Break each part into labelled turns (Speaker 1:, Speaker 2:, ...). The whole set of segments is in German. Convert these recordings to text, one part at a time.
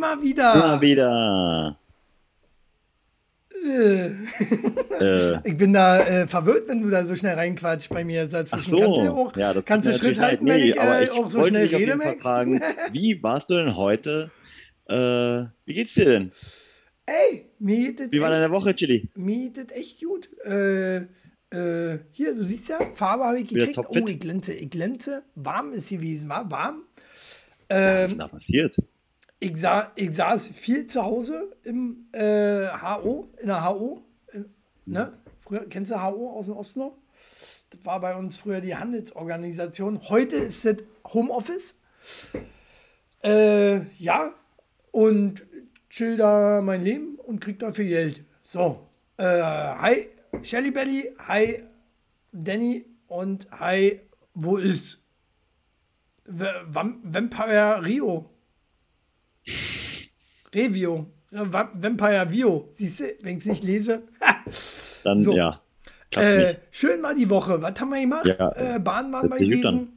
Speaker 1: wir wieder.
Speaker 2: Immer wieder.
Speaker 1: Äh.
Speaker 2: Äh,
Speaker 1: Ich bin da äh, verwirrt, wenn du da so schnell reinquatscht bei mir
Speaker 2: ach
Speaker 1: dazwischen.
Speaker 2: so.
Speaker 1: Kannst du auch,
Speaker 2: ja, das
Speaker 1: kannst du Schritt halten,
Speaker 2: leid.
Speaker 1: wenn
Speaker 2: Nee,
Speaker 1: ich, äh,
Speaker 2: ich
Speaker 1: auch so schnell rede, Max?
Speaker 2: fragen, wie warst du denn heute? Äh, wie geht's dir denn?
Speaker 1: Ey, mir geht
Speaker 2: Wie war
Speaker 1: echt,
Speaker 2: deine Woche, Chili?
Speaker 1: Mir geht echt gut. Äh, hier, du siehst ja, Farbe habe ich gekriegt. Oh, ich glänze, ich glänze. Warm ist gewesen, war warm.
Speaker 2: Was
Speaker 1: Ähm,
Speaker 2: ist denn da passiert?
Speaker 1: Ich, sah, ich saß viel zu Hause im äh, HO, in der HO. In, ne? Früher, kennst du HO aus dem Osten noch? Das war bei uns früher die Handelsorganisation. Heute ist das Homeoffice. Äh, ja, und chill da mein Leben und krieg dafür Geld. So, äh, hi Shelly Belly, hi Danny und hi, wo ist V Vam Vampire Rio? Revio. Va Vampire Vio. Siehst du, wenn ich es nicht lese.
Speaker 2: Dann,
Speaker 1: so.
Speaker 2: ja.
Speaker 1: Äh, schön war die Woche. Was haben wir gemacht?
Speaker 2: Ja,
Speaker 1: äh, Bahn waren wir gewesen.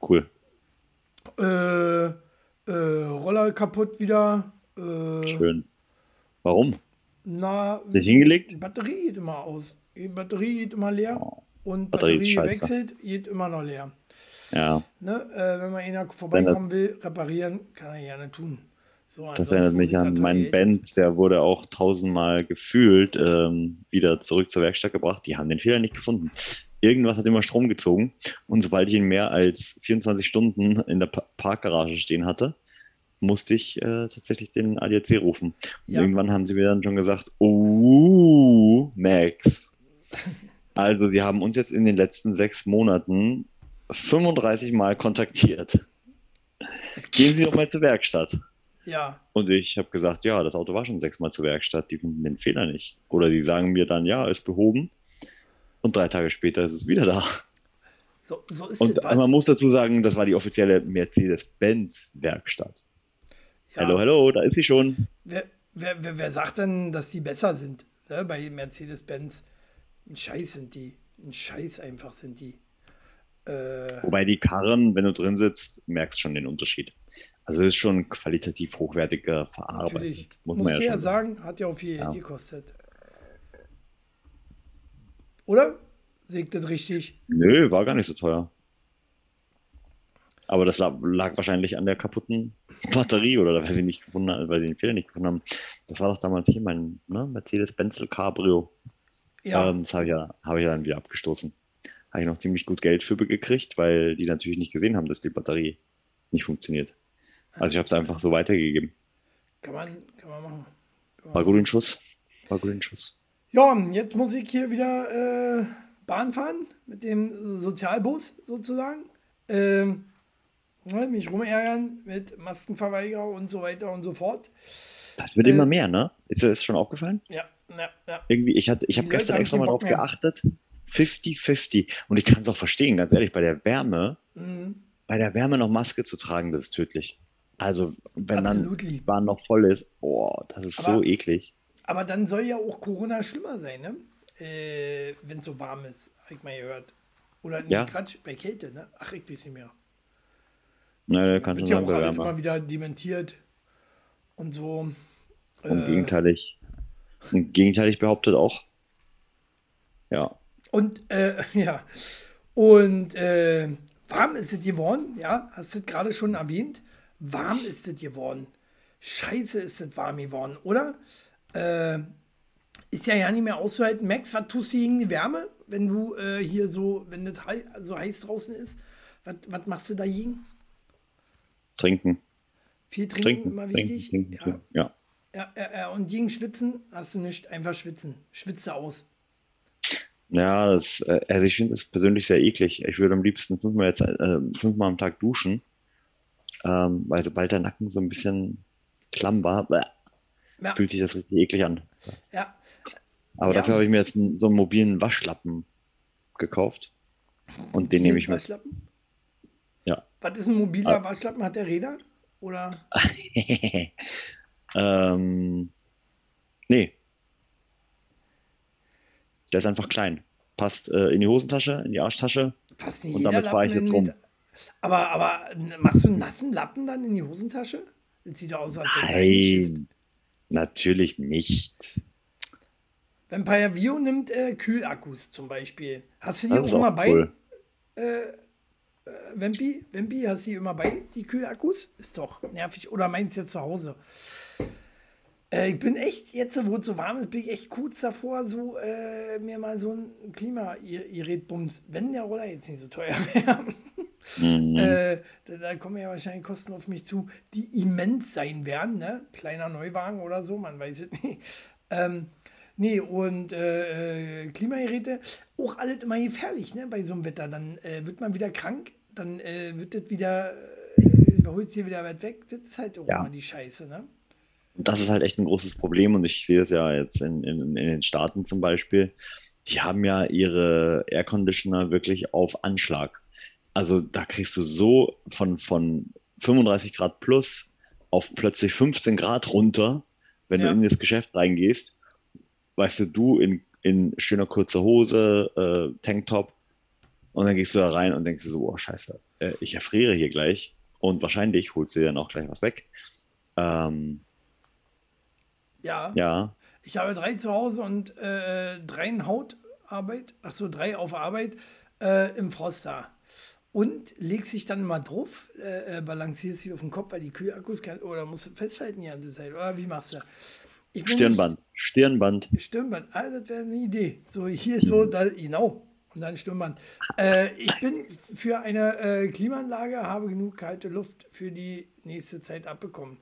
Speaker 2: Cool.
Speaker 1: Äh, äh, Roller kaputt wieder. Äh,
Speaker 2: Schön. Warum?
Speaker 1: na,
Speaker 2: Sich hingelegt?
Speaker 1: die Batterie geht immer aus. Die Batterie geht immer leer. Und
Speaker 2: Batterie
Speaker 1: Batterie, wechselt, geht immer noch leer.
Speaker 2: Ja,
Speaker 1: Ne? Äh, wenn man einer vorbeikommen will, reparieren, kann er gerne tun. So,
Speaker 2: das erinnert mich
Speaker 1: ich
Speaker 2: an meinen Benz. Der wurde auch tausendmal gefühlt ähm, wieder zurück zur Werkstatt gebracht. Die haben den Fehler nicht gefunden. Irgendwas hat immer Strom gezogen. Und sobald ich ihn mehr als 24 Stunden in der Pa- Parkgarage stehen hatte, musste ich äh, tatsächlich den ADAC rufen. Und
Speaker 1: Ja.
Speaker 2: irgendwann haben sie mir dann schon gesagt, oh, Max. Also, sie haben uns jetzt in den letzten sechs Monaten 35 Mal kontaktiert. Gehen Sie doch mal zur Werkstatt.
Speaker 1: Ja,
Speaker 2: Und ich habe gesagt, ja, das Auto war schon sechsmal zur Werkstatt, die finden den Fehler nicht. Oder die sagen mir dann, ja, ist behoben. Und drei Tage später ist es wieder da.
Speaker 1: so, so ist
Speaker 2: Und
Speaker 1: es. weil-
Speaker 2: man muss dazu sagen, das war die offizielle Mercedes-Benz-Werkstatt.
Speaker 1: ja.
Speaker 2: Hallo, hallo, da ist sie schon.
Speaker 1: Wer, wer, wer, wer sagt denn, dass die besser sind? Ne? Bei Mercedes-Benz. Ein Scheiß sind die. Ein Scheiß einfach sind die. Äh,
Speaker 2: Wobei die Karren, wenn du drin sitzt, merkst schon den Unterschied. Also es ist schon qualitativ hochwertiger verarbeitet.
Speaker 1: natürlich.
Speaker 2: Muss
Speaker 1: Muss
Speaker 2: man
Speaker 1: ich
Speaker 2: ja
Speaker 1: sagen, hat ja auch viel
Speaker 2: Ja.
Speaker 1: Gekostet. Oder? Ich das richtig?
Speaker 2: Nö, war gar nicht so teuer. Aber das lag, lag wahrscheinlich an der kaputten Batterie oder weil sie nicht gefunden haben, weil sie den Fehler nicht gefunden haben. Das war doch damals hier mein ne, Mercedes-Benz Cabrio.
Speaker 1: Ja.
Speaker 2: Ähm, das habe ich, ja, hab ich ja dann wieder abgestoßen. Habe ich noch ziemlich gut Geld für gekriegt, weil die natürlich nicht gesehen haben, dass die Batterie nicht funktioniert. Also ich habe es einfach so weitergegeben.
Speaker 1: Kann man, kann man machen. Kann man
Speaker 2: War gut in Schuss. War gut in Schuss.
Speaker 1: Ja, und jetzt muss ich hier wieder äh, Bahn fahren mit dem Sozialbus sozusagen. Ähm, ne, mich rumärgern mit Maskenverweigerer und so weiter und so fort.
Speaker 2: Das wird
Speaker 1: Äh,
Speaker 2: immer mehr, ne? Ist dir das schon aufgefallen?
Speaker 1: Ja, ja, ja.
Speaker 2: Irgendwie, ich, hatte- ich habe gestern extra mal drauf
Speaker 1: mehr.
Speaker 2: geachtet. 50-50. Und ich kann es auch verstehen, ganz ehrlich, bei der Wärme,
Speaker 1: Mhm.
Speaker 2: bei der Wärme noch Maske zu tragen, das ist tödlich. Also, wenn
Speaker 1: Absolutely.
Speaker 2: dann die Bahn noch voll ist, oh, das ist so
Speaker 1: Aber-
Speaker 2: eklig.
Speaker 1: Aber dann soll ja auch Corona schlimmer sein, ne? Äh, Wenn es so warm ist, habe ich mal gehört. Oder nee,
Speaker 2: Ja.
Speaker 1: Quatsch, bei Kälte, ne? Ach, ich weiß nicht mehr.
Speaker 2: Naja, kann
Speaker 1: Wird
Speaker 2: schon
Speaker 1: ja
Speaker 2: sagen,
Speaker 1: auch
Speaker 2: Wärme.
Speaker 1: immer wieder dementiert und so.
Speaker 2: Und
Speaker 1: Äh,
Speaker 2: gegenteilig. Und gegenteilig behauptet auch. Ja.
Speaker 1: Und äh, ja, und äh, warm ist es geworden, ja, hast du gerade schon erwähnt. Warm ist es geworden. Scheiße ist es warm geworden, oder? Äh, ist ja ja nicht mehr auszuhalten. Max, was tust du gegen die Wärme, wenn du äh, hier so, wenn es hei so heiß draußen ist? Was, was machst du dagegen?
Speaker 2: Trinken.
Speaker 1: Viel trinken,
Speaker 2: Trinken.
Speaker 1: immer wichtig.
Speaker 2: trinken,
Speaker 1: ja.
Speaker 2: trinken. Ja.
Speaker 1: Ja, ja, ja, und gegen Schwitzen hast du nicht, einfach schwitzen. Schwitze aus.
Speaker 2: Ja, das, äh, also ich finde das persönlich sehr eklig. Ich würde am liebsten fünfmal, jetzt, äh, fünfmal am Tag duschen, ähm, weil sobald der Nacken so ein bisschen klamm war, bäh,
Speaker 1: Ja,
Speaker 2: fühlt sich das richtig eklig an.
Speaker 1: ja,
Speaker 2: Aber
Speaker 1: Ja.
Speaker 2: dafür habe ich mir jetzt einen, so einen mobilen Waschlappen gekauft. Und den nehme ich mit.
Speaker 1: Waschlappen?
Speaker 2: Ja.
Speaker 1: Was ist ein mobiler
Speaker 2: Ah.
Speaker 1: Waschlappen? Hat der Räder? Oder?
Speaker 2: ähm, nee. Der ist einfach klein. Passt äh, in die Hosentasche, in die Arschtasche.
Speaker 1: Passt nicht
Speaker 2: Und damit fahre ich jetzt rum.
Speaker 1: Aber, aber machst du einen nassen Lappen dann in die Hosentasche? Das sieht aus, als
Speaker 2: Nein, natürlich nicht.
Speaker 1: Vampire View nimmt äh, Kühlakkus zum Beispiel. Hast du die
Speaker 2: Das
Speaker 1: auch immer
Speaker 2: auch
Speaker 1: bei?
Speaker 2: cool.
Speaker 1: Vampi? Vampi, hast du die immer bei, die Kühlakkus? Ist doch nervig. Oder meinst du jetzt zu Hause? Äh, ich bin echt, jetzt wo es so warm ist, bin ich echt kurz davor, so äh, mir mal so ein Klima-Gerät-Bums, wenn der Roller jetzt nicht so teuer wäre.
Speaker 2: Mhm.
Speaker 1: Äh, da, da kommen ja wahrscheinlich Kosten auf mich zu, die immens sein werden, ne? Kleiner Neuwagen oder so, man weiß es nicht. Ähm, nee, und äh, äh, Klimageräte, auch alles immer gefährlich, ne? Bei so einem Wetter. Dann äh, wird man wieder krank, dann äh, wird das wieder, äh, holt hier wieder weit weg. Das ist halt auch
Speaker 2: Ja.
Speaker 1: immer die Scheiße, ne?
Speaker 2: Das ist halt echt ein großes Problem und ich sehe es ja jetzt in, in, in den Staaten zum Beispiel. Die haben ja ihre Air Conditioner wirklich auf Anschlag. Also da kriegst du so von, von 35 Grad plus auf plötzlich 15 Grad runter, wenn
Speaker 1: Ja.
Speaker 2: du in das Geschäft reingehst. Weißt du, du in, in schöner kurzer Hose, äh, Tanktop und dann gehst du da rein und denkst dir so, oh scheiße, äh, ich erfriere hier gleich und wahrscheinlich holst du dir dann auch gleich was weg. Ähm,
Speaker 1: Ja.
Speaker 2: ja,
Speaker 1: Ich habe drei zu Hause und äh, drei in Hautarbeit, ach so, drei auf Arbeit äh, im Froster. Und legst sich dann mal drauf, äh, äh, balancierst sie auf den Kopf, weil die Kühlakkus kann, oder musst du festhalten die ganze Zeit, oder wie machst du? Ich bin
Speaker 2: Stirnband. Stirnband.
Speaker 1: Nicht, Stirnband, ah, das wäre eine Idee. So hier so, da, genau. Und dann Stirnband. Äh, ich bin für eine äh, Klimaanlage, habe genug kalte Luft für die nächste Zeit abbekommen.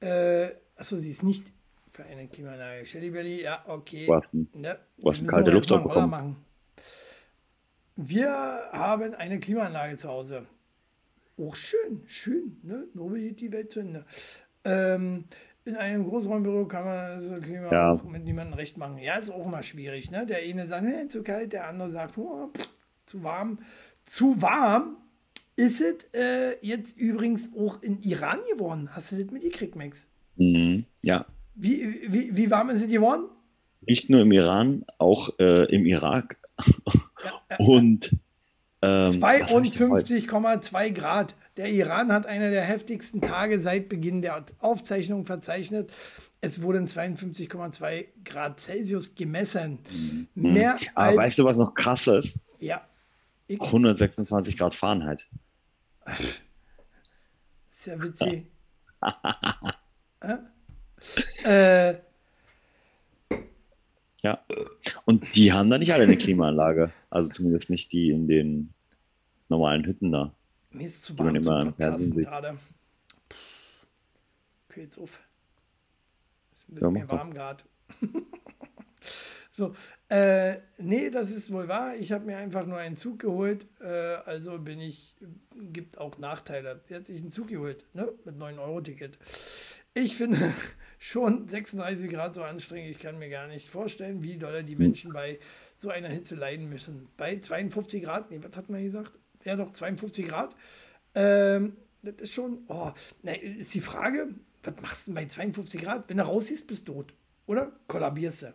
Speaker 1: Äh, achso, sie ist nicht für eine Klimaanlage. Belly, ja, okay.
Speaker 2: Hast
Speaker 1: wir müssen
Speaker 2: kalte Luft abbekommen.
Speaker 1: machen. Wir haben eine Klimaanlage zu Hause. Auch schön, schön, ne? Nobel geht die Welt zu Ende. Ähm, in einem Großraumbüro kann man so Klima
Speaker 2: Ja.
Speaker 1: auch mit niemandem recht machen. Ja, ist auch immer schwierig, ne? Der eine sagt, nee, zu kalt, der andere sagt, oh, pff, zu warm. Zu warm ist es äh, jetzt übrigens auch in Iran geworden. Hast du das mitgekriegt, Max?
Speaker 2: Mhm. Ja,
Speaker 1: Wie, wie, wie warm ist es geworden?
Speaker 2: nicht nur im Iran, auch äh, im Irak.
Speaker 1: Ja,
Speaker 2: Und ähm, was hab ich denn heute?
Speaker 1: 52,2 Grad. Der Iran hat einer der heftigsten Tage seit Beginn der Aufzeichnung verzeichnet. Es wurden 52,2 Grad Celsius gemessen. Mehr
Speaker 2: Mhm. Aber
Speaker 1: als.
Speaker 2: weißt du, was noch krasser ist?
Speaker 1: Ja. Ich,
Speaker 2: 126 Grad Fahrenheit.
Speaker 1: ist ja witzig. äh, äh,
Speaker 2: Ja. Und die haben da nicht alle eine Klimaanlage. Also zumindest nicht die in den normalen Hütten da.
Speaker 1: mir ist zu
Speaker 2: man
Speaker 1: warm
Speaker 2: immer im
Speaker 1: Podcasten
Speaker 2: sieht.
Speaker 1: gerade. Okay, jetzt auf. Es wird
Speaker 2: Ja,
Speaker 1: mir warm gerade. so, äh, nee, das ist wohl wahr. Ich habe mir einfach nur einen Zug geholt. Äh, also bin ich, gibt auch Nachteile. Sie hat sich einen Zug geholt, ne? Mit 9-Euro-Ticket. Ich finde schon 36 Grad so anstrengend. Ich kann mir gar nicht vorstellen, wie doll die Menschen bei so einer Hitze leiden müssen. Bei 52 Grad, nee, was hat man gesagt? Ja, doch, 52 Grad. Ähm, das ist schon, oh, na, ist die Frage, was machst du denn bei 52 Grad? Wenn du rausziehst, bist du tot, oder? Kollabierst du.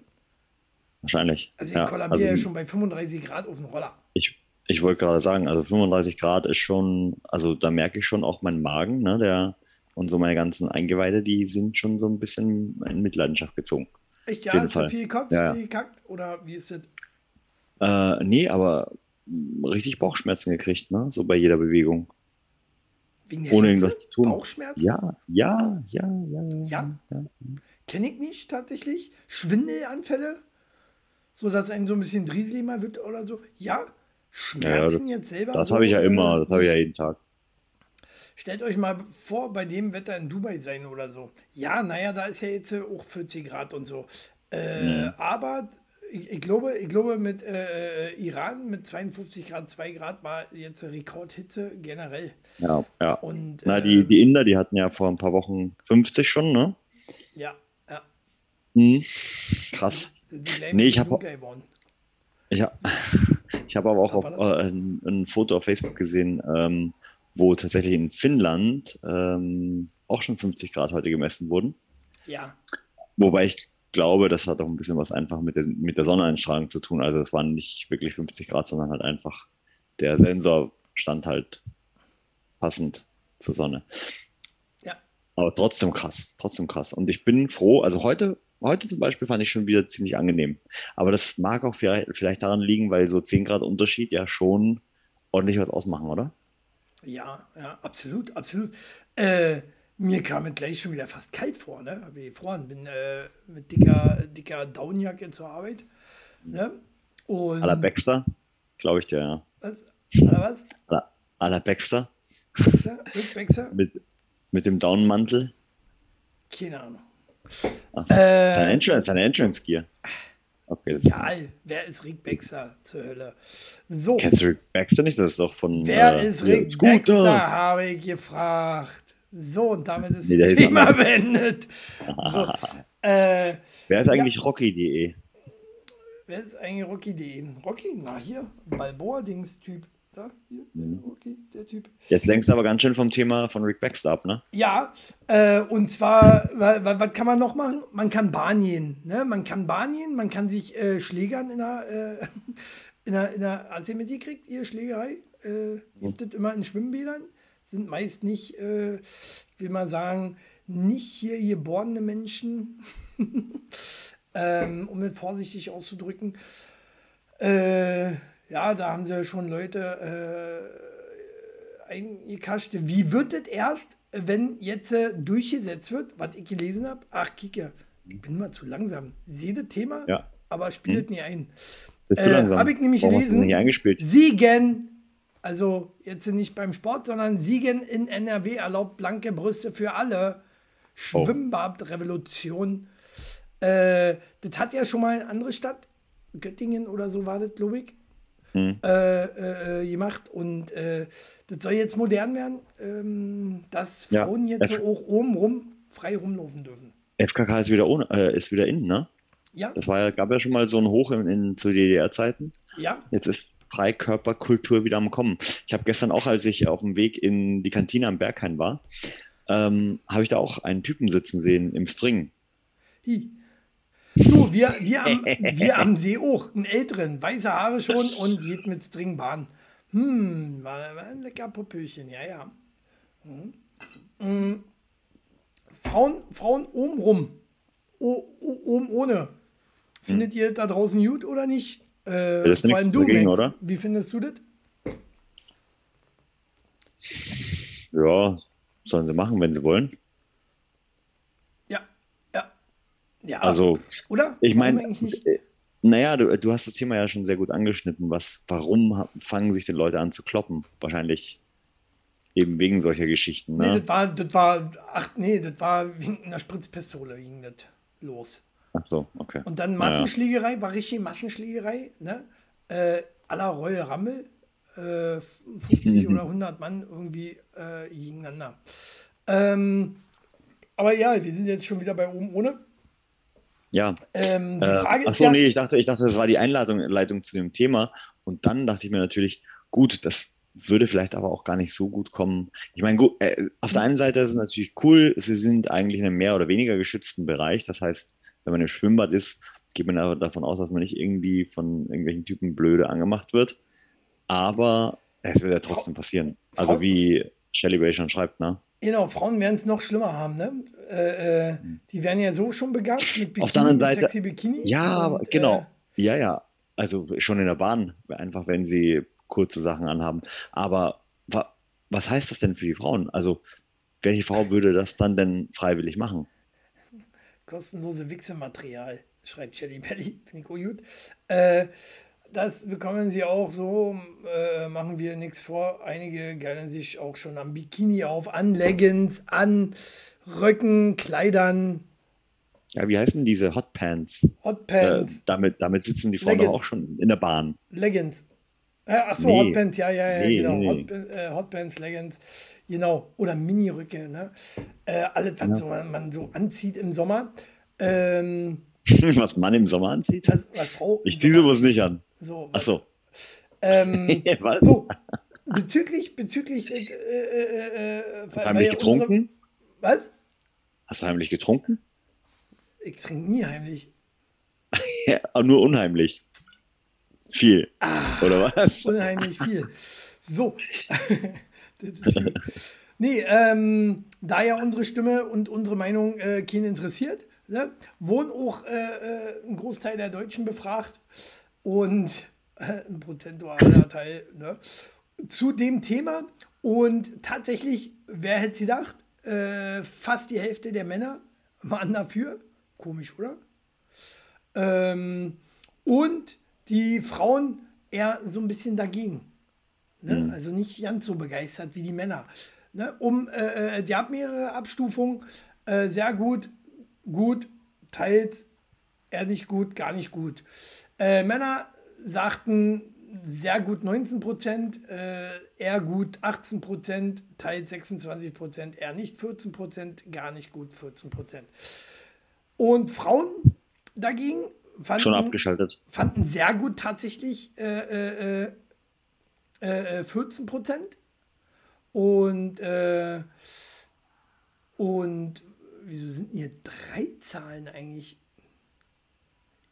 Speaker 2: Wahrscheinlich.
Speaker 1: Also ich
Speaker 2: ja,
Speaker 1: kollabiere ja
Speaker 2: also
Speaker 1: schon bei 35 Grad auf dem Roller.
Speaker 2: ich, ich wollte gerade sagen, also 35 Grad ist schon, also da merke ich schon auch meinen Magen, ne, der und so meine ganzen Eingeweide, die sind schon so ein bisschen in Mitleidenschaft gezogen.
Speaker 1: Echt, ja, ist da
Speaker 2: Fall.
Speaker 1: viel gekotzt,
Speaker 2: Ja, ja.
Speaker 1: viel gekackt? Oder wie ist das?
Speaker 2: Äh, nee, aber richtig Bauchschmerzen gekriegt, ne? So bei jeder Bewegung.
Speaker 1: Wegen der
Speaker 2: Ohne
Speaker 1: Hitze?
Speaker 2: irgendwas zu tun.
Speaker 1: Bauchschmerzen?
Speaker 2: Ja, ja, ja, ja, ja.
Speaker 1: Ja?
Speaker 2: ja.
Speaker 1: Kenne ich nicht tatsächlich. Schwindelanfälle? So dass ein so ein bisschen drieselig mal wird oder so. Ja? Schmerzen jetzt selber?
Speaker 2: Das
Speaker 1: so,
Speaker 2: habe ich ja immer, das habe ich ja jeden Tag.
Speaker 1: Stellt euch mal vor, bei dem Wetter in Dubai sein oder so. Ja, naja, da ist ja jetzt auch 40 Grad und so. Äh,
Speaker 2: Mhm.
Speaker 1: Aber ich, ich, glaube, ich glaube, mit äh, äh, Iran mit 52 Grad, 2 Grad war jetzt Rekordhitze generell.
Speaker 2: Ja, ja.
Speaker 1: Und
Speaker 2: Na,
Speaker 1: äh,
Speaker 2: die, die Inder, die hatten ja vor ein paar Wochen 50 schon, ne?
Speaker 1: ja, ja.
Speaker 2: Mhm. Krass.
Speaker 1: Sind die gleich
Speaker 2: Nee, ich
Speaker 1: bisschen
Speaker 2: hab-
Speaker 1: dunkler geworden.
Speaker 2: Ich habe aber auch auf, äh, ein, ein Foto auf Facebook gesehen, ähm, wo tatsächlich in Finnland ähm, auch schon 50 Grad heute gemessen wurden.
Speaker 1: Ja,
Speaker 2: Wobei ich glaube, das hat auch ein bisschen was einfach mit der, mit der Sonneneinstrahlung zu tun. Also es waren nicht wirklich 50 Grad, sondern halt einfach der Sensor stand halt passend zur Sonne.
Speaker 1: ja.
Speaker 2: Aber trotzdem krass, trotzdem krass. Und ich bin froh, also heute, heute zum Beispiel fand ich schon wieder ziemlich angenehm. Aber das mag auch vielleicht, vielleicht daran liegen, weil so 10 Grad Unterschied ja schon ordentlich was ausmachen, oder?
Speaker 1: Ja, ja, absolut, absolut. Äh, mir kam es gleich schon wieder fast kalt vor, ne? Hab ich gefroren, bin äh, mit dicker, dicker Downjacke zur Arbeit. Ne? Und
Speaker 2: la Baxter, glaube ich dir, ja.
Speaker 1: was? Oder was?
Speaker 2: La Baxter
Speaker 1: Baxter? Rick Baxter?
Speaker 2: mit, mit dem Downmantel.
Speaker 1: Keine Ahnung.
Speaker 2: Ach,
Speaker 1: Äh,
Speaker 2: Sein Entrance, seine Entrance Gear. Okay,
Speaker 1: Egal, wer ist Rick Baxter zur Hölle? So,
Speaker 2: kennst du Rick Baxter nicht? Das ist doch von.
Speaker 1: wer
Speaker 2: äh,
Speaker 1: ist Rick. Baxter, habe ich gefragt. So, und damit ist
Speaker 2: Nee,
Speaker 1: das Thema beendet. So, äh,
Speaker 2: Wer ist eigentlich Rocky.de?
Speaker 1: wer ist eigentlich Rocky.de? Rocky? Na hier, Balboa-Dings-Typ. Da, hier,
Speaker 2: Mhm.
Speaker 1: Rocky, der Typ.
Speaker 2: Jetzt lenkst du aber ganz schön vom Thema von Rick Baxter ab, ne?
Speaker 1: Ja, äh, und zwar, wa- wa- was kann man noch machen? Man kann Bahn gehen. Ne? Man kann Bahn gehen, man kann sich äh, schlägern in der, äh, in der, in der, hast du mitgekriegt, ihr Schlägerei? Äh, gibt es immer in Schwimmbädern? Sind meist nicht, äh, will mal sagen, nicht hier geborene Menschen, ähm, um es vorsichtig auszudrücken. Äh, ja, da haben sie schon Leute äh, eingekascht. Wie wird es erst, wenn jetzt äh, durchgesetzt wird, was ich gelesen habe? Ach, Kike, ich bin mal zu langsam. Sehe das Thema,
Speaker 2: Ja.
Speaker 1: aber spielt nie ein. Äh,
Speaker 2: langsam?
Speaker 1: hab ich nämlich
Speaker 2: Warum
Speaker 1: gelesen. Siegen, also jetzt nicht beim Sport, sondern Siegen in NRW erlaubt blanke Brüste für alle.
Speaker 2: Oh.
Speaker 1: Schwimmbadrevolution. Äh, das hat ja schon mal eine andere Stadt, Göttingen oder so war das, glaube ich,
Speaker 2: Hm.
Speaker 1: äh, äh, gemacht. Und äh, das soll jetzt modern werden, ähm, dass
Speaker 2: Ja,
Speaker 1: Frauen jetzt so auch oben rum frei rumlaufen dürfen.
Speaker 2: FKK ist wieder, ohne, äh, ist wieder innen, ne?
Speaker 1: Ja,
Speaker 2: Das war ja, gab ja schon mal so ein Hoch in, in, zu DDR-Zeiten.
Speaker 1: ja,
Speaker 2: Jetzt ist Freikörperkultur wieder am Kommen. Ich habe gestern auch, als ich auf dem Weg in die Kantine am Berghain war, ähm, habe ich da auch einen Typen sitzen sehen im String.
Speaker 1: Hi. Du, wir, wir, am, wir am See auch, einen älteren, weiße Haare schon und geht mit Stringbahn. Hm, war, war ein lecker Popöchen, ja, ja. Mhm. Mhm. Frauen, Frauen oben rum, o, o, oben ohne. Findet ihr da draußen gut oder nicht? Äh,
Speaker 2: das ist
Speaker 1: vor allem du,
Speaker 2: dagegen,
Speaker 1: Max.
Speaker 2: oder?
Speaker 1: Wie findest du das?
Speaker 2: Ja, sollen sie machen, wenn sie wollen.
Speaker 1: Ja, ja. Ja,
Speaker 2: Also,
Speaker 1: oder?
Speaker 2: ich meine, äh, naja, du, du hast das Thema ja schon sehr gut angeschnitten. Was, warum fangen sich denn Leute an zu kloppen? Wahrscheinlich eben wegen solcher Geschichten.
Speaker 1: Nee,
Speaker 2: Ne?
Speaker 1: das war, das war, ach nee, das war wegen einer Spritzpistole ging das los.
Speaker 2: Ach so, okay.
Speaker 1: Und dann
Speaker 2: Naja.
Speaker 1: Massenschlägerei, war richtig Massenschlägerei, ne? Äh, la Reue Rammel, äh, 50 oder 100 Mann irgendwie äh, gegeneinander. Ähm, aber ja, wir sind jetzt schon wieder bei oben ohne.
Speaker 2: Ja,
Speaker 1: Ähm, die
Speaker 2: Äh,
Speaker 1: Frage
Speaker 2: ach
Speaker 1: ist
Speaker 2: so,
Speaker 1: ja,
Speaker 2: nee, ich dachte, ich dachte, das war die Einladung Leitung zu dem Thema. Und dann dachte ich mir natürlich, gut, das würde vielleicht aber auch gar nicht so gut kommen. Ich meine, gut, äh, auf der einen Seite ist es natürlich cool, sie sind eigentlich in einem mehr oder weniger geschützten Bereich. Das heißt, wenn man im Schwimmbad ist, geht man aber davon aus, dass man nicht irgendwie von irgendwelchen Typen blöde angemacht wird. Aber es wird ja trotzdem passieren. Also wie Shelley Ray schon schreibt, ne?
Speaker 1: Genau, Frauen werden es noch schlimmer haben, ne? Äh, äh, die werden ja so schon begabt mit Bikini,
Speaker 2: Auf der anderen Seite-
Speaker 1: sexy Bikini.
Speaker 2: Ja,
Speaker 1: und,
Speaker 2: genau.
Speaker 1: Äh,
Speaker 2: Ja, ja. Also schon in der Bahn, einfach wenn sie kurze Sachen anhaben. Aber wa was heißt das denn für die Frauen? Also, welche Frau würde das dann denn freiwillig machen?
Speaker 1: kostenlose Wichsematerial, schreibt Shelly Belly, finde ich gut. Äh, das bekommen sie auch so, äh, machen wir nichts vor. Einige geilen sich auch schon am Bikini auf, an Leggings, an Röcken, Kleidern,
Speaker 2: Ja, wie heißen diese Hotpants? Äh,
Speaker 1: Hotpants,
Speaker 2: damit, damit sitzen die Frauen doch auch schon in der Bahn.
Speaker 1: Leggings. Äh, achso,
Speaker 2: Nee.
Speaker 1: Hotpants, ja, ja, ja,
Speaker 2: Nee,
Speaker 1: genau.
Speaker 2: nee.
Speaker 1: Hot, äh, Hotpants, Leggings, genau. Oder Miniröcke, ne? Äh, alles, was so, man, man so anzieht im Sommer. Ähm,
Speaker 2: Was man im Sommer anzieht?
Speaker 1: was, was Frau
Speaker 2: Ich ziehe sowas nicht an.
Speaker 1: So,
Speaker 2: Ach so.
Speaker 1: Ähm,
Speaker 2: Was?
Speaker 1: so, bezüglich, bezüglich, äh, äh, äh,
Speaker 2: Heimlich
Speaker 1: weil unsere-
Speaker 2: getrunken?
Speaker 1: was?
Speaker 2: Hast du heimlich getrunken?
Speaker 1: Ich trinke nie heimlich.
Speaker 2: Ja, nur unheimlich. Viel.
Speaker 1: Ah.
Speaker 2: Oder was?
Speaker 1: Unheimlich viel. So. Nee, ähm, da ja unsere Stimme und unsere Meinung äh, keinen interessiert, ne, wurden auch äh, äh, ein Großteil der Deutschen befragt und äh, ein prozentualer Teil ne, zu dem Thema. Und tatsächlich, wer hätte sie gedacht, äh, fast die Hälfte der Männer waren dafür. Komisch, oder? Ähm, und die Frauen eher so ein bisschen dagegen. Ne? Mhm. Also nicht ganz so begeistert wie die Männer. Ne? Um, äh, äh die haben mehrere Abstufungen. Äh, sehr gut, gut, teils eher nicht gut, gar nicht gut. Äh, Männer sagten sehr gut 19 Prozent, äh, eher gut 18 Prozent, teils 26 Prozent, eher nicht 14 Prozent, gar nicht gut 14 Prozent. Und Frauen dagegen fanden,
Speaker 2: Schon abgeschaltet.
Speaker 1: fanden sehr gut tatsächlich äh, äh, äh, 14 äh, Prozent. Und, äh, und wieso sind hier drei Zahlen eigentlich?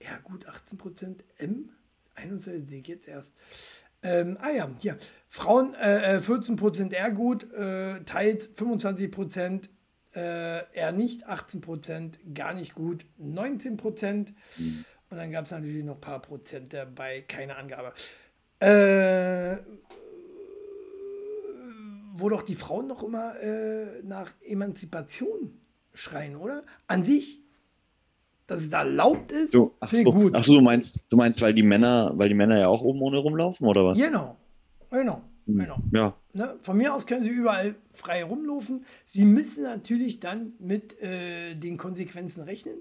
Speaker 1: Ja, gut, 18 Prozent M. 21 sehe ich jetzt erst. Ähm, ah ja, hier. Frauen äh, 14% äh, eher gut, äh, teils 25% äh, nicht, 18% gar nicht gut, 19%. Mhm. Und dann gab es natürlich noch ein paar Prozent dabei, keine Angabe. Äh, wo doch die Frauen noch immer äh, nach Emanzipation schreien, oder? An sich, dass es da erlaubt ist,
Speaker 2: so, finde ich gut. Ach so, du meinst, du meinst, weil die Männer, weil die Männer ja auch oben ohne rumlaufen, oder was?
Speaker 1: Genau, genau.
Speaker 2: Hm, genau. Ja.
Speaker 1: Ne? Von mir aus können sie überall frei rumlaufen. Sie müssen natürlich dann mit äh, den Konsequenzen rechnen.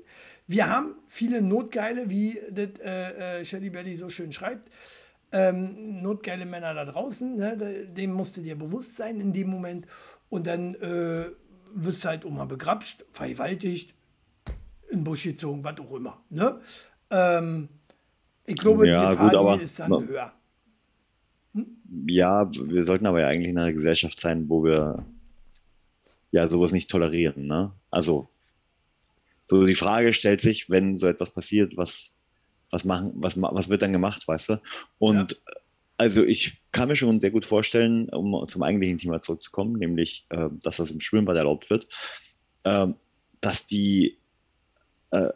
Speaker 1: Wir haben viele Notgeile, wie das äh, äh, Shelly Belly so schön schreibt ähm, notgeile Männer da draußen, ne, dem musst du dir bewusst sein in dem Moment. Und dann äh, wirst du halt auch mal begrapscht, vergewaltigt, in den Busch gezogen, was auch immer. Ne? Ähm, ich glaube,
Speaker 2: ja, die Gefahr gut, aber,
Speaker 1: ist dann na, höher.
Speaker 2: Hm? Ja, wir sollten aber ja eigentlich in einer Gesellschaft sein, wo wir ja sowas nicht tolerieren. Ne? Also, so die Frage stellt sich, wenn so etwas passiert, was was machen, was, was wird dann gemacht, weißt du? Und ja. also ich kann mir schon sehr gut vorstellen, um zum eigentlichen Thema zurückzukommen, nämlich, äh, dass das im Schwimmbad erlaubt wird, äh, dass die äh,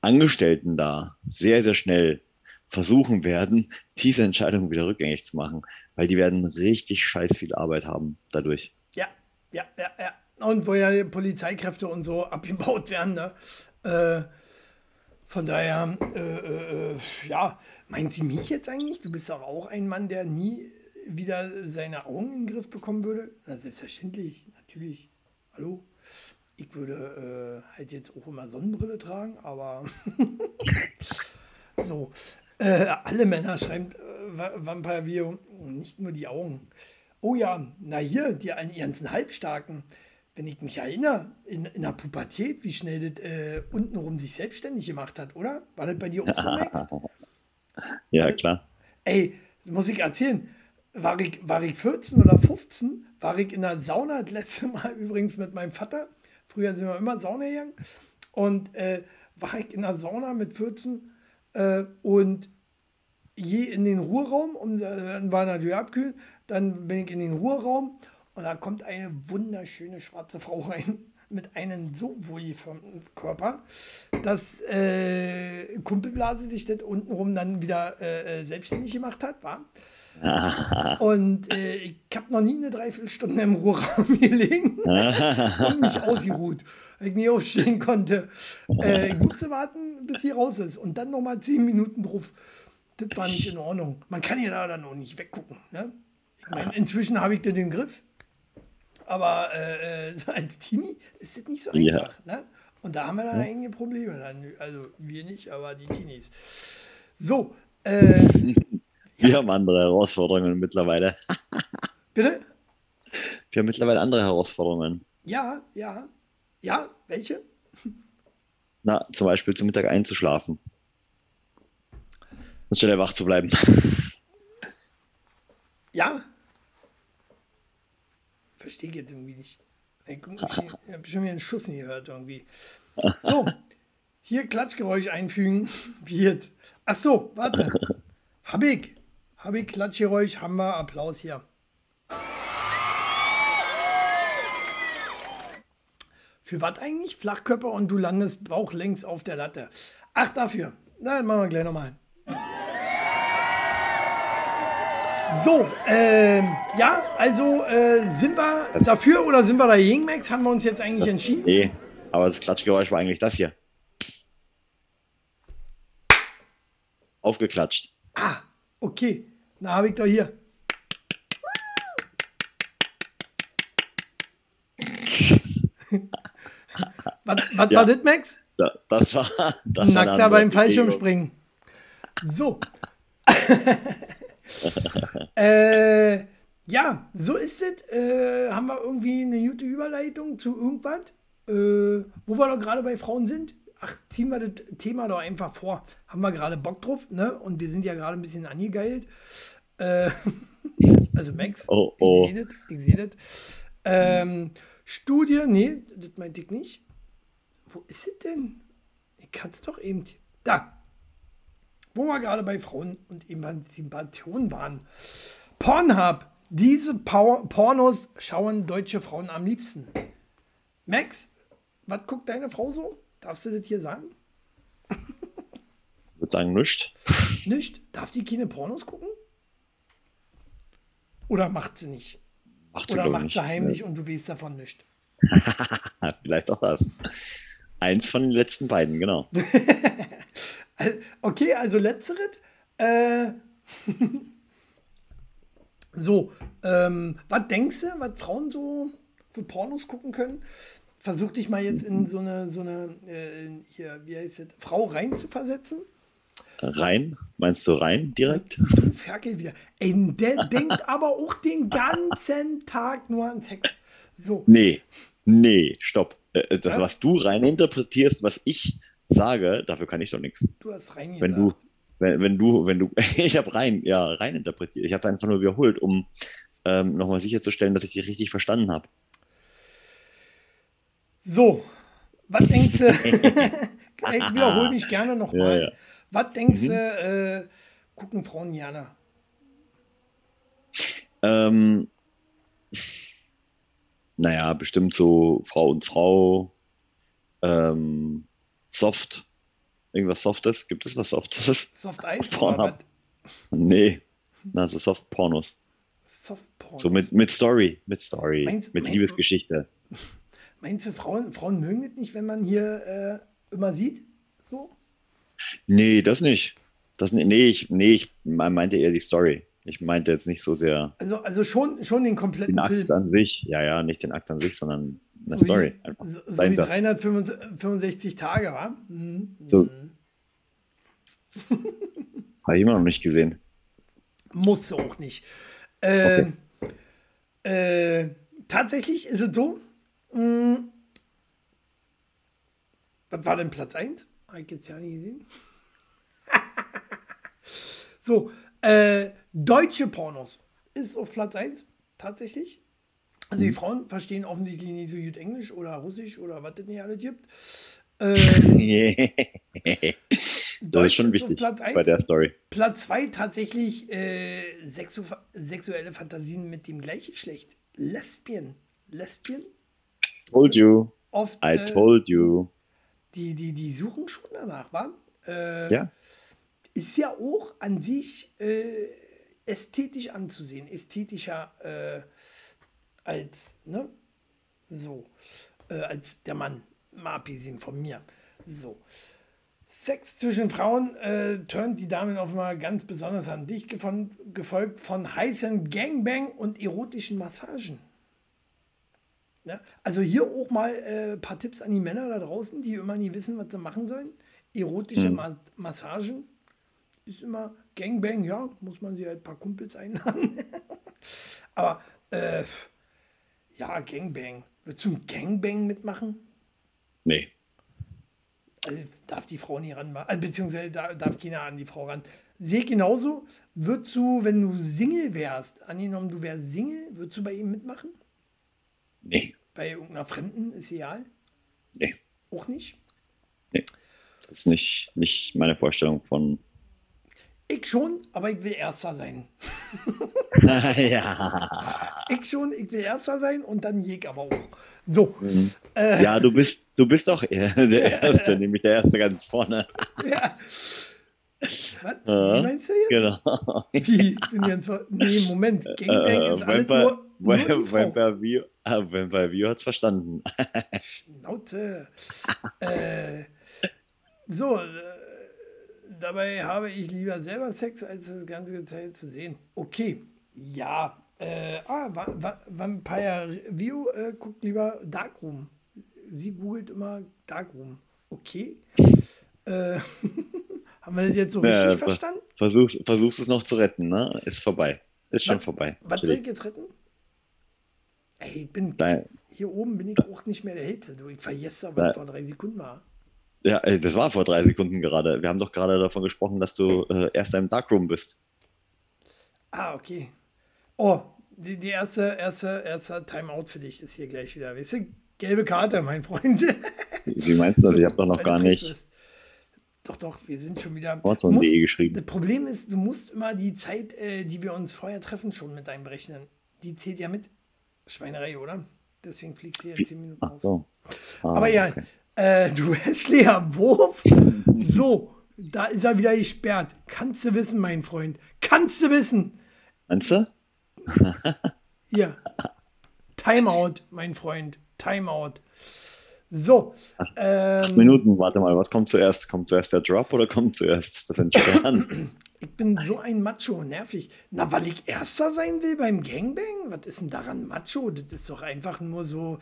Speaker 2: Angestellten da sehr, sehr schnell versuchen werden, diese Entscheidung wieder rückgängig zu machen, weil die werden richtig scheiß viel Arbeit haben dadurch.
Speaker 1: Ja, ja, ja, ja. Und wo ja Polizeikräfte und so abgebaut werden, ne? Äh, von daher, äh, äh, ja, meint sie mich jetzt eigentlich? Du bist doch auch ein Mann, der nie wieder seine Augen in den Griff bekommen würde? Na, selbstverständlich, natürlich. Hallo? Ich würde äh, halt jetzt auch immer Sonnenbrille tragen, aber so. Äh, alle Männer schreibt äh, Vampire Bio, nicht nur die Augen. Oh ja, na hier, die ganzen Halbstarken wenn ich mich erinnere, in, in der Pubertät, wie schnell das äh, untenrum sich selbstständig gemacht hat, oder? War das bei dir auch so, Max?
Speaker 2: ja, klar.
Speaker 1: Ey, muss ich erzählen. War ich, war ich 14 oder 15, war ich in der Sauna, das letzte Mal übrigens mit meinem Vater. Früher sind wir immer Sauna gegangen. Und äh, war ich in der Sauna mit 14 äh, und je in den Ruheraum, um, dann war natürlich abkühlen, dann bin ich in den Ruheraum und da kommt eine wunderschöne schwarze Frau rein mit einem so wohlgeformten Körper, dass äh, Kumpelblase sich das untenrum dann wieder äh, äh selbstständig gemacht hat, war. Und äh, ich habe noch nie eine Dreiviertelstunde im Ruheraum gelegen und mich ausgeruht, weil ich nie aufstehen konnte. Äh, ich musste warten, bis sie raus ist und dann nochmal zehn Minuten Beruf. Das war nicht in Ordnung. Man kann ja da dann auch nicht weggucken. Ne? Ich mein, inzwischen habe ich den Griff. Aber äh, äh als Teenie ist das nicht so einfach. Ja. Ne? Und da haben wir dann einige Probleme. Also wir nicht, aber die Teenies. So. Äh,
Speaker 2: wir haben andere Herausforderungen mittlerweile.
Speaker 1: Bitte?
Speaker 2: Wir haben mittlerweile andere Herausforderungen.
Speaker 1: Ja, ja. Ja, welche?
Speaker 2: Na, zum Beispiel zum Mittag einzuschlafen. Und schnell wach zu bleiben.
Speaker 1: Ja, verstehe jetzt irgendwie nicht. Ich, ich habe schon wieder einen Schuss nie gehört irgendwie. So, hier Klatschgeräusch einfügen. Jetzt? Ach so, warte. Hab ich. Hab ich Klatschgeräusch, haben wir Applaus hier. Für was eigentlich? Flachkörper und du landest bauchlängs auf der Latte. Ach, dafür. Na, dann machen wir gleich nochmal. So, ähm, ja, also äh, sind wir dafür oder sind wir dagegen, Max? Haben wir uns jetzt eigentlich entschieden?
Speaker 2: Nee, aber das Klatschgeräusch war eigentlich das hier. Aufgeklatscht.
Speaker 1: Ah, okay. Na, habe ich doch hier. was was
Speaker 2: Ja.
Speaker 1: war das, Max?
Speaker 2: Da, das war. Das war
Speaker 1: Nackter
Speaker 2: eine
Speaker 1: beim Fallschirmspringen. So. äh, ja, so ist es. Äh, haben wir irgendwie eine gute Überleitung zu irgendwas, äh, wo wir doch gerade bei Frauen sind? Ach, ziehen wir das Thema doch einfach vor. Haben wir gerade Bock drauf, ne? Und wir sind ja gerade ein bisschen angegeilt. Äh, also Max,
Speaker 2: Oh, oh.
Speaker 1: ich sehe das, ich sehe das. Ähm, Studie, nee, das meinte ich nicht. Wo ist es denn? Ich kann es doch eben. Da. Wo wir gerade bei Frauen und Emanzipation waren. Pornhub. Diese Power Pornos schauen deutsche Frauen am liebsten. Max, was guckt deine Frau so? Darfst du das hier sagen?
Speaker 2: Ich würde sagen, nischt.
Speaker 1: Nicht? Darf die keine Pornos gucken? Oder macht sie nicht?
Speaker 2: Macht sie,
Speaker 1: Oder macht
Speaker 2: nicht.
Speaker 1: sie heimlich und du weißt davon nicht?
Speaker 2: Ja, vielleicht auch das. Eins von den letzten beiden, genau.
Speaker 1: Okay, also letzteres. Äh, so, ähm, was denkst du, was Frauen so für Pornos gucken können? Versuch dich mal jetzt in so eine, so eine, äh, hier, wie heißt es, Frau rein zu versetzen.
Speaker 2: Rein? Meinst du rein direkt?
Speaker 1: Du Ferkel wieder. Ey, der denkt aber auch den ganzen Tag nur an Sex. So,
Speaker 2: Nee, nee, stopp. Äh, Das,
Speaker 1: Ja?
Speaker 2: was du rein interpretierst, was ich sage, dafür kann ich doch nichts.
Speaker 1: du hast rein
Speaker 2: Wenn du, wenn, wenn du, wenn du, ich habe rein, ja, rein interpretiert. Ich habe es einfach nur wiederholt, um ähm, nochmal sicherzustellen, dass ich dich richtig verstanden habe.
Speaker 1: So, was denkst du? ich wiederhole mich gerne nochmal.
Speaker 2: Ja, ja.
Speaker 1: Was denkst
Speaker 2: Mhm.
Speaker 1: du, äh, gucken Frauen gerne?
Speaker 2: Ähm, naja, bestimmt so Frau und Frau, ähm, Soft, irgendwas Softes. Gibt es was Softes?
Speaker 1: Soft Eis
Speaker 2: Pornhub. Nee, na, so Soft-Pornos.
Speaker 1: Soft Porn.
Speaker 2: So mit, mit Story, mit Story,
Speaker 1: Meinst-
Speaker 2: mit
Speaker 1: mein-
Speaker 2: Liebesgeschichte.
Speaker 1: Meinst du, Frauen, Frauen mögen das nicht, wenn man hier äh, immer sieht? So?
Speaker 2: Nee, das nicht. Das, nee, ich, nee, ich meinte eher die Story. Ich meinte jetzt nicht so sehr
Speaker 1: Also, also schon, schon den kompletten
Speaker 2: den Akt
Speaker 1: Film.
Speaker 2: an sich. Ja, ja, nicht den Akt an sich, sondern eine
Speaker 1: So
Speaker 2: Story.
Speaker 1: Wie,
Speaker 2: Einfach
Speaker 1: so, so wie
Speaker 2: dahinter.
Speaker 1: 365 Tage, wa? Mhm.
Speaker 2: So. Habe ich immer noch nicht gesehen.
Speaker 1: Muss auch nicht. Ähm, äh, tatsächlich ist es so. Was war denn Platz 1? Habe ich jetzt ja nicht gesehen. so, äh, deutsche Pornos ist auf Platz 1, tatsächlich. Also die Frauen verstehen offensichtlich nicht so gut Englisch oder Russisch oder was es nicht alles gibt. Ähm,
Speaker 2: das ist schon wichtig
Speaker 1: Platz 1.
Speaker 2: bei der Story.
Speaker 1: Platz 2 tatsächlich äh, sexu sexuelle Fantasien mit dem gleichen Geschlecht. Lesbien. Lesbien?
Speaker 2: Told you.
Speaker 1: Oft,
Speaker 2: I
Speaker 1: äh,
Speaker 2: told you.
Speaker 1: die, die, die suchen schon danach, wa? Äh,
Speaker 2: Ja.
Speaker 1: Ist ja auch an sich äh, ästhetisch anzusehen. Ästhetischer äh, als, ne? So. Äh, als der Mann. Abgesehen von mir. So. Sex zwischen Frauen äh, turnt die Damen offenbar ganz besonders an. Dich gefolgt von heißen Gangbang und erotischen Massagen. Ja? Also hier auch mal ein äh, paar Tipps an die Männer da draußen, die immer nie wissen, was sie machen sollen. Erotische Ma Massagen ist immer Gangbang, ja, muss man sich halt ein paar Kumpels einladen. Aber äh, ja, Gangbang. Würdest du ein Gangbang mitmachen?
Speaker 2: Nee.
Speaker 1: Also darf die Frau nicht ran, also, beziehungsweise da, darf keiner an die Frau ran. Sehe genauso. Würdest du, wenn du Single wärst, angenommen du wärst Single, würdest du bei ihm mitmachen?
Speaker 2: Nee.
Speaker 1: Bei irgendeiner Fremden, ist egal?
Speaker 2: Nee.
Speaker 1: Auch nicht?
Speaker 2: Das ist nicht, nicht meine Vorstellung von.
Speaker 1: Ich schon, aber ich will Erster sein.
Speaker 2: ja.
Speaker 1: Ich schon, ich will Erster sein und dann jeg aber auch. So.
Speaker 2: Mhm. Äh, ja, du bist, du bist auch der Erste, nämlich der Erste ganz vorne. ja.
Speaker 1: Was? Wie meinst du jetzt? Genau. Wie? Bin jetzt, nee, Moment. Gangbang ist alles nur,
Speaker 2: nur View, ah, Vampire View hat's verstanden.
Speaker 1: Schnauze. äh, so, äh, dabei habe ich lieber selber Sex, als das ganze Zeit zu sehen. Okay, ja. Äh, ah, Vampire View äh, guckt lieber Darkroom. Sie googelt immer Darkroom. Okay. Äh, haben wir das jetzt so richtig ja, verstanden?
Speaker 2: Versuch, versuchst es noch zu retten, ne? Ist vorbei. Ist schon
Speaker 1: was,
Speaker 2: vorbei.
Speaker 1: Was soll ich jetzt retten? Ey, ich bin Nein. hier oben bin ich auch nicht mehr der Hälfte. Ich vergesse aber vor drei Sekunden war.
Speaker 2: Ja, das war vor drei Sekunden gerade. Wir haben doch gerade davon gesprochen, dass du äh, erst im Darkroom bist.
Speaker 1: Ah, okay. Oh, die, die erste, erste, erste Timeout für dich ist hier gleich wieder. Weißt du, gelbe Karte, mein Freund.
Speaker 2: Wie meinst du das? Ich habe doch noch gar nicht.
Speaker 1: Doch, doch, wir sind schon wieder.
Speaker 2: Musst, geschrieben.
Speaker 1: Das Problem ist, du musst immer die Zeit, äh, die wir uns vorher treffen, schon mit einberechnen. Die zählt ja mit Schweinerei, oder? Deswegen fliegst du hier 10 Minuten aus. So. Ah, Aber ja, okay. äh, du hässlicher Wurf. So, da ist er wieder gesperrt. Kannst du wissen, mein Freund. Kannst du wissen.
Speaker 2: Meinst du?
Speaker 1: Hier. Timeout, mein Freund. Timeout. So.
Speaker 2: Acht, ähm, acht, Minuten, warte mal, was kommt zuerst? Kommt zuerst der Drop oder kommt zuerst das Entsperren?
Speaker 1: ich bin so ein Macho, nervig. Na, weil ich Erster sein will beim Gangbang? Was ist denn daran Macho? Das ist doch einfach nur so,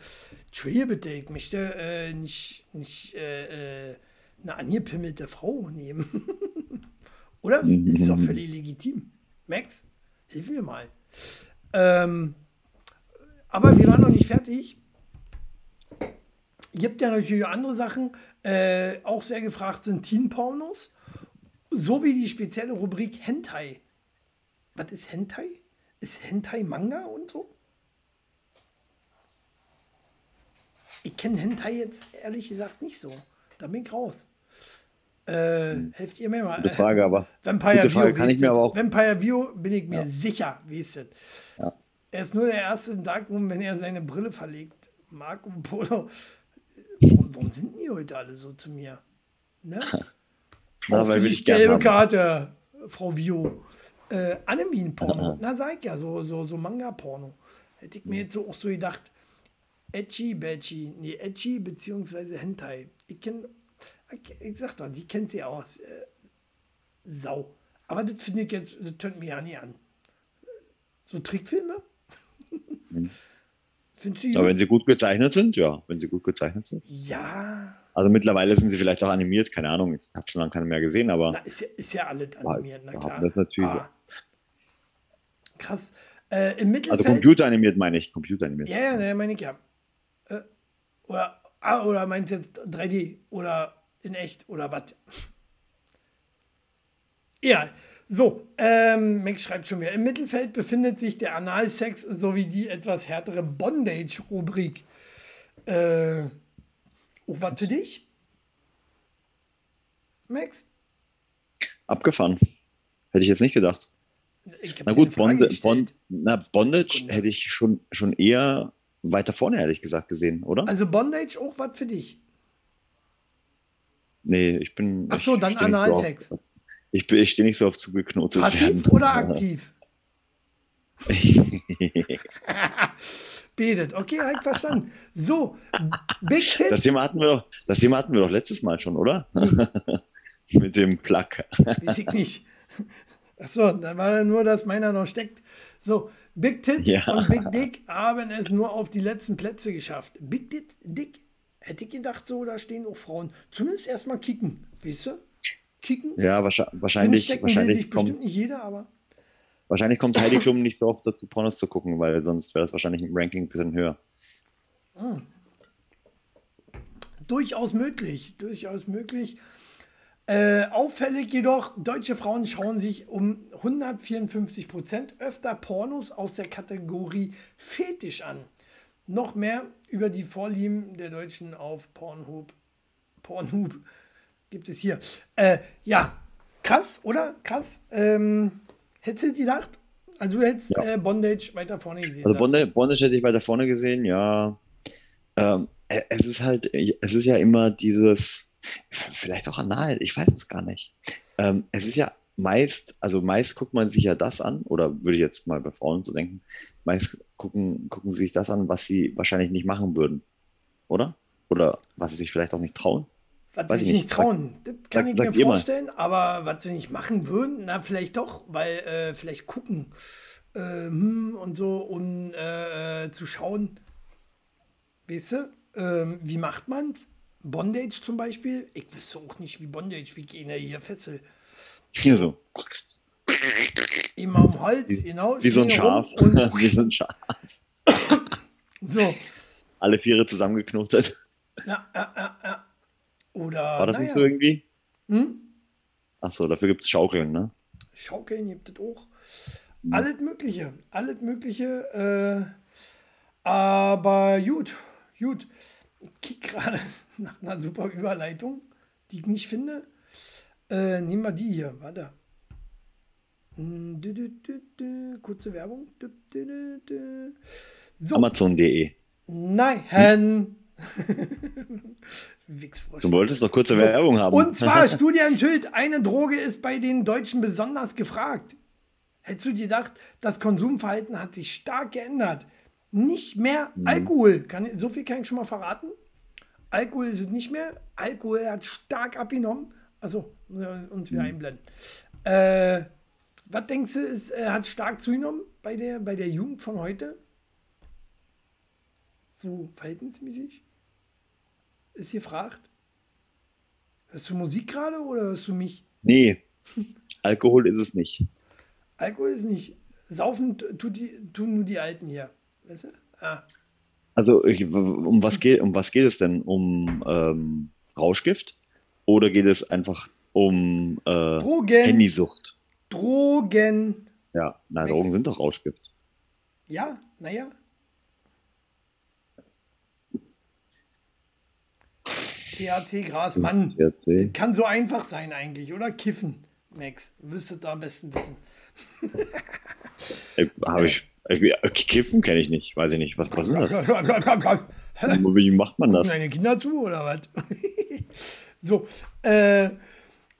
Speaker 1: Entschuldige bitte, ich möchte äh, nicht, nicht äh, äh eine angepimmelte Frau nehmen. oder? Ist doch völlig legitim. Max, hilf mir mal. Ähm, aber wir waren noch nicht fertig. Gibt ja natürlich andere Sachen. Äh, auch sehr gefragt sind Teen-Pornos. Sowie die spezielle Rubrik Hentai. Was ist Hentai? Ist Hentai Manga und so? Ich kenne Hentai jetzt ehrlich gesagt nicht so. Da bin ich raus. Äh, hm. helft ihr mir mal.
Speaker 2: Gute Frage, aber.
Speaker 1: Vampire Frage, View, kann ich mir aber auch Vampire View bin ich mir ja. sicher, wie ist das? Ja. Er ist nur der Erste im Darkroom, wenn er seine Brille verlegt. Marco Polo. Warum, warum, sind die heute alle so zu mir? Ne? Na, auch für die gelbe Karte, Frau Vio. Äh, Anime-Porno. Na, sag ich ja, so, so, so Manga-Porno. Hätte ich mir jetzt so auch so gedacht. Edgy, Badgy. Nee, Edgy beziehungsweise Hentai. Ich kenne, ich sag doch, die kennt sie aus. Äh, Sau. Aber das finde ich jetzt, das tönt mir ja nie an. So Trickfilme?
Speaker 2: Hm. Aber wenn sie gut gezeichnet sind, ja, wenn sie gut gezeichnet sind.
Speaker 1: Ja.
Speaker 2: Also mittlerweile sind sie vielleicht auch animiert, keine Ahnung, ich habe schon lange keine mehr gesehen, aber.
Speaker 1: Na, ist, ja, ist ja alles animiert, na klar.
Speaker 2: Das natürlich. Ah.
Speaker 1: Krass. Äh, Im Mittelfeld.
Speaker 2: Also computeranimiert meine ich, computeranimiert.
Speaker 1: Ja, ja, ne, meine ich ja. Äh, oder, ah, oder meinst du jetzt 3D oder in echt oder was? ja, so, ähm, Max schreibt schon wieder. Im Mittelfeld befindet sich der Analsex sowie die etwas härtere Bondage-Rubrik. Äh, oh, was für dich? Max?
Speaker 2: Abgefahren. Hätte ich jetzt nicht gedacht. Na gut, Bond, Bond, na, Bondage Sekunde. hätte ich schon, schon eher weiter vorne, ehrlich gesagt, gesehen, oder?
Speaker 1: Also Bondage auch was für dich?
Speaker 2: Nee, ich bin.
Speaker 1: Ach so, dann Analsex. So
Speaker 2: ich, ich stehe nicht so auf zugeknotet
Speaker 1: Passiv werden. oder aktiv? Betet. Okay, halt verstanden. So,
Speaker 2: Big Tits. Das Thema hatten wir doch, das Thema hatten wir doch letztes Mal schon, oder? Mit dem Plug.
Speaker 1: Weiß ich nicht. Achso, dann war nur, dass meiner noch steckt. So, Big Tits ja. und Big Dick haben es nur auf die letzten Plätze geschafft. Big Dick, hätte ich gedacht, so, da stehen auch Frauen. Zumindest erstmal kicken, weißt du? kicken.
Speaker 2: Ja, wahrscheinlich. wahrscheinlich
Speaker 1: sich kommt, bestimmt nicht jeder, aber.
Speaker 2: Wahrscheinlich kommt Heidi Klum nicht so oft dazu, Pornos zu gucken, weil sonst wäre das wahrscheinlich im Ranking ein bisschen höher.
Speaker 1: Ah. Durchaus möglich, durchaus möglich. Äh, auffällig jedoch, deutsche Frauen schauen sich um 154 Prozent öfter Pornos aus der Kategorie Fetisch an. Noch mehr über die Vorlieben der Deutschen auf Pornhub. Pornhub gibt es hier. Äh, ja, krass, oder? Krass. Ähm, hättest du gedacht? Also du hättest ja. äh, Bondage weiter vorne gesehen.
Speaker 2: Also Bondage, Bondage, hätte ich weiter vorne gesehen, ja. ähm, e- es ist halt, es ist ja immer dieses, vielleicht auch anal, ich weiß es gar nicht. Ähm, es ist ja meist, also meist guckt man sich ja das an, oder würde ich jetzt mal bei Frauen so denken, meist gucken, gucken sie sich das an, was sie wahrscheinlich nicht machen würden. Oder? Oder was sie sich vielleicht auch nicht trauen.
Speaker 1: Was
Speaker 2: Weiß
Speaker 1: sie
Speaker 2: ich
Speaker 1: sich
Speaker 2: nicht.
Speaker 1: trauen, das kann
Speaker 2: sag-
Speaker 1: ich
Speaker 2: sag
Speaker 1: mir
Speaker 2: mal.
Speaker 1: vorstellen, aber was sie nicht machen würden, na, vielleicht doch, weil äh, vielleicht gucken äh, hm, und so und äh, äh, zu schauen, weißt du, ähm, wie macht man's? Bondage zum Beispiel? Ich wüsste auch nicht, wie Bondage, wie ich ihn hier fessel.
Speaker 2: Hier so.
Speaker 1: Immer am Hals, genau.
Speaker 2: Wie so ein Schaf. Wie so ein Schaf.
Speaker 1: so.
Speaker 2: Alle Viere zusammengeknotet.
Speaker 1: Ja, ja, ja, ja. Oder.
Speaker 2: War das nicht
Speaker 1: naja,
Speaker 2: so irgendwie?
Speaker 1: Hm?
Speaker 2: Achso, dafür gibt es Schaukeln, ne?
Speaker 1: Schaukeln gibt es auch.
Speaker 2: Hm.
Speaker 1: Alles Mögliche. Alles Mögliche. Äh, aber gut, gut. Ich kick gerade nach einer super Überleitung, die ich nicht finde. Äh, nehmen wir die hier. Warte. Hm. Kurze Werbung. So,
Speaker 2: Amazon.de.
Speaker 1: nein. Wichsfrosch.
Speaker 2: Du wolltest doch kurze
Speaker 1: So,
Speaker 2: Werbung haben.
Speaker 1: Und zwar, Studie enthüllt, eine Droge ist bei den Deutschen besonders gefragt. Hättest du dir gedacht, das Konsumverhalten hat sich stark geändert. Nicht mehr
Speaker 2: Mhm.
Speaker 1: Alkohol. Kann, so viel kann ich schon mal verraten. Alkohol ist es nicht mehr. Alkohol hat stark abgenommen. Also uns
Speaker 2: Mhm.
Speaker 1: wieder einblenden. Äh, was denkst du, ist, äh, hat stark zugenommen bei der, bei der Jugend von heute? So verhältnismäßig? Ist gefragt. Hörst du Musik gerade oder hörst du mich?
Speaker 2: Nee, Alkohol ist es nicht.
Speaker 1: Alkohol ist nicht. Saufen tut die, tun nur die Alten hier. Weißt du? Ah,
Speaker 2: Also ich, um was geht, um was geht es denn? Um ähm, Rauschgift? Oder geht es einfach um äh,
Speaker 1: Drogen.
Speaker 2: Handysucht?
Speaker 1: Drogen.
Speaker 2: Ja, na. Drogen sind doch Rauschgift.
Speaker 1: Ja, naja. THC, Gras, Mann.
Speaker 2: THC.
Speaker 1: Kann so einfach sein eigentlich, oder? Kiffen, Max. Müsstet ihr am besten wissen.
Speaker 2: Äh, Hab ich, ich, Kiffen kenne ich nicht, weiß ich nicht. Was, was ist das? Wie macht man das?
Speaker 1: Deine Kinder zu oder was? so, äh,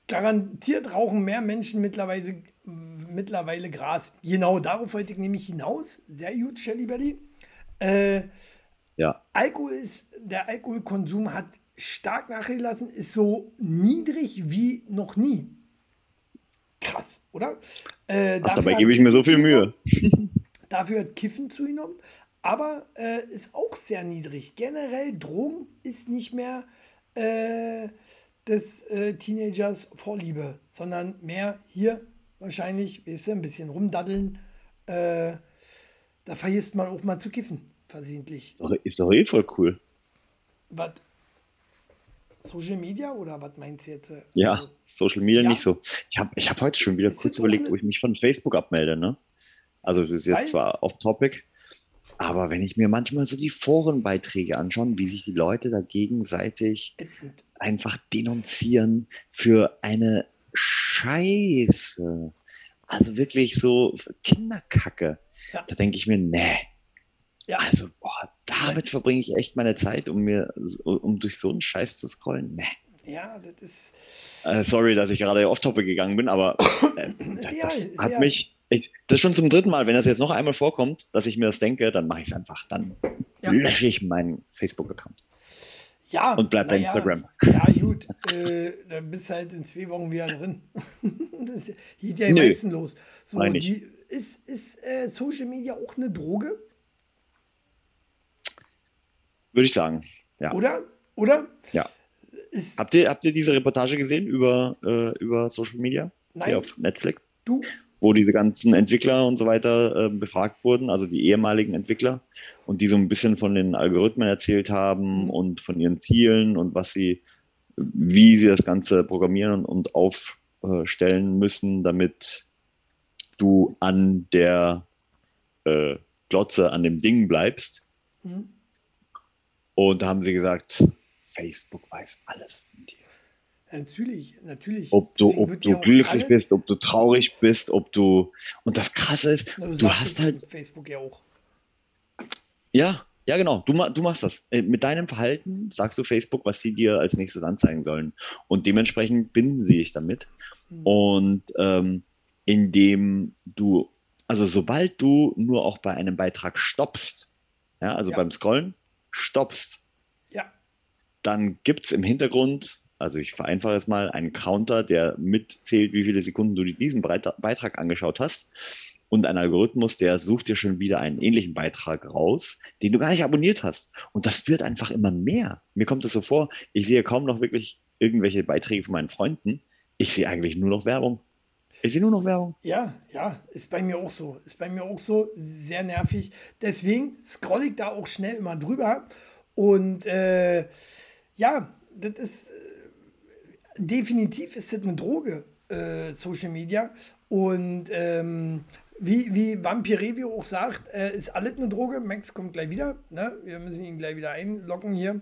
Speaker 1: garantiert rauchen mehr Menschen mittlerweile, mittlerweile Gras. Genau darauf wollte ich nämlich hinaus. Sehr gut, Shelly Belly. Äh,
Speaker 2: Ja,
Speaker 1: Alkohol ist, der Alkoholkonsum hat stark nachgelassen, ist so niedrig wie noch nie. Krass, oder? Äh,
Speaker 2: Ach, dabei gebe ich mir so viel Mühe.
Speaker 1: Dafür hat Kiffen zugenommen, aber äh, ist auch sehr niedrig. Generell Drogen ist nicht mehr äh, des äh, Teenagers Vorliebe, sondern mehr hier wahrscheinlich, weißt du, ein bisschen rumdaddeln. Äh, da vergisst man auch mal zu kiffen, versehentlich.
Speaker 2: Ist doch eh voll cool.
Speaker 1: Was? Social Media oder was meinst du jetzt?
Speaker 2: Ja,
Speaker 1: Also,
Speaker 2: Social Media
Speaker 1: Ja.
Speaker 2: nicht so. Ich habe ich hab heute schon wieder
Speaker 1: Ist
Speaker 2: kurz überlegt,
Speaker 1: eine-
Speaker 2: wo ich mich von Facebook abmelde. Ne? Also das ist jetzt
Speaker 1: Weil-
Speaker 2: zwar off-topic, aber wenn ich mir manchmal so die Forenbeiträge anschaue, wie sich die Leute da gegenseitig
Speaker 1: ätzend.
Speaker 2: einfach denunzieren für eine Scheiße. Also wirklich so Kinderkacke.
Speaker 1: Ja.
Speaker 2: Da denke ich mir, nee.
Speaker 1: Ja.
Speaker 2: Also, boah, damit verbringe ich echt meine Zeit, um mir, um durch so einen Scheiß zu scrollen. Nee.
Speaker 1: Ja, das ist.
Speaker 2: Äh, sorry, dass ich gerade off-topic gegangen bin, aber äh,
Speaker 1: egal,
Speaker 2: das
Speaker 1: ist
Speaker 2: hat
Speaker 1: egal.
Speaker 2: mich. Ich, das ist schon zum dritten Mal. Wenn das jetzt noch einmal vorkommt, dass ich mir das denke, dann mache ich es einfach. Dann
Speaker 1: Ja.
Speaker 2: lösche ich meinen Facebook-Account
Speaker 1: Ja,
Speaker 2: und bleib bei
Speaker 1: ja.
Speaker 2: Instagram.
Speaker 1: Ja, gut. Äh, da bist du halt in zwei Wochen wieder drin. das geht ja am
Speaker 2: Nö.
Speaker 1: meisten los. So, die, ist ist äh, Social Media auch eine Droge?
Speaker 2: Würde ich sagen. Ja.
Speaker 1: Oder? Oder?
Speaker 2: Ja.
Speaker 1: Ist,
Speaker 2: Habt ihr, habt ihr diese Reportage gesehen über, äh, über Social Media?
Speaker 1: Nein.
Speaker 2: Hier auf Netflix?
Speaker 1: du?
Speaker 2: Wo diese ganzen Entwickler und so weiter äh, befragt wurden, also die ehemaligen Entwickler, und die so ein bisschen von den Algorithmen erzählt haben
Speaker 1: Mhm.
Speaker 2: und von ihren Zielen und was sie, wie sie das Ganze programmieren und aufstellen müssen, damit du an der äh, Glotze, an dem Ding bleibst.
Speaker 1: Hm?
Speaker 2: Und da haben sie gesagt, Facebook weiß alles von dir.
Speaker 1: Natürlich, natürlich.
Speaker 2: ob du,
Speaker 1: Deswegen
Speaker 2: ob du glücklich
Speaker 1: alle-
Speaker 2: bist, ob du traurig bist, ob du. Und das Krasse ist, du
Speaker 1: sagst
Speaker 2: hast halt,
Speaker 1: Facebook ja auch.
Speaker 2: ja, Ja, genau. Du, du machst das. Äh, mit deinem Verhalten sagst du Facebook, was sie dir als nächstes anzeigen sollen. Und dementsprechend binden sie dich damit. Mhm. Und ähm, indem du, also sobald du nur auch bei einem Beitrag stoppst, ja, also ja. beim Scrollen, stoppst,
Speaker 1: ja.
Speaker 2: dann gibt es im Hintergrund, also ich vereinfache es mal, einen Counter, der mitzählt, wie viele Sekunden du diesen Beitrag angeschaut hast und ein Algorithmus, der sucht dir schon wieder einen ähnlichen Beitrag raus, den du gar nicht abonniert hast. Und das wird einfach immer mehr. Mir kommt es so vor, ich sehe kaum noch wirklich irgendwelche Beiträge von meinen Freunden. Ich sehe eigentlich nur noch Werbung. Ich sehe nur noch Werbung.
Speaker 1: Ja, ja, ist bei mir auch so. Ist bei mir auch so sehr nervig. Deswegen scroll ich da auch schnell immer drüber. Und äh, ja, das ist äh, definitiv ist das eine Droge, äh, Social Media. Und ähm, wie, wie Vampirevio auch sagt, äh, ist alles eine Droge. Max kommt gleich wieder. Ne? Wir müssen ihn gleich wieder einlocken hier.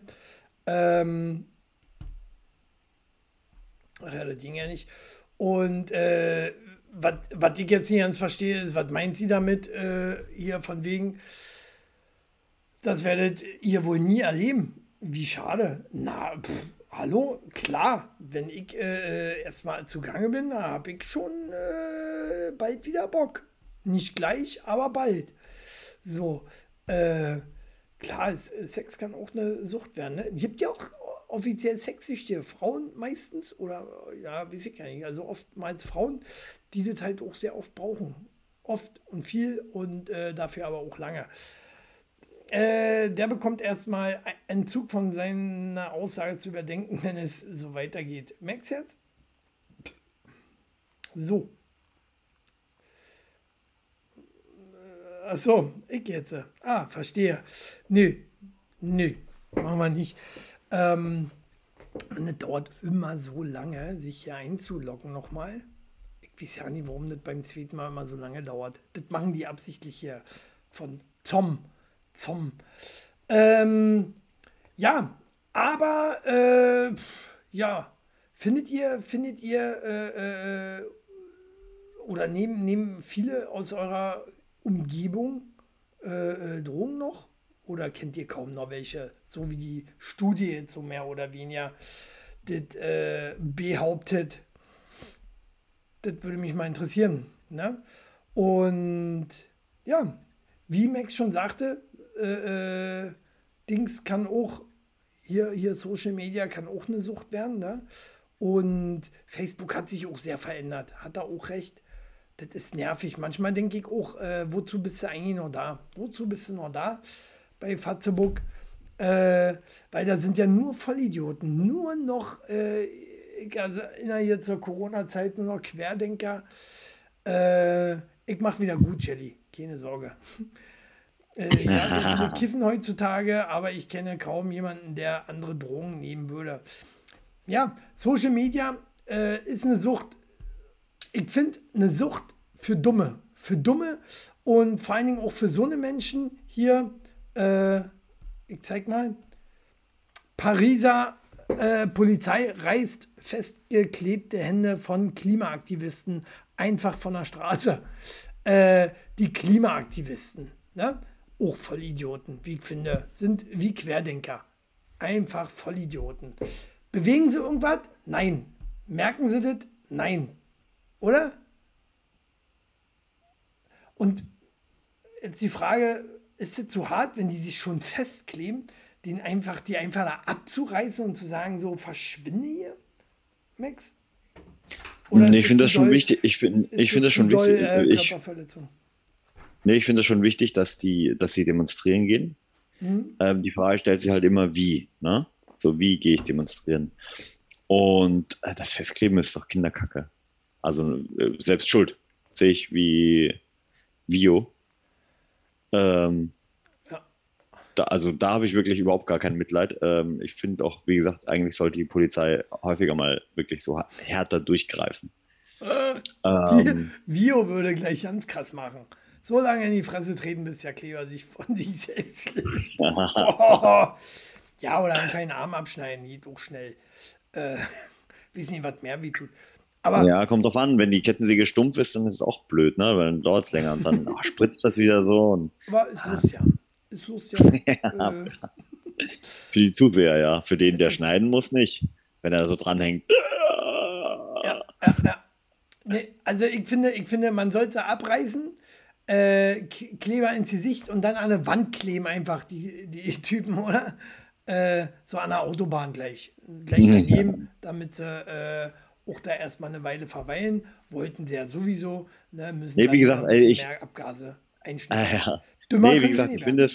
Speaker 1: Ähm, ach ja, das ging ja nicht. Und äh, was ich jetzt nicht ganz verstehe, ist, was meint sie damit äh, hier von wegen, das werdet ihr wohl nie erleben. Wie schade. Na, pff, hallo, klar, wenn ich äh, erstmal zugange bin, da habe ich schon äh, bald wieder Bock. Nicht gleich, aber bald. So, äh, klar, Sex kann auch eine Sucht werden. Ne? Gibt ja auch offiziell sexsüchtige Frauen meistens oder ja, weiß ich gar nicht. Also oftmals Frauen, die das halt auch sehr oft brauchen. Oft und viel und äh, dafür aber auch lange. Äh, der bekommt erstmal Entzug von seiner Aussage zu überdenken, wenn es so weitergeht. Merkst du jetzt? So. Äh, Achso, ich jetzt. Ah, verstehe. Nö, nö, machen wir nicht. Ähm, und es dauert immer so lange, sich hier einzuloggen nochmal. Ich weiß ja nicht, warum das beim zweiten Mal immer so lange dauert. Das machen die absichtlich hier von Tom. Tom. Ähm, ja, aber äh, ja, findet ihr, findet ihr äh, äh, oder nehmen, nehmen viele aus eurer Umgebung äh, äh, Drogen noch? Oder kennt ihr kaum noch welche? So wie die Studie jetzt so mehr oder weniger das äh, behauptet. Das würde mich mal interessieren. Ne? Und ja, wie Max schon sagte, äh, äh, Dings kann auch, hier, hier Social Media kann auch eine Sucht werden. Ne? Und Facebook hat sich auch sehr verändert. Hat er auch recht. Das ist nervig. Manchmal denke ich auch, äh, wozu bist du eigentlich noch da? Wozu bist du noch da? bei Fatzeburg, äh, weil da sind ja nur Vollidioten, nur noch, äh, ich also erinnere hier zur Corona-Zeit nur noch Querdenker. Äh, ich mache wieder gut, Jelly, keine Sorge. Äh, ja, viele kiffen heutzutage, aber ich kenne kaum jemanden, der andere Drogen nehmen würde. Ja, Social Media äh, ist eine Sucht. Ich finde eine Sucht für Dumme. Für Dumme und vor allen Dingen auch für so eine Menschen hier, äh, ich zeig mal, Pariser äh, Polizei reißt festgeklebte Hände von Klimaaktivisten einfach von der Straße. Äh, die Klimaaktivisten, ne? auch Vollidioten, wie ich finde, sind wie Querdenker. Einfach Vollidioten. Bewegen sie irgendwas? Nein. Merken sie das? Nein. Oder? Und jetzt die Frage, ist es zu hart, wenn die sich schon festkleben, den einfach, die einfach da abzureißen und zu sagen, so verschwinde hier, Max?
Speaker 2: Oder nee, ich finde das schon wichtig. Ich finde ich find das schon doll, wichtig. Äh, ich, nee, ich finde das schon wichtig, dass die, dass sie demonstrieren gehen. Mhm. Ähm, die Frage stellt sich halt immer, wie. Ne? So, wie gehe ich demonstrieren? Und äh, das Festkleben ist doch Kinderkacke. Also äh, selbst schuld. Sehe ich wie Vio. Ähm, ja. da, also da habe ich wirklich überhaupt gar kein Mitleid. Ähm, ich finde auch, wie gesagt, eigentlich sollte die Polizei häufiger mal wirklich so härter durchgreifen.
Speaker 1: Äh, ähm, Vio würde gleich ganz krass machen. So lange in die Fresse treten, bis der Kleber sich von sich selbst löst. oh. Ja, oder einen kleinen Arm abschneiden, geht auch schnell. Äh, wissen nicht, was mehr wie tut.
Speaker 2: Aber ja, kommt drauf an, wenn die Kettensäge stumpf ist, dann ist es auch blöd, ne? Weil dann dauert es länger und dann ach, spritzt das wieder so. Und,
Speaker 1: aber es muss ja. lustig. ja, äh,
Speaker 2: für die Zuseher, ja. Für den, der schneiden muss, nicht. Wenn er so dranhängt.
Speaker 1: Ja, ja, ja. Nee, also ich finde, ich finde, man sollte abreißen, äh, Kleber ins Gesicht und dann an eine Wand kleben, einfach die, die Typen, oder? Äh, so an der Autobahn gleich. Gleich daneben, damit sie äh, auch da erstmal eine Weile verweilen. Wollten sie ja sowieso, ne, müssen
Speaker 2: nee, wie gesagt, ey, ich,
Speaker 1: mehr Abgase einschneiden.
Speaker 2: Äh, ja. Dümmer nee, wie gesagt, ich finde es,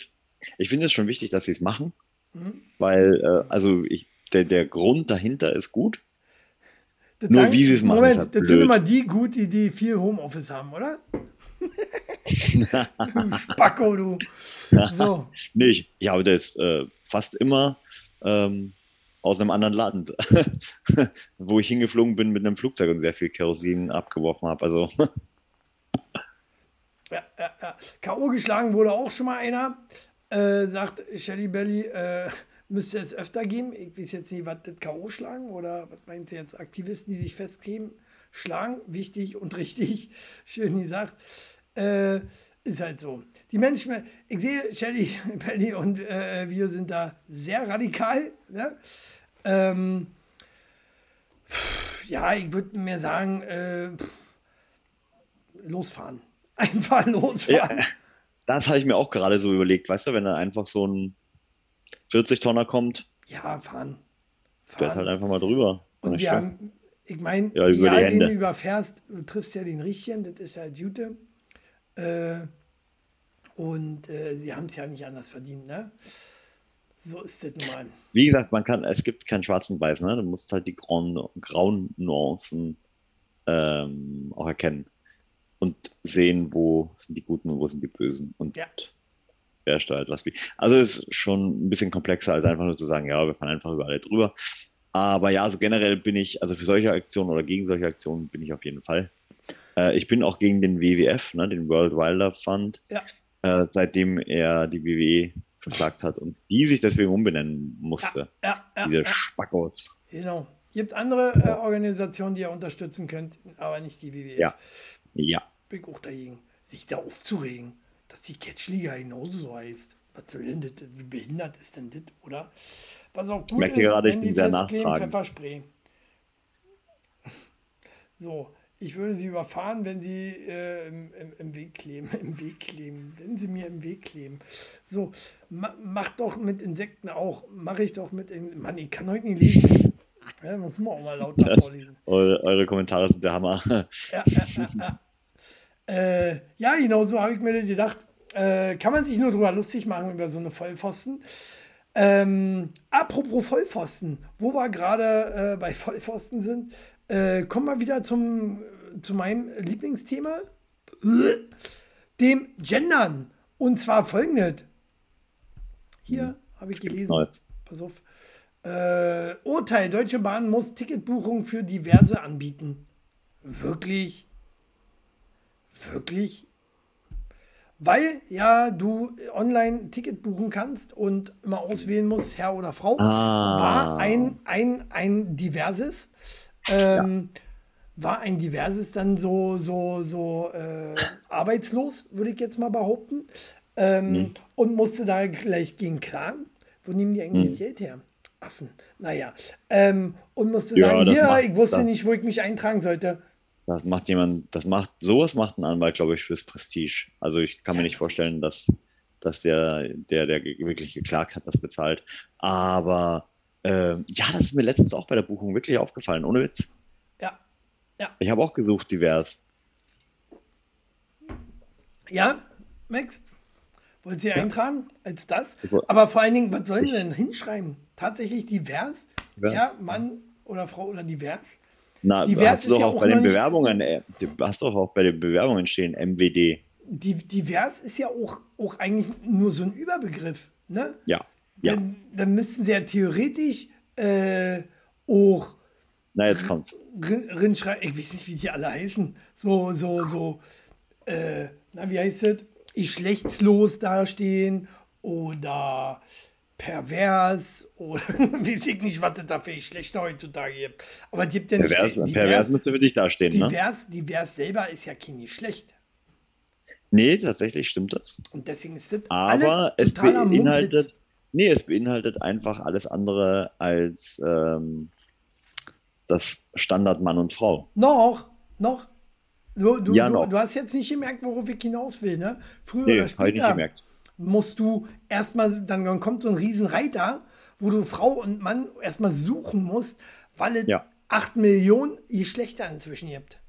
Speaker 2: ich es schon wichtig, dass sie es machen. Mhm. Weil, äh, also ich, der, der Grund dahinter ist gut.
Speaker 1: Das Nur sagen, wie sie es machen, Moment, ist halt das sind immer die gut, die, die viel Homeoffice haben, oder? Spacko, du.
Speaker 2: So. nee, ich, ich habe das äh, fast immer ähm, aus einem anderen Land, wo ich hingeflogen bin mit einem Flugzeug und sehr viel Kerosin abgeworfen habe. Also.
Speaker 1: ja, ja, ja. K.O. geschlagen wurde auch schon mal einer. Äh, sagt Shelly Belly, äh, müsste es öfter geben. Ich weiß jetzt nicht, was das K.O. schlagen oder was meint ihr jetzt? Aktivisten, die sich festkleben, schlagen, wichtig und richtig. Schön gesagt. Äh, ist halt so. Die Menschen, ich sehe, Shelly Belly und äh, wir sind da sehr radikal. Ne? Ähm, ja, ich würde mir sagen, äh, losfahren. Einfach losfahren. Ja,
Speaker 2: das habe ich mir auch gerade so überlegt, weißt du, wenn da einfach so ein 40-Tonner kommt.
Speaker 1: Ja, fahren.
Speaker 2: fahren. Fährt halt einfach mal drüber.
Speaker 1: Und wir haben, ich meine, ja, über du überfährst, du triffst ja den Richtigen, das ist halt Jute. Äh, und äh, sie haben es ja nicht anders verdient, ne? So ist es nun mal.
Speaker 2: Wie gesagt, man kann, es gibt kein Schwarz und Weiß, ne? Du musst halt die grauen, grauen Nuancen ähm, auch erkennen und sehen, wo sind die Guten und wo sind die Bösen. Und ja. wer steuert was wie. Also es ist schon ein bisschen komplexer, als einfach nur zu sagen, ja, wir fahren einfach über alle drüber. Aber ja, so generell bin ich, also für solche Aktionen oder gegen solche Aktionen bin ich auf jeden Fall. Äh, ich bin auch gegen den WWF, ne, den World Wildlife Fund, ja. äh, seitdem er die WWE verklagt hat und die sich deswegen umbenennen musste. Ja, ja, Diese ja. Spackos.
Speaker 1: Genau. Gibt andere äh, Organisationen, die ihr unterstützen könnt, aber nicht die WWF.
Speaker 2: Ja. Ja.
Speaker 1: Bin auch dagegen, sich da aufzuregen, dass die Catchliga genauso so heißt. Was soll denn das? Wie behindert ist denn das, oder? Was auch gut
Speaker 2: ist, wenn die
Speaker 1: festkleben, Pfefferspray. So, ich würde sie überfahren, wenn sie äh, im, im, im, Weg kleben. Im Weg kleben. Wenn sie mir im Weg kleben. So, ma, mach doch mit Insekten auch. Mache ich doch mit. In, Mann, ich kann heute nicht lesen. Ja, muss man auch mal lauter das, vorlesen.
Speaker 2: Eure, eure, Kommentare sind der Hammer. Ja, ja,
Speaker 1: ja, ja. äh, ja genau so habe ich mir gedacht. Äh, kann man sich nur drüber lustig machen über so eine Vollpfosten. Ähm, apropos Vollpfosten, wo wir gerade äh, bei Vollpfosten sind, äh, kommen wir wieder zum, zu meinem Lieblingsthema, dem Gendern. Und zwar folgendes. Hier hm. habe ich gelesen. Pass auf. Äh, Urteil: Deutsche Bahn muss Ticketbuchung für diverse anbieten. Wirklich? Wirklich? Weil ja du online Ticket buchen kannst und immer auswählen musst, Herr oder Frau, ah. war ein, ein, ein diverses ähm, ja. War ein diverses dann so, so, so äh, arbeitslos, würde ich jetzt mal behaupten. Ähm, mhm. Und musste da gleich gegen klagen. Wo nehmen die eigentlich mhm. Geld her? Affen. Naja. Ähm, und musste ja, sagen, hier, macht, ich wusste nicht, wo ich mich eintragen sollte.
Speaker 2: Das macht jemand, das macht, sowas macht ein Anwalt, glaube ich, fürs Prestige. Also ich kann mir nicht vorstellen, dass, dass der, der, der wirklich geklagt hat, das bezahlt. Aber ähm, ja, das ist mir letztens auch bei der Buchung wirklich aufgefallen, ohne Witz.
Speaker 1: Ja. ja.
Speaker 2: Ich habe auch gesucht, divers.
Speaker 1: Ja, Max? Wollt Sie ja. eintragen als das? Aber vor allen Dingen, was sollen Sie denn hinschreiben? Tatsächlich divers? divers? Ja, Mann oder Frau oder divers?
Speaker 2: Na, divers hast du doch ja auch bei den Bewerbungen, äh, du hast doch auch bei den Bewerbungen stehen MWD.
Speaker 1: divers ist ja auch, auch eigentlich nur so ein Überbegriff, ne?
Speaker 2: Ja.
Speaker 1: Ja. Dann, dann müssten sie ja theoretisch äh, auch.
Speaker 2: Na, jetzt kommt's.
Speaker 1: Rindschrei ich weiß nicht, wie die alle heißen. So, so, so. Äh, na, wie heißt es? Geschlechtslos dastehen oder pervers oder weiß ich nicht, was es da für Geschlechter heutzutage gibt. Aber es gibt ja
Speaker 2: nicht. Pervers, divers, pervers müsste für dich dastehen,
Speaker 1: divers, ne? Divers selber ist ja kein Geschlecht.
Speaker 2: Nee, tatsächlich stimmt das.
Speaker 1: Und deswegen ist das
Speaker 2: Aber es
Speaker 1: totaler
Speaker 2: beinhaltet. Nee, es beinhaltet einfach alles andere als ähm, das Standard Mann und Frau.
Speaker 1: Noch, noch. Du, du,
Speaker 2: Ja, noch.
Speaker 1: du hast jetzt nicht gemerkt, worauf ich hinaus will, ne? Früher
Speaker 2: Nee,
Speaker 1: oder später
Speaker 2: gemerkt.
Speaker 1: musst du erstmal, dann dann kommt so ein Riesenreiter, wo du Frau und Mann erstmal suchen musst, weil es
Speaker 2: Ja.
Speaker 1: 8 Millionen Geschlechter inzwischen gibt.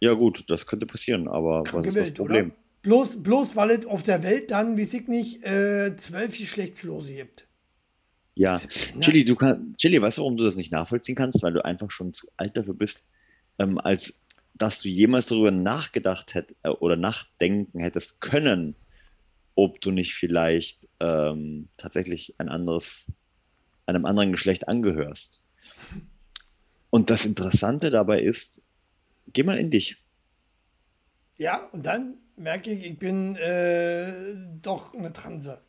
Speaker 2: Ja, gut, das könnte passieren, aber was
Speaker 1: Kranke
Speaker 2: ist das Problem?
Speaker 1: oder? Bloß, bloß weil es auf der Welt dann, weiß ich nicht, äh, zwölf Geschlechtslose gibt.
Speaker 2: Ja, Chili, du kann, Chili, weißt du, warum du das nicht nachvollziehen kannst? Weil du einfach schon zu alt dafür bist, ähm, als dass du jemals darüber nachgedacht hätt, äh, oder nachdenken hättest können, ob du nicht vielleicht ähm, tatsächlich ein anderes, einem anderen Geschlecht angehörst. Und das Interessante dabei ist, geh mal in dich.
Speaker 1: Ja, und dann merke ich, ich bin äh, doch eine Transe.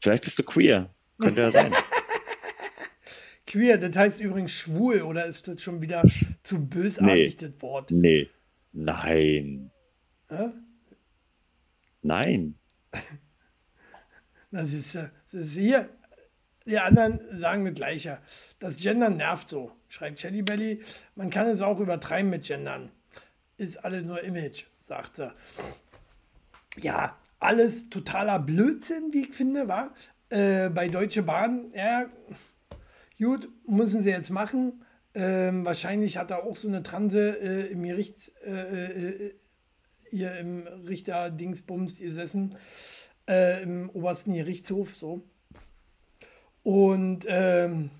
Speaker 2: Vielleicht bist du queer. Könnte ja sein.
Speaker 1: Queer, das heißt übrigens schwul, oder ist das schon wieder zu bösartig, das Wort?
Speaker 2: Nee. Nein.
Speaker 1: Hä?
Speaker 2: Nein.
Speaker 1: Das ist, äh, das ist hier. Die anderen sagen das Gleiche. Das Gendern nervt so, schreibt Shelly Belly. Man kann es auch übertreiben mit Gendern. Ist alles nur Image, sagt sie. Ja, alles totaler Blödsinn, wie ich finde, war. Äh, bei Deutsche Bahn, ja, gut, müssen sie jetzt machen. Ähm, wahrscheinlich hat er auch so eine Transe äh, im Gerichts, äh, äh, hier im Richter Dingsbums gesessen, äh, im obersten Gerichtshof, so. Und ähm,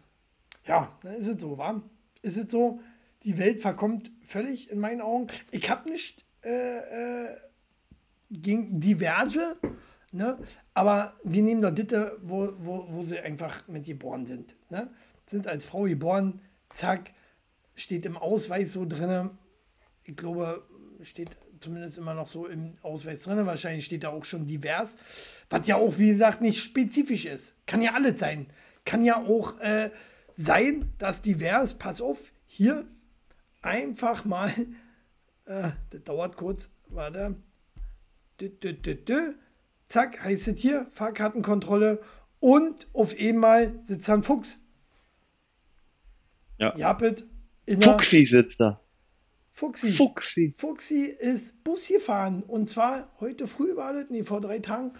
Speaker 1: ja, dann ist es so, wa? Ist es so, die Welt verkommt völlig in meinen Augen. Ich habe nicht äh, gegen diverse, ne? aber wir nehmen doch Ditte, wo, wo, wo sie einfach mit geboren sind. Ne? Sind als Frau geboren, zack, steht im Ausweis so drin. Ich glaube, steht zumindest immer noch so im Ausweis drin. Wahrscheinlich steht da auch schon divers. Was ja auch, wie gesagt, nicht spezifisch ist. Kann ja alles sein. Kann ja auch äh, sein, dass divers, pass auf, hier einfach mal, äh, das dauert kurz, warte. Dü, dü, dü. Zack, heißt es hier, Fahrkartenkontrolle und auf einmal sitzt da ein Fuchs.
Speaker 2: Ja.
Speaker 1: Japet
Speaker 2: Fuchsi sitzt da.
Speaker 1: Fuchsi.
Speaker 2: Fuchsi.
Speaker 1: Fuchsi ist Bus gefahren und zwar heute früh war das, nee, vor drei Tagen.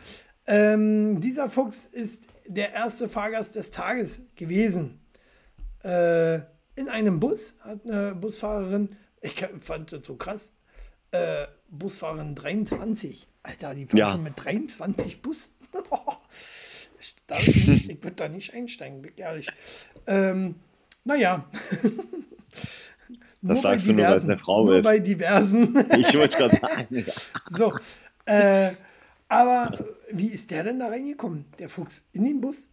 Speaker 1: Ähm, dieser Fuchs ist der erste Fahrgast des Tages gewesen. Äh, in einem Bus hat eine Busfahrerin, ich fand das so krass, äh, Busfahrerin 23. Alter, die fahren
Speaker 2: Ja.
Speaker 1: schon mit 23 Bus. ich ich nicht- ich würde da nicht einsteigen, bin ehrlich. Ähm, naja. Nur
Speaker 2: sagst du nur, weil es eine Frau
Speaker 1: nur
Speaker 2: ist.
Speaker 1: bei diversen.
Speaker 2: Ich wollte gerade sagen.
Speaker 1: So. Äh, aber wie ist der denn da reingekommen, der Fuchs? In den Bus?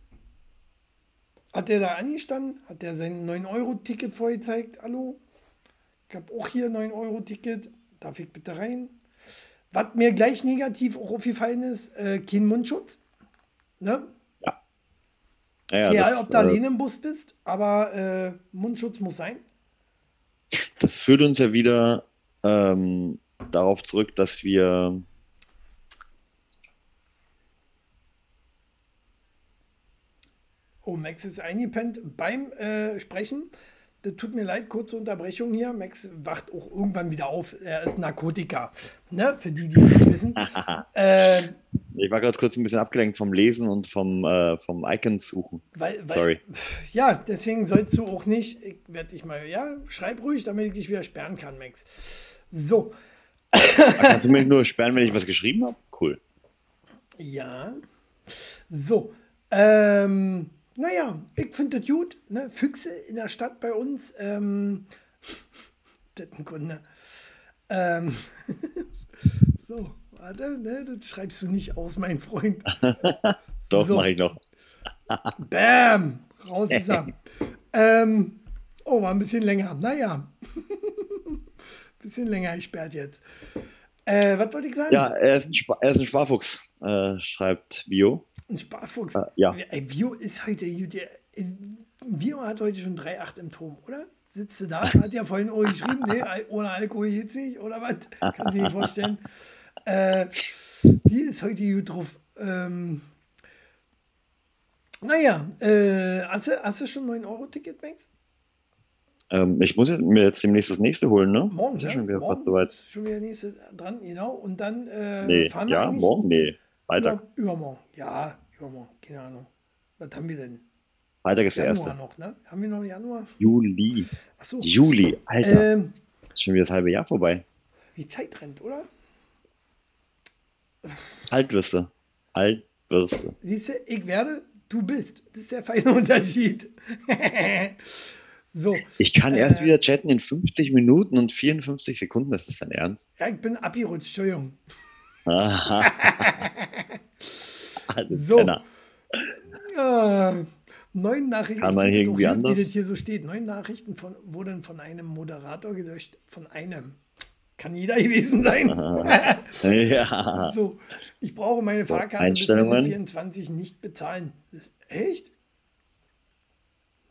Speaker 1: Hat der da angestanden? Hat der sein 9-Euro-Ticket vorgezeigt? Hallo? Ich habe auch hier 9-Euro-Ticket. Darf ich bitte rein? Was mir gleich negativ auch aufgefallen ist, äh, kein Mundschutz. Ne?
Speaker 2: Ja,
Speaker 1: Egal,
Speaker 2: das,
Speaker 1: ob du
Speaker 2: äh,
Speaker 1: alleine im Bus bist, aber äh, Mundschutz muss sein.
Speaker 2: das führt uns ja wieder ähm, darauf zurück, dass wir
Speaker 1: Oh, Max ist eingepennt beim äh, Sprechen. Das tut mir leid, kurze Unterbrechung hier. Max wacht auch irgendwann wieder auf. Er ist Narkotiker. Ne? Für die, die nicht wissen. äh,
Speaker 2: Ich war gerade kurz ein bisschen abgelenkt vom Lesen und vom, äh, vom Icons suchen.
Speaker 1: weil, weil,
Speaker 2: Sorry.
Speaker 1: Ja, deswegen sollst du auch nicht. Ich werde dich mal. Ja, schreib ruhig, damit ich dich wieder sperren kann, Max. So.
Speaker 2: Kannst du mich nur sperren, wenn ich was geschrieben habe? Cool.
Speaker 1: Ja. So. Ähm, naja, ich finde das gut. Ne? Füchse in der Stadt bei uns. Ähm, das ist ein Kunde. Ähm, so, warte, ne? das schreibst du nicht aus, mein Freund.
Speaker 2: Doch,
Speaker 1: So.
Speaker 2: mache ich noch.
Speaker 1: Bam! Raus ist er. ähm, oh, war ein bisschen länger. Naja. bisschen länger gesperrt jetzt. Äh, was wollte ich sagen?
Speaker 2: Ja, er ist ein, er ist ein Sparfuchs, äh, schreibt Bio.
Speaker 1: Ein Sparfuchs.
Speaker 2: Äh, ja.
Speaker 1: Vio ist heute. Der- Vio hat heute schon 3,8 im Turm, oder? Sitzt du da? Hat ja vorhin auch geschrieben, nee, ohne Alkohol geht's nicht, oder was? Kannst du dir vorstellen. äh, die ist heute gut drauf. Ähm, naja, äh, hast, du, hast du schon 9-Euro-Ticket, Max?
Speaker 2: Ähm, ich muss mir jetzt demnächst das nächste holen, ne?
Speaker 1: Morgen,
Speaker 2: ist ja schon wieder
Speaker 1: morgen
Speaker 2: fast soweit.
Speaker 1: schon wieder nächste dran, genau. Und dann äh,
Speaker 2: Nee,
Speaker 1: fahren wir
Speaker 2: ja, morgen? Nee, Freitag.
Speaker 1: Über, übermorgen. Ja, übermorgen, keine Ahnung. Was haben wir denn?
Speaker 2: Freitag ist der erste.
Speaker 1: noch, ne? Haben wir noch Januar?
Speaker 2: Juli.
Speaker 1: Achso.
Speaker 2: Juli, Alter.
Speaker 1: Ähm,
Speaker 2: Ist schon wieder das halbe Jahr vorbei.
Speaker 1: wie Zeit rennt, oder?
Speaker 2: Alt wirst du. Alt wirst du.
Speaker 1: Siehst du, ich werde, du bist. Das ist der feine Unterschied. so,
Speaker 2: Ich kann erst
Speaker 1: Äh.
Speaker 2: wieder chatten in 50 Minuten und 54 Sekunden. Das ist dein Ernst?
Speaker 1: ja, ich bin abgerutscht, Entschuldigung. So. Äh, neun Nachrichten.
Speaker 2: Kann man
Speaker 1: find
Speaker 2: irgendwie
Speaker 1: gut,
Speaker 2: anders?
Speaker 1: Wie das hier so steht. Neun Nachrichten von, wurden von einem Moderator gelöscht. Von einem. Kann jeder gewesen sein.
Speaker 2: Ja.
Speaker 1: so, ich brauche meine Fahrkarte bis
Speaker 2: Einstellungen.
Speaker 1: Ende 24 nicht bezahlen. Das, echt?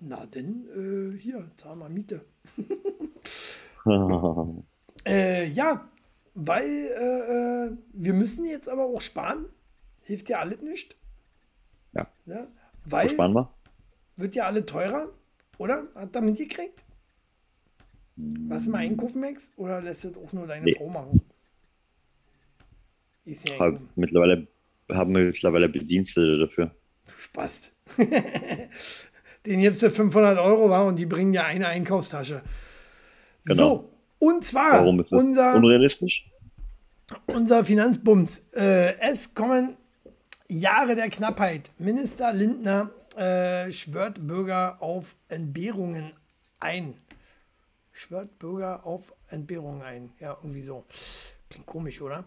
Speaker 1: Na denn, äh, hier, zahl mal Miete. Äh, ja, weil äh, äh, wir müssen jetzt aber auch sparen. Hilft ja alles nicht.
Speaker 2: Ja.
Speaker 1: ja weil
Speaker 2: sparen wir?
Speaker 1: wird ja alle teurer, oder? Hat er mitgekriegt? Was mal einkaufen, Max? Oder lässt das auch nur deine
Speaker 2: Nee.
Speaker 1: Frau machen? Ist ja
Speaker 2: Hab
Speaker 1: einkaufen.
Speaker 2: mittlerweile haben wir mittlerweile Bedienstete dafür.
Speaker 1: Du Spast. Den gibst du 500 Euro war und die bringen dir eine Einkaufstasche.
Speaker 2: Genau.
Speaker 1: So, und zwar
Speaker 2: Warum ist das
Speaker 1: unser,
Speaker 2: unrealistisch?
Speaker 1: unser Finanzbums. Äh, es kommen Jahre der Knappheit. Minister Lindner äh, schwört Bürger auf Entbehrungen ein. Schwört Bürger auf Entbehrungen ein. Ja, irgendwie so. Klingt komisch, oder?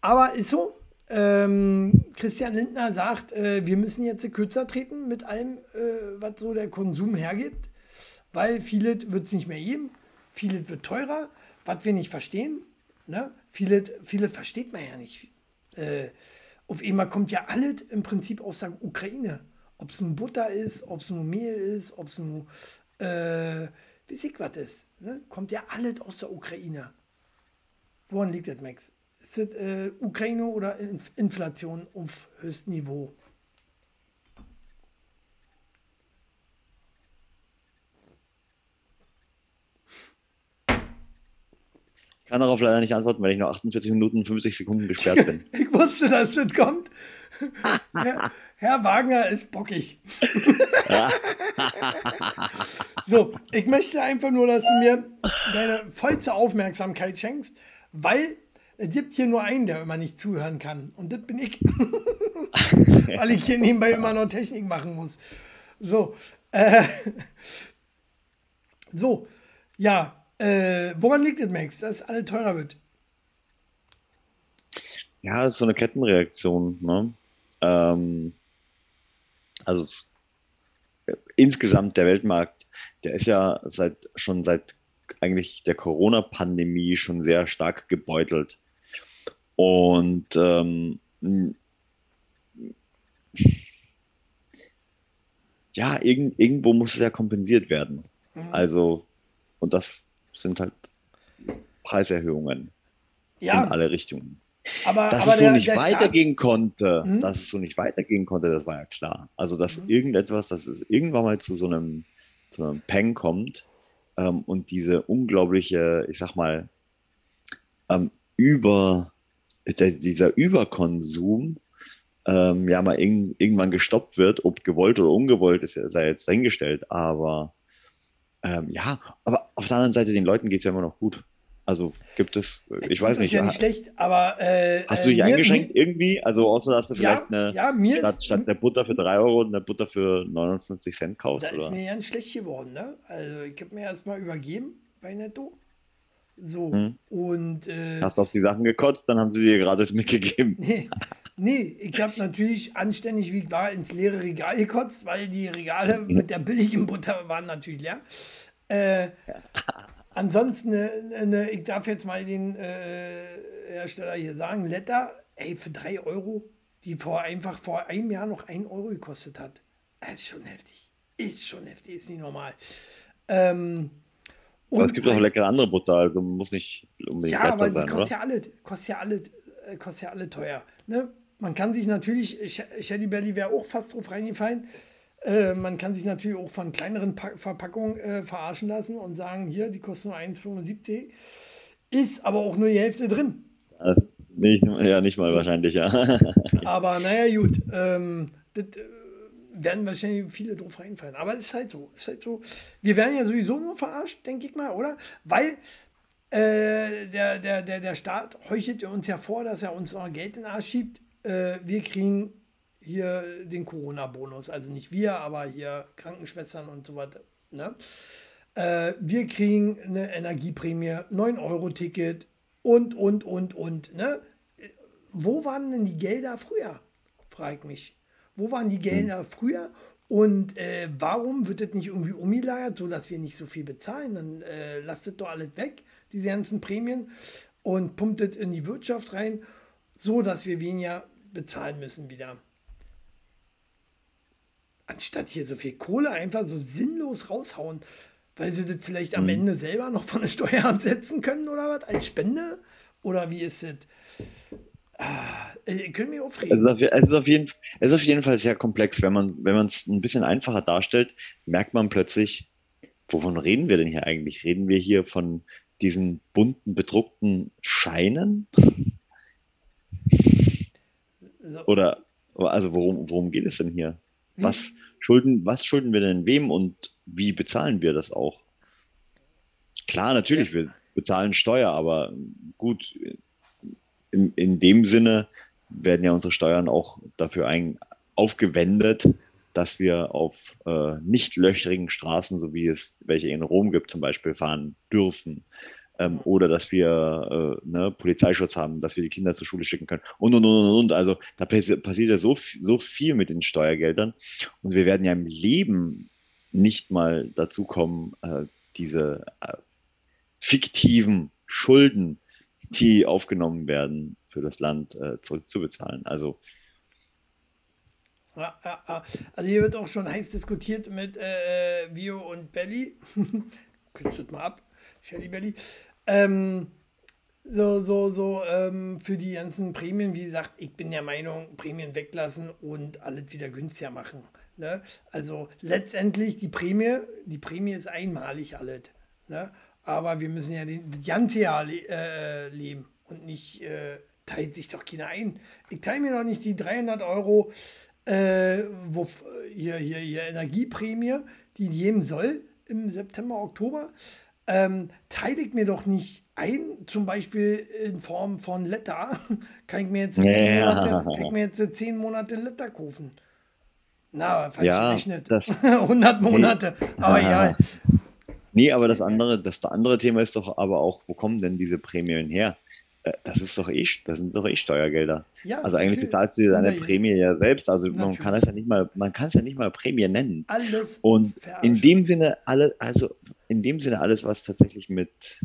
Speaker 1: Aber ist so. Ähm, Christian Lindner sagt, äh, wir müssen jetzt kürzer treten mit allem, äh, was so der Konsum hergibt, weil vieles wird es nicht mehr geben, vieles wird teurer, was wir nicht verstehen. Ne? Vieles, versteht man ja nicht. Äh, auf einmal kommt ja alles im Prinzip aus der Ukraine. Ob es nun Butter ist, ob es nun Mehl ist, ob es nun, äh, weiß ich was ist. Ne? Kommt ja alles aus der Ukraine. Woran liegt das, Max? Ist das äh, Ukraine oder Inf Inflation auf höchstem Niveau?
Speaker 2: Kann darauf leider nicht antworten, weil ich noch 48 Minuten und 50 Sekunden gesperrt bin.
Speaker 1: Ich wusste, dass das kommt. Herr, Herr Wagner ist bockig. so, ich möchte einfach nur, dass du mir deine vollste Aufmerksamkeit schenkst, weil es gibt hier nur einen, der immer nicht zuhören kann. Und das bin ich. weil ich hier nebenbei immer noch Technik machen muss. So, äh, so, ja, äh, woran liegt es, Max, dass alles teurer wird?
Speaker 2: Ja, das ist so eine Kettenreaktion. Ne? Ähm, also es, insgesamt der Weltmarkt, der ist ja seit schon seit eigentlich der Corona-Pandemie schon sehr stark gebeutelt. Und ähm, ja, irgend, irgendwo muss es ja kompensiert werden. Also, und das sind halt Preiserhöhungen in
Speaker 1: Ja,
Speaker 2: alle Richtungen.
Speaker 1: aber,
Speaker 2: Dass
Speaker 1: aber
Speaker 2: es so
Speaker 1: der,
Speaker 2: nicht
Speaker 1: der Staat,
Speaker 2: weitergehen konnte,
Speaker 1: Mhm.
Speaker 2: dass es so nicht weitergehen konnte, das war ja klar. Also, dass
Speaker 1: Mhm.
Speaker 2: irgendetwas, dass es irgendwann mal zu so einem, zu einem Peng kommt ähm, und diese unglaubliche, ich sag mal, ähm, über, der, dieser Überkonsum ähm, ja mal irg irgendwann gestoppt wird, ob gewollt oder ungewollt, ist ja, sei jetzt dahingestellt, aber ähm, ja, aber auf der anderen Seite, den Leuten geht es ja immer noch gut. Also gibt es, ich weiß
Speaker 1: Tut
Speaker 2: nicht,
Speaker 1: Ja nicht schlecht, aber. Äh,
Speaker 2: Hast
Speaker 1: äh,
Speaker 2: du dich
Speaker 1: mir-
Speaker 2: eingeschränkt irgendwie? Also außer dass du
Speaker 1: Mir, ja,
Speaker 2: vielleicht eine
Speaker 1: ja, mir
Speaker 2: statt,
Speaker 1: ist,
Speaker 2: statt der Butter für 3 Euro eine Butter für 59 Cent
Speaker 1: da
Speaker 2: kaufst,
Speaker 1: ist
Speaker 2: oder?
Speaker 1: mir ganz schlecht geworden. Ne? Also, ich habe mir erstmal übergeben bei Netto. So,
Speaker 2: Hm.
Speaker 1: und. Äh,
Speaker 2: Hast du auf die Sachen gekotzt, dann haben sie dir gratis mitgegeben.
Speaker 1: nee, nee, ich habe natürlich anständig, wie ich war, ins leere Regal gekotzt, weil die Regale mit der billigen Butter waren natürlich leer. Äh, ansonsten, äh, ne, ich darf jetzt mal den äh, Hersteller hier sagen, Letter, ey, für 3 Euro, die vor einfach vor einem Jahr noch 1 Euro gekostet hat. Das ist schon heftig. Ist schon heftig, ist nicht normal. Ähm,
Speaker 2: aber es gibt auch leckere andere Butter, also muss nicht unbedingt
Speaker 1: Ja, aber die
Speaker 2: sein,
Speaker 1: kostet
Speaker 2: oder?
Speaker 1: ja alle, kostet ja alle, äh, kostet ja alle teuer. Ne? Man kann sich natürlich, Sh- Shelly Belly wäre auch fast drauf reingefallen. Äh, man kann sich natürlich auch von kleineren Pa- Verpackungen äh, verarschen lassen und sagen, hier, die kosten nur 1,75. Ist aber auch nur die Hälfte drin.
Speaker 2: Äh, Nicht, ja, nicht mal wahrscheinlich, ja.
Speaker 1: Aber naja, gut. Ähm, das äh, werden wahrscheinlich viele drauf reinfallen. Aber es ist halt so. Ist halt so. Wir werden ja sowieso nur verarscht, denke ich mal, oder? Weil äh, der, der, der, der Staat heuchelt uns ja vor, dass er uns noch Geld in den Arsch schiebt. Äh, wir kriegen hier den Corona-Bonus. Also nicht wir, aber hier Krankenschwestern und so weiter. Ne? Äh, wir kriegen eine Energieprämie, 9-Euro-Ticket und, und, und, und. Ne? Wo waren denn die Gelder früher? Frage ich mich. Wo waren die Gelder früher? Und äh, warum wird das nicht irgendwie umgelagert, sodass wir nicht so viel bezahlen? Dann äh, lasst das doch alles weg, diese ganzen Prämien, und pumpt das in die Wirtschaft rein, so dass wir weniger bezahlen müssen wieder. Anstatt hier so viel Kohle einfach so sinnlos raushauen, weil sie das vielleicht am Ende selber noch von der Steuer absetzen können oder was, als Spende? Oder wie ist das? Ah, äh, können wir aufregen.
Speaker 2: es, ist auf jeden, es ist auf jeden Fall sehr komplex. Wenn man wenn man es ein bisschen einfacher darstellt, merkt man plötzlich, wovon reden wir denn hier eigentlich? Reden wir hier von diesen bunten, bedruckten Scheinen?
Speaker 1: So.
Speaker 2: Oder, also worum, worum geht es denn hier?
Speaker 1: Wie-
Speaker 2: Was schulden, was schulden wir denn wem und wie bezahlen wir das auch? Klar, natürlich, wir bezahlen Steuer, aber gut, in, in dem Sinne werden ja unsere Steuern auch dafür ein, aufgewendet, dass wir auf äh, nicht löchrigen Straßen, so wie es welche in Rom gibt, zum Beispiel fahren dürfen. Ähm, oder dass wir äh, ne, Polizeischutz haben, dass wir die Kinder zur Schule schicken können und und und und. und. Also da passi passiert ja so, so viel mit den Steuergeldern und wir werden ja im Leben nicht mal dazu kommen, äh, diese äh, fiktiven Schulden, die aufgenommen werden, für das Land äh, zurückzubezahlen. Also
Speaker 1: Ja, ja, ja. Also hier wird auch schon heiß diskutiert mit äh, Vio und Belly. Kürzt das mal ab, Shelly Belly. Ähm, so, so, so, ähm, für die ganzen Prämien, wie gesagt, ich bin der Meinung, Prämien weglassen und alles wieder günstiger machen. Ne? Also letztendlich die Prämie, die Prämie ist einmalig alles. Ne? Aber wir müssen ja den, das ganze Jahr le äh, leben und nicht äh, teilt sich doch keiner ein. Ich teile mir doch nicht die 300 Euro äh, wo, hier, hier, hier Energieprämie, die jedem soll im September, Oktober, ähm, teile ich mir doch nicht ein, zum Beispiel in Form von Letter. Kann ich mir jetzt 10
Speaker 2: Ja.
Speaker 1: Monate, kann ich mir jetzt 10 Monate Letter kaufen. Na, falsch
Speaker 2: Ja,
Speaker 1: gerechnet.
Speaker 2: das-
Speaker 1: 100 Monate. Aber ja,
Speaker 2: Nee, aber das andere, das andere Thema ist doch aber auch, wo kommen denn diese Prämien her? Äh, Das ist doch eh, das sind doch eh Steuergelder.
Speaker 1: Ja,
Speaker 2: also eigentlich
Speaker 1: natürlich.
Speaker 2: bezahlt sie seine Prämie ja selbst. Also man
Speaker 1: Natürlich.
Speaker 2: kann es ja nicht mal, man kann es ja nicht mal Prämie nennen.
Speaker 1: alles
Speaker 2: Und in dem Sinne alle, also in dem Sinne alles, was tatsächlich mit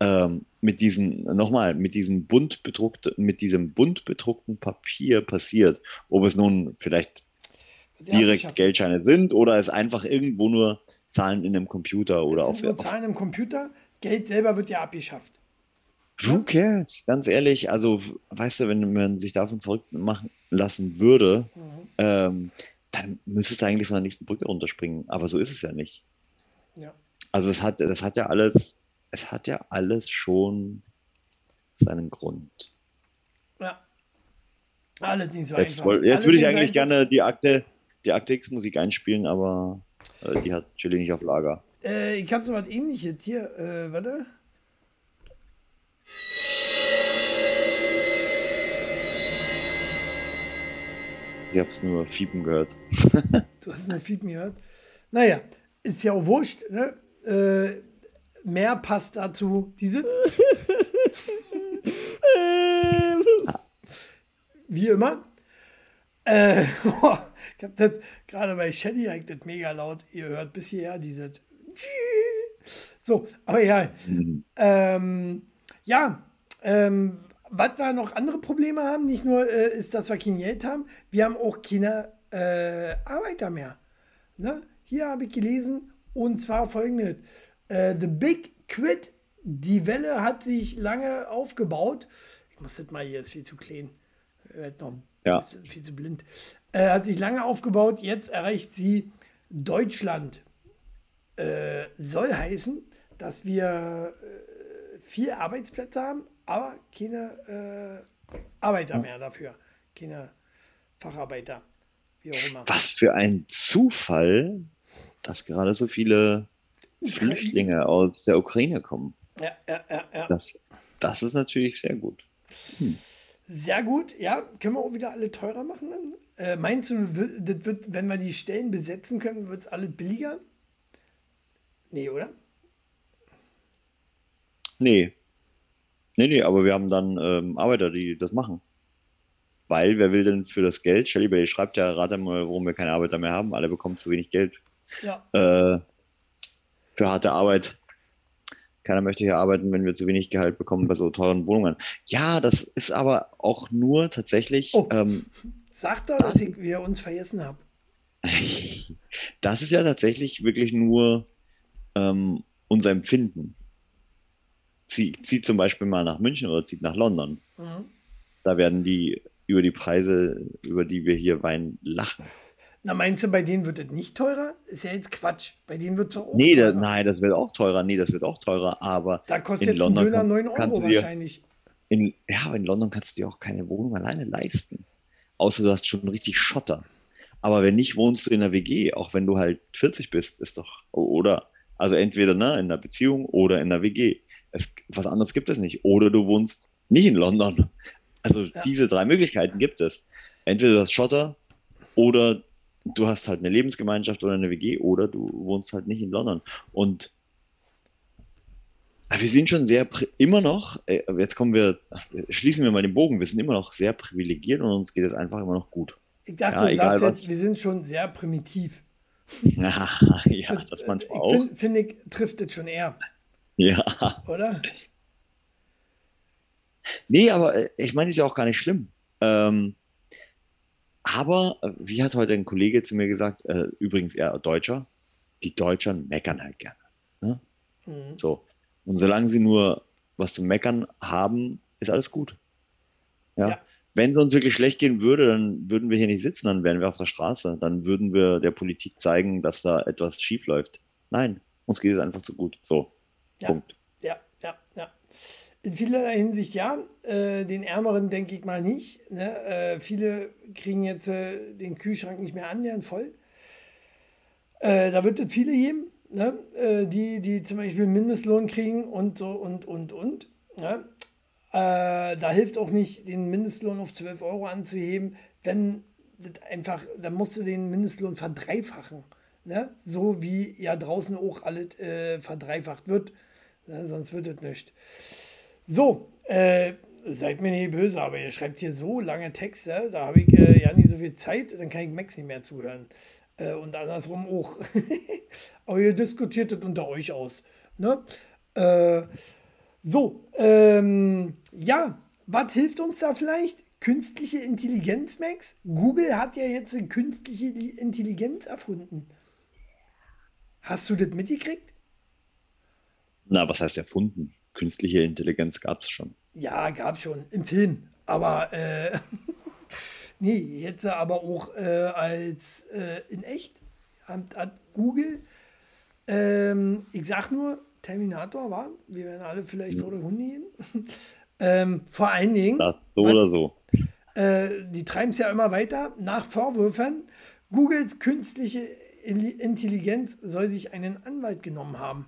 Speaker 2: ähm, mit diesen, nochmal, mit diesem bunt bedruckten, mit diesem bunt bedruckten Papier passiert, ob es nun vielleicht
Speaker 1: Ja,
Speaker 2: direkt Geldscheine sind oder es einfach irgendwo nur Zahlen in einem Computer oder auf,
Speaker 1: nur Zahlen im Computer. Geld selber wird ja abgeschafft.
Speaker 2: Who cares? Ganz ehrlich, also weißt du, wenn man sich davon verrückt machen lassen würde,
Speaker 1: Mhm.
Speaker 2: ähm, dann müsstest du eigentlich von der nächsten Brücke runterspringen. Aber so ist es ja nicht.
Speaker 1: Ja.
Speaker 2: Also es hat, das hat ja alles, es hat ja alles schon seinen Grund.
Speaker 1: ja. Alles nicht so
Speaker 2: Jetzt,
Speaker 1: einfach.
Speaker 2: woll- jetzt würde ich eigentlich gerne die Akte, die Akte X Musik einspielen, aber äh, die hat Chili nicht auf Lager.
Speaker 1: Äh, ich habe so was ähnliches hier. Äh, warte.
Speaker 2: Ich habe es nur fiepen gehört.
Speaker 1: Du hast nur mir gehört. Naja, ist ja auch wurscht. Ne? Äh, mehr passt dazu. Diese. Wie immer. Äh, ich habe das gerade bei Shelly eigentlich das mega laut. Ihr hört bis hierher dieses. So, aber ja.
Speaker 2: Mhm.
Speaker 1: Ähm, ja, ähm, was wir noch andere Probleme haben, nicht nur äh, ist, dass wir kein Geld haben, wir haben auch keine äh, Arbeiter mehr. Ne? Hier habe ich gelesen, Und zwar folgendes. Äh, The Big Quit, die Welle hat sich lange aufgebaut. Ich muss das mal hier, ist viel zu klein. Noch
Speaker 2: Ja.
Speaker 1: viel zu blind. Äh, hat sich lange aufgebaut. Jetzt erreicht sie Deutschland. Äh, soll heißen, dass wir äh, viele Arbeitsplätze haben, aber keine äh, Arbeiter mehr dafür. Keine Facharbeiter. Wie auch immer.
Speaker 2: Was für ein Zufall, dass gerade so viele Flüchtlinge aus der Ukraine kommen.
Speaker 1: Ja, ja, ja, ja.
Speaker 2: Das, das ist natürlich sehr gut.
Speaker 1: Sehr gut, ja. Können wir auch wieder alle teurer machen dann? Äh, meinst du, das wird, wenn wir die Stellen besetzen können, wird es alles billiger? Nee, oder?
Speaker 2: Nee. Nee, nee, aber wir haben dann ähm, Arbeiter, die das machen. Weil, wer will denn für das Geld? Shelly Bay schreibt ja, rate mal, warum wir keine Arbeiter mehr haben. Alle bekommen zu wenig Geld
Speaker 1: Ja.
Speaker 2: äh, für harte Arbeit. Keiner möchte hier arbeiten, wenn wir zu wenig Gehalt bekommen bei so teuren Wohnungen. Ja, das ist aber auch nur tatsächlich,
Speaker 1: Oh.
Speaker 2: ähm,
Speaker 1: Sag doch, dass ich wieder uns vergessen habe.
Speaker 2: das ist ja tatsächlich wirklich nur ähm, unser Empfinden. Zieh, zieht zum Beispiel mal nach München oder zieht nach London.
Speaker 1: Mhm.
Speaker 2: Da werden die über die Preise, über die wir hier weinen, lachen.
Speaker 1: Na, meinst du, bei denen wird es nicht teurer? Ist ja jetzt Quatsch. Bei denen wird es auch
Speaker 2: Nee, da,
Speaker 1: teurer.
Speaker 2: nein, das wird auch teurer. Nee, das wird auch teurer. Aber
Speaker 1: Da kostet
Speaker 2: in
Speaker 1: jetzt ein
Speaker 2: London
Speaker 1: Döner
Speaker 2: kann-
Speaker 1: 9
Speaker 2: kannst
Speaker 1: Euro
Speaker 2: dir-
Speaker 1: wahrscheinlich.
Speaker 2: in, ja, aber in London kannst du dir auch keine Wohnung alleine leisten. Außer du hast schon richtig Schotter. Aber wenn nicht, wohnst du in einer WG, auch wenn du halt 40 bist, ist doch, oder, also entweder ne, in einer Beziehung oder in einer WG. Es, was anderes gibt es nicht. Oder du wohnst nicht in London. Also
Speaker 1: Ja.
Speaker 2: diese drei Möglichkeiten gibt es. Entweder du hast Schotter oder du hast halt eine Lebensgemeinschaft oder eine WG oder du wohnst halt nicht in London. Und aber wir sind schon sehr, immer noch, äh, jetzt kommen wir, schließen wir mal den Bogen, wir sind immer noch sehr privilegiert und uns geht es einfach immer noch gut.
Speaker 1: Ich dachte,
Speaker 2: Ja,
Speaker 1: du sagst
Speaker 2: was.
Speaker 1: jetzt, wir sind schon sehr primitiv.
Speaker 2: ja, das manchmal auch.
Speaker 1: Finde find ich, trifft es schon eher,
Speaker 2: Ja.
Speaker 1: oder?
Speaker 2: Nee, aber äh, ich meine, ist ja auch gar nicht schlimm. Ähm, aber, äh, wie hat heute ein Kollege zu mir gesagt, äh, übrigens eher Deutscher, die Deutschen meckern halt gerne. Ne?
Speaker 1: Mhm.
Speaker 2: So. Und solange sie nur was zu meckern haben, ist alles gut. Ja.
Speaker 1: Ja.
Speaker 2: Wenn es uns wirklich schlecht gehen würde, dann würden wir hier nicht sitzen, dann wären wir auf der Straße. Dann würden wir der Politik zeigen, dass da etwas schief läuft. Nein, uns geht es einfach zu gut. So.
Speaker 1: Ja.
Speaker 2: Punkt.
Speaker 1: Ja, ja, ja. In vielerlei Hinsicht ja. Äh, den Ärmeren denke ich mal nicht. Ne? Äh, viele kriegen jetzt äh, den Kühlschrank nicht mehr annähernd voll. Äh, da wird es viele geben, ne? äh, die, die zum Beispiel Mindestlohn kriegen und so und, und, und. Ne? Äh, da hilft auch nicht, den Mindestlohn auf 12 Euro anzuheben, wenn das einfach, dann musst du den Mindestlohn verdreifachen. Ne? So wie ja draußen auch alles verdreifacht wird. Ne? Sonst wird es nicht. So, äh, seid mir nicht böse, aber ihr schreibt hier so lange Texte, da habe ich äh, ja nicht so viel Zeit, dann kann ich Max nicht mehr zuhören. Äh, und andersrum auch. aber ihr diskutiert das unter euch aus. Ne? Äh, so, ähm, ja, was hilft uns da vielleicht? Künstliche Intelligenz, Max? Google hat ja jetzt künstliche Intelligenz erfunden. Hast du das mitgekriegt?
Speaker 2: Na, was heißt erfunden? Künstliche Intelligenz gab es schon.
Speaker 1: Ja, gab schon im Film, aber äh, nee, jetzt aber auch äh, als äh, in echt hat, hat Google, ähm, ich sag nur, Terminator war, wir werden alle vielleicht vor der Hunde gehen. ähm, vor allen Dingen,
Speaker 2: Das so oder so.
Speaker 1: äh, die treiben es ja immer weiter nach Vorwürfen. Googles künstliche Intelligenz soll sich einen Anwalt genommen haben.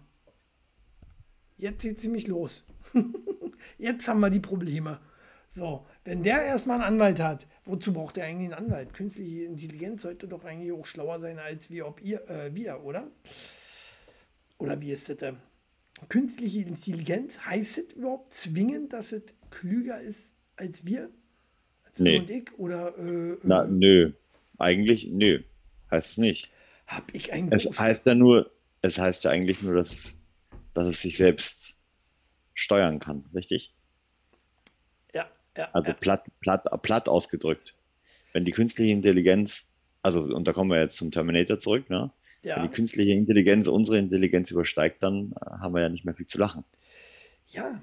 Speaker 1: Jetzt geht ziemlich los. Jetzt haben wir die Probleme. So, wenn der erstmal einen Anwalt hat, wozu braucht er eigentlich einen Anwalt? Künstliche Intelligenz sollte doch eigentlich auch schlauer sein als wir, ob ihr, äh, wir, oder? Oder wie ist das denn? Künstliche Intelligenz, heißt es überhaupt zwingend, dass es klüger ist als wir? Als
Speaker 2: Nee.
Speaker 1: und ich? Oder äh,
Speaker 2: Na,
Speaker 1: äh,
Speaker 2: nö. Eigentlich, nö. Heißt es nicht.
Speaker 1: hab ich einen
Speaker 2: Es heißt ja nur, es heißt ja eigentlich nur, dass es, dass es sich selbst steuern kann, richtig?
Speaker 1: Ja, ja,
Speaker 2: Also
Speaker 1: ja.
Speaker 2: platt, platt, platt ausgedrückt. Wenn die künstliche Intelligenz, also, und da kommen wir jetzt zum Terminator zurück, ne? Ja. Wenn die künstliche Intelligenz unsere Intelligenz übersteigt, dann äh, haben wir ja nicht mehr viel zu lachen.
Speaker 1: Ja,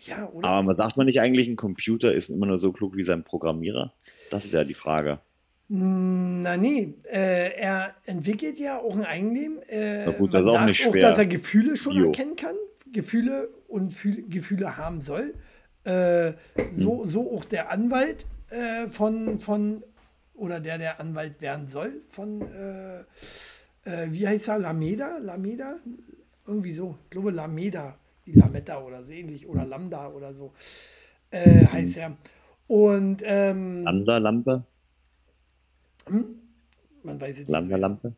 Speaker 1: ja,
Speaker 2: oder? Aber man sagt man nicht eigentlich, ein Computer ist immer nur so klug wie sein Programmierer? Das ist ja die Frage.
Speaker 1: Na nee, äh, er entwickelt ja auch ein Eigenleben. Äh,
Speaker 2: gut, das ist auch auch,
Speaker 1: dass er Gefühle schon Bio. erkennen kann, Gefühle und Fühl Gefühle haben soll. Äh, so, hm. so auch der Anwalt äh, von, von, oder der der Anwalt werden soll, von, äh, äh, wie heißt er, Lameda? Lameda? Irgendwie so, ich glaube Lameda, wie Lametta oder so ähnlich, oder Lambda oder so, heißt er. Und, ähm,
Speaker 2: Lambda, Lampe?
Speaker 1: Hm? Man weiß es nicht.
Speaker 2: Lambda, Lampe?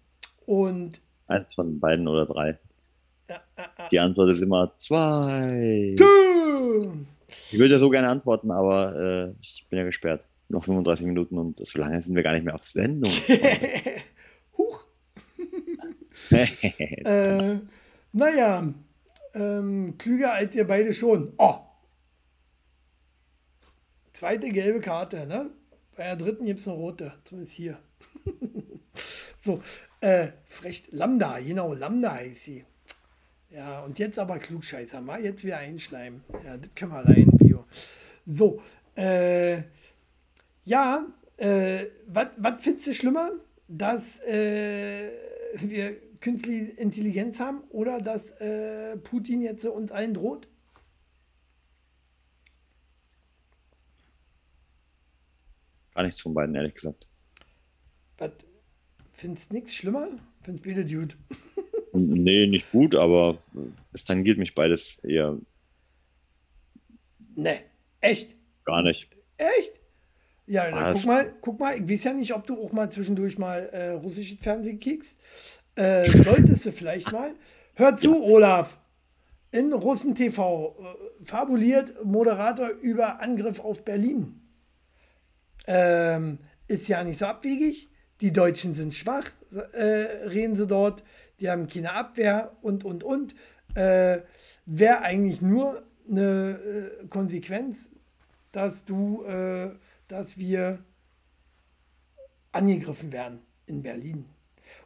Speaker 1: Und.
Speaker 2: Eins von beiden oder drei.
Speaker 1: Ja, ja, ja.
Speaker 2: Die Antwort ist immer zwei.
Speaker 1: Du!
Speaker 2: Ich würde ja so gerne antworten, aber äh, ich bin ja gesperrt. Noch 35 Minuten und so lange sind wir gar nicht mehr auf Sendung.
Speaker 1: Huch! äh, naja, ähm, klüger als ihr beide schon. Oh! Zweite gelbe Karte, ne? Bei der dritten gibt es eine rote, zumindest hier. so, äh, frech, Lambda, genau, Lambda heißt sie. Ja, und jetzt aber Klugscheißer, mal jetzt wieder einschleimen. Ja, das können wir allein, Bio. So, äh, ja, äh, was findest du schlimmer, dass äh, wir künstliche Intelligenz haben oder dass äh, Putin jetzt uns allen droht?
Speaker 2: Gar nichts von beiden, ehrlich gesagt.
Speaker 1: Was? Findest du nichts schlimmer? Findest du beide Dude?
Speaker 2: nee, nicht gut, aber es tangiert mich beides eher.
Speaker 1: Nee, echt?
Speaker 2: Gar nicht.
Speaker 1: Echt? Ja, dann guck mal, guck mal, ich weiß ja nicht, ob du auch mal zwischendurch mal äh, russisches Fernsehen kickst. Äh, solltest du vielleicht mal. Hör zu, Olaf. In Russen TV äh, fabuliert Moderator über Angriff auf Berlin. Ähm, ist ja nicht so abwegig. Die Deutschen sind schwach, äh, reden sie dort. Die haben keine Abwehr und, und, und. Äh, Wäre eigentlich nur eine äh, Konsequenz, dass du, äh, dass wir angegriffen werden in Berlin.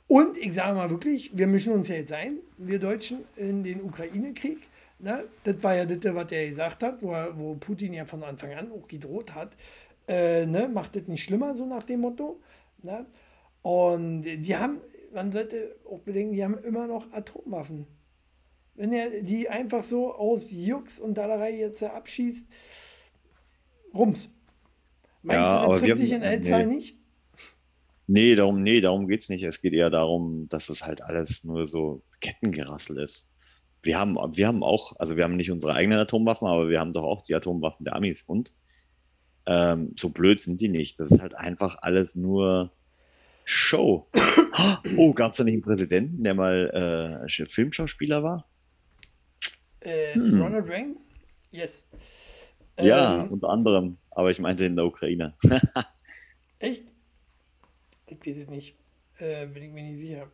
Speaker 1: Und ich sage mal wirklich, wir mischen uns ja jetzt ein, wir Deutschen, in den Ukraine-Krieg. Ne? Das war ja das, was er gesagt hat, wo, er, wo Putin ja von Anfang an auch gedroht hat äh, ne, macht das nicht schlimmer, so nach dem Motto. Ne? Und die haben, man sollte auch bedenken, die haben immer noch Atomwaffen. Wenn er die einfach so aus Jux und Dallerei jetzt abschießt, rums. Meinst ja, du, das trifft dich in Elzai nee. nicht?
Speaker 2: Nee, darum, nee, darum geht es nicht. Es geht eher darum, dass es halt alles nur so Kettengerassel ist. Wir haben, wir haben auch, also wir haben nicht unsere eigenen Atomwaffen, aber wir haben doch auch die Atomwaffen der Amis. Und ähm, so blöd sind die nicht. Das ist halt einfach alles nur Show. Oh, gab es da nicht einen Präsidenten, der mal äh, Filmschauspieler war?
Speaker 1: Äh, hm. Ronald Reagan? Yes.
Speaker 2: Ja, ähm, unter anderem. Aber ich meinte in der Ukraine.
Speaker 1: Echt? Ich weiß es nicht. Äh, bin ich mir nicht sicher.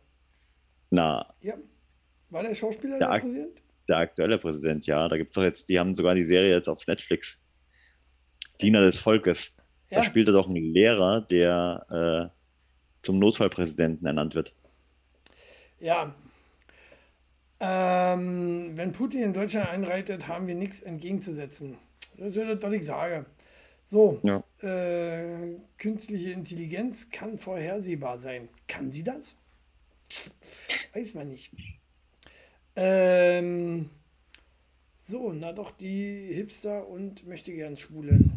Speaker 2: Na.
Speaker 1: Ja. War der Schauspieler der, der Präsident?
Speaker 2: Der aktuelle Präsident, ja. Da gibt es doch jetzt, die haben sogar die Serie jetzt auf Netflix. Diener des Volkes. Ja. Da spielt er doch einen Lehrer, der äh, zum Notfallpräsidenten ernannt wird.
Speaker 1: Ja. Ähm, wenn Putin in Deutschland einreitet, haben wir nichts entgegenzusetzen. Das ist das, was ich sage. So, ja. äh, künstliche Intelligenz kann vorhersehbar sein. Kann sie das? Weiß man nicht. Ähm, so, na doch, die Hipster und möchte gern Schwulen.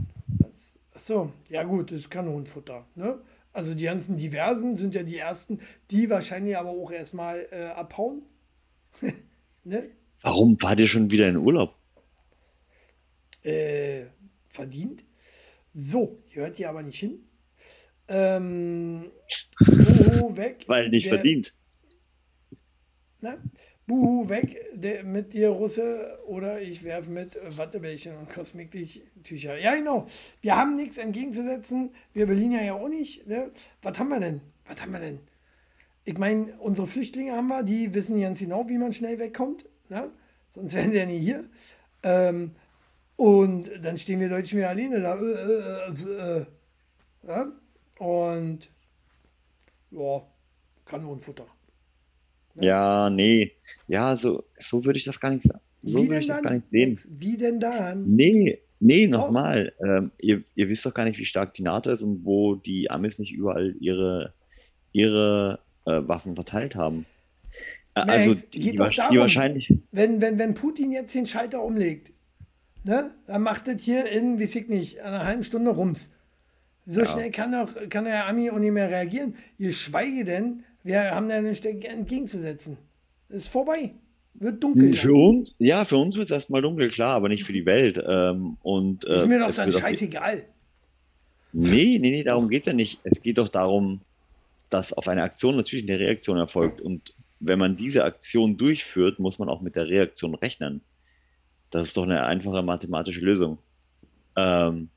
Speaker 1: Achso, ja gut, das ist Kanonenfutter. Ne? Also die ganzen Diversen sind ja die ersten, die wahrscheinlich aber auch erstmal äh, abhauen.
Speaker 2: ne? Warum war der schon wieder in Urlaub?
Speaker 1: Äh, verdient. So, hört ihr aber nicht hin. Ähm, weg.
Speaker 2: Weil nicht der, verdient.
Speaker 1: Na? Buhu, weg mit dir, Russe, oder ich werfe mit Wattebällchen und Kosmetiktücher. Ja, genau. Wir haben nichts entgegenzusetzen. Wir Berliner ja auch nicht. Ne? Was haben wir denn? Was haben wir denn? Ich meine, unsere Flüchtlinge haben wir, die wissen ganz genau, wie man schnell wegkommt. Ne? Sonst wären sie ja nie hier. Ähm, und dann stehen wir Deutschen wieder alleine da. Äh, äh, äh, ja? Und ja, Kanonenfutter.
Speaker 2: Ja, nee. Ja, so, so würde ich das gar nicht sagen. So
Speaker 1: Wie
Speaker 2: würde
Speaker 1: denn
Speaker 2: ich das
Speaker 1: dann?
Speaker 2: gar nicht sehen.
Speaker 1: Wie denn dann?
Speaker 2: Nee, nee, nochmal. Ähm, ihr, ihr wisst doch gar nicht, wie stark die NATO ist und wo die Amis nicht überall ihre, ihre äh, Waffen verteilt haben. Äh, also
Speaker 1: geht
Speaker 2: die,
Speaker 1: doch darum.
Speaker 2: die wahrscheinlich.
Speaker 1: Wenn, wenn, wenn Putin jetzt den Schalter umlegt, ne, dann macht das hier in, weiß ich nicht, einer halben Stunde rums. So
Speaker 2: Ja.
Speaker 1: schnell kann, doch, kann der Ami auch nicht mehr reagieren. Geschweige denn, wir haben da nichts entgegenzusetzen. Ist vorbei. Wird dunkel.
Speaker 2: Für uns, ja, für uns wird es erstmal dunkel, klar, aber nicht für die Welt. Ähm, und, äh,
Speaker 1: ist mir doch
Speaker 2: es
Speaker 1: dann scheißegal.
Speaker 2: Nee, nee, nee, darum geht ja nicht. Es geht doch darum, dass auf eine Aktion natürlich eine Reaktion erfolgt. Und wenn man diese Aktion durchführt, muss man auch mit der Reaktion rechnen. Das ist doch eine einfache mathematische Lösung. Ähm,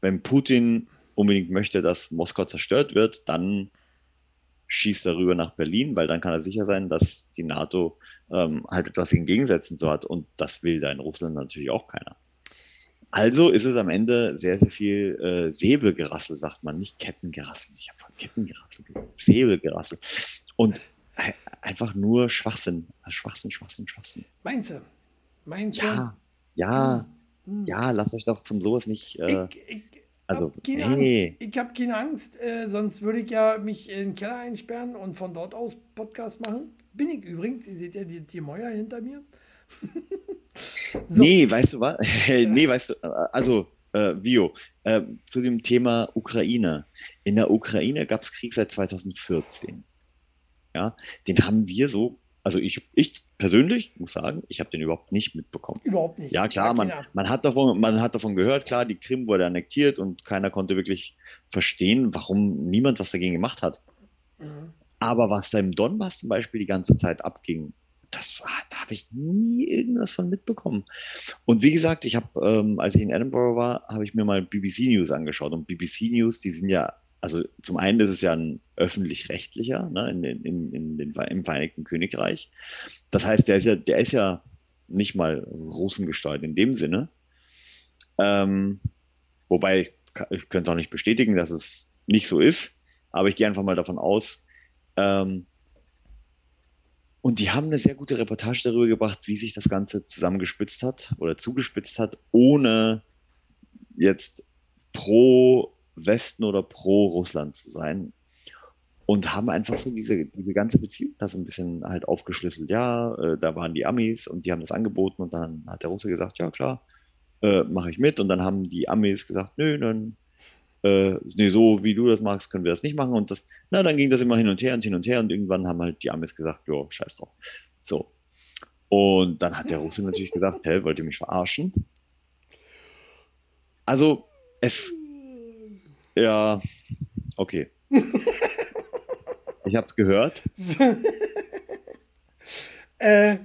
Speaker 2: wenn Putin unbedingt möchte, dass Moskau zerstört wird, dann schießt er rüber nach Berlin, weil dann kann er sicher sein, dass die NATO ähm, halt etwas entgegensetzen so hat. Und das will da in Russland natürlich auch keiner. Also ist es am Ende sehr, sehr viel äh, Säbelgerassel, sagt man, nicht Kettengerassel. Ich habe von Kettengerassel gesagt, Säbelgerassel. Und einfach nur Schwachsinn. Schwachsinn, Schwachsinn, Schwachsinn.
Speaker 1: Meinst du? Meinst du?
Speaker 2: Ja, ja,
Speaker 1: Hm.
Speaker 2: ja, lasst euch doch von sowas nicht. Äh,
Speaker 1: Ich, ich
Speaker 2: also,
Speaker 1: habe keine
Speaker 2: nee.
Speaker 1: Angst. Ich habe keine Angst, äh, sonst würde ich ja mich in den Keller einsperren und von dort aus Podcast machen. Bin ich übrigens. Ihr seht ja die, die Mäuer hinter mir. So.
Speaker 2: Nee, weißt du was? nee, weißt du, äh, also, äh, Vio, äh, zu dem Thema Ukraine. In der Ukraine gab es Krieg seit 2014. Ja, den haben wir so, also ich, ich persönlich muss sagen, ich habe den überhaupt nicht mitbekommen.
Speaker 1: Überhaupt nicht.
Speaker 2: Ja, klar, man, man, hat davon, man hat davon gehört, klar, die Krim wurde annektiert und keiner konnte wirklich verstehen, warum niemand was dagegen gemacht hat.
Speaker 1: Mhm.
Speaker 2: Aber was da im Donbass zum Beispiel die ganze Zeit abging, das da habe ich nie irgendwas von mitbekommen. Und wie gesagt, ich habe, ähm, als ich in Edinburgh war, habe ich mir mal BBC News angeschaut. Und BBC News, die sind ja, also zum einen ist es ja ein öffentlich-rechtlicher ne, in, in, in den, im Vereinigten Königreich. Das heißt, der ist ja, der ist ja nicht mal russengesteuert in dem Sinne. Ähm, wobei, ich ich könnte es auch nicht bestätigen, dass es nicht so ist, aber ich gehe einfach mal davon aus. Ähm, und die haben eine sehr gute Reportage darüber gebracht, wie sich das Ganze zusammengespitzt hat oder zugespitzt hat, ohne jetzt pro Westen oder pro Russland zu sein. Und haben einfach so diese, diese ganze Beziehung da so ein bisschen halt aufgeschlüsselt. Ja, äh, da waren die Amis und die haben das angeboten und dann hat der Russe gesagt, ja klar, äh, mache ich mit. Und dann haben die Amis gesagt, nö, dann, äh, nee, so wie du das magst, können wir das nicht machen. Und das, na, dann ging das immer hin und her und hin und her und irgendwann haben halt die Amis gesagt, jo, scheiß drauf. So. Und dann hat der Russe natürlich gesagt, hä, wollt ihr mich verarschen? Also, es, ja, okay. Ich hab's gehört.
Speaker 1: Äh,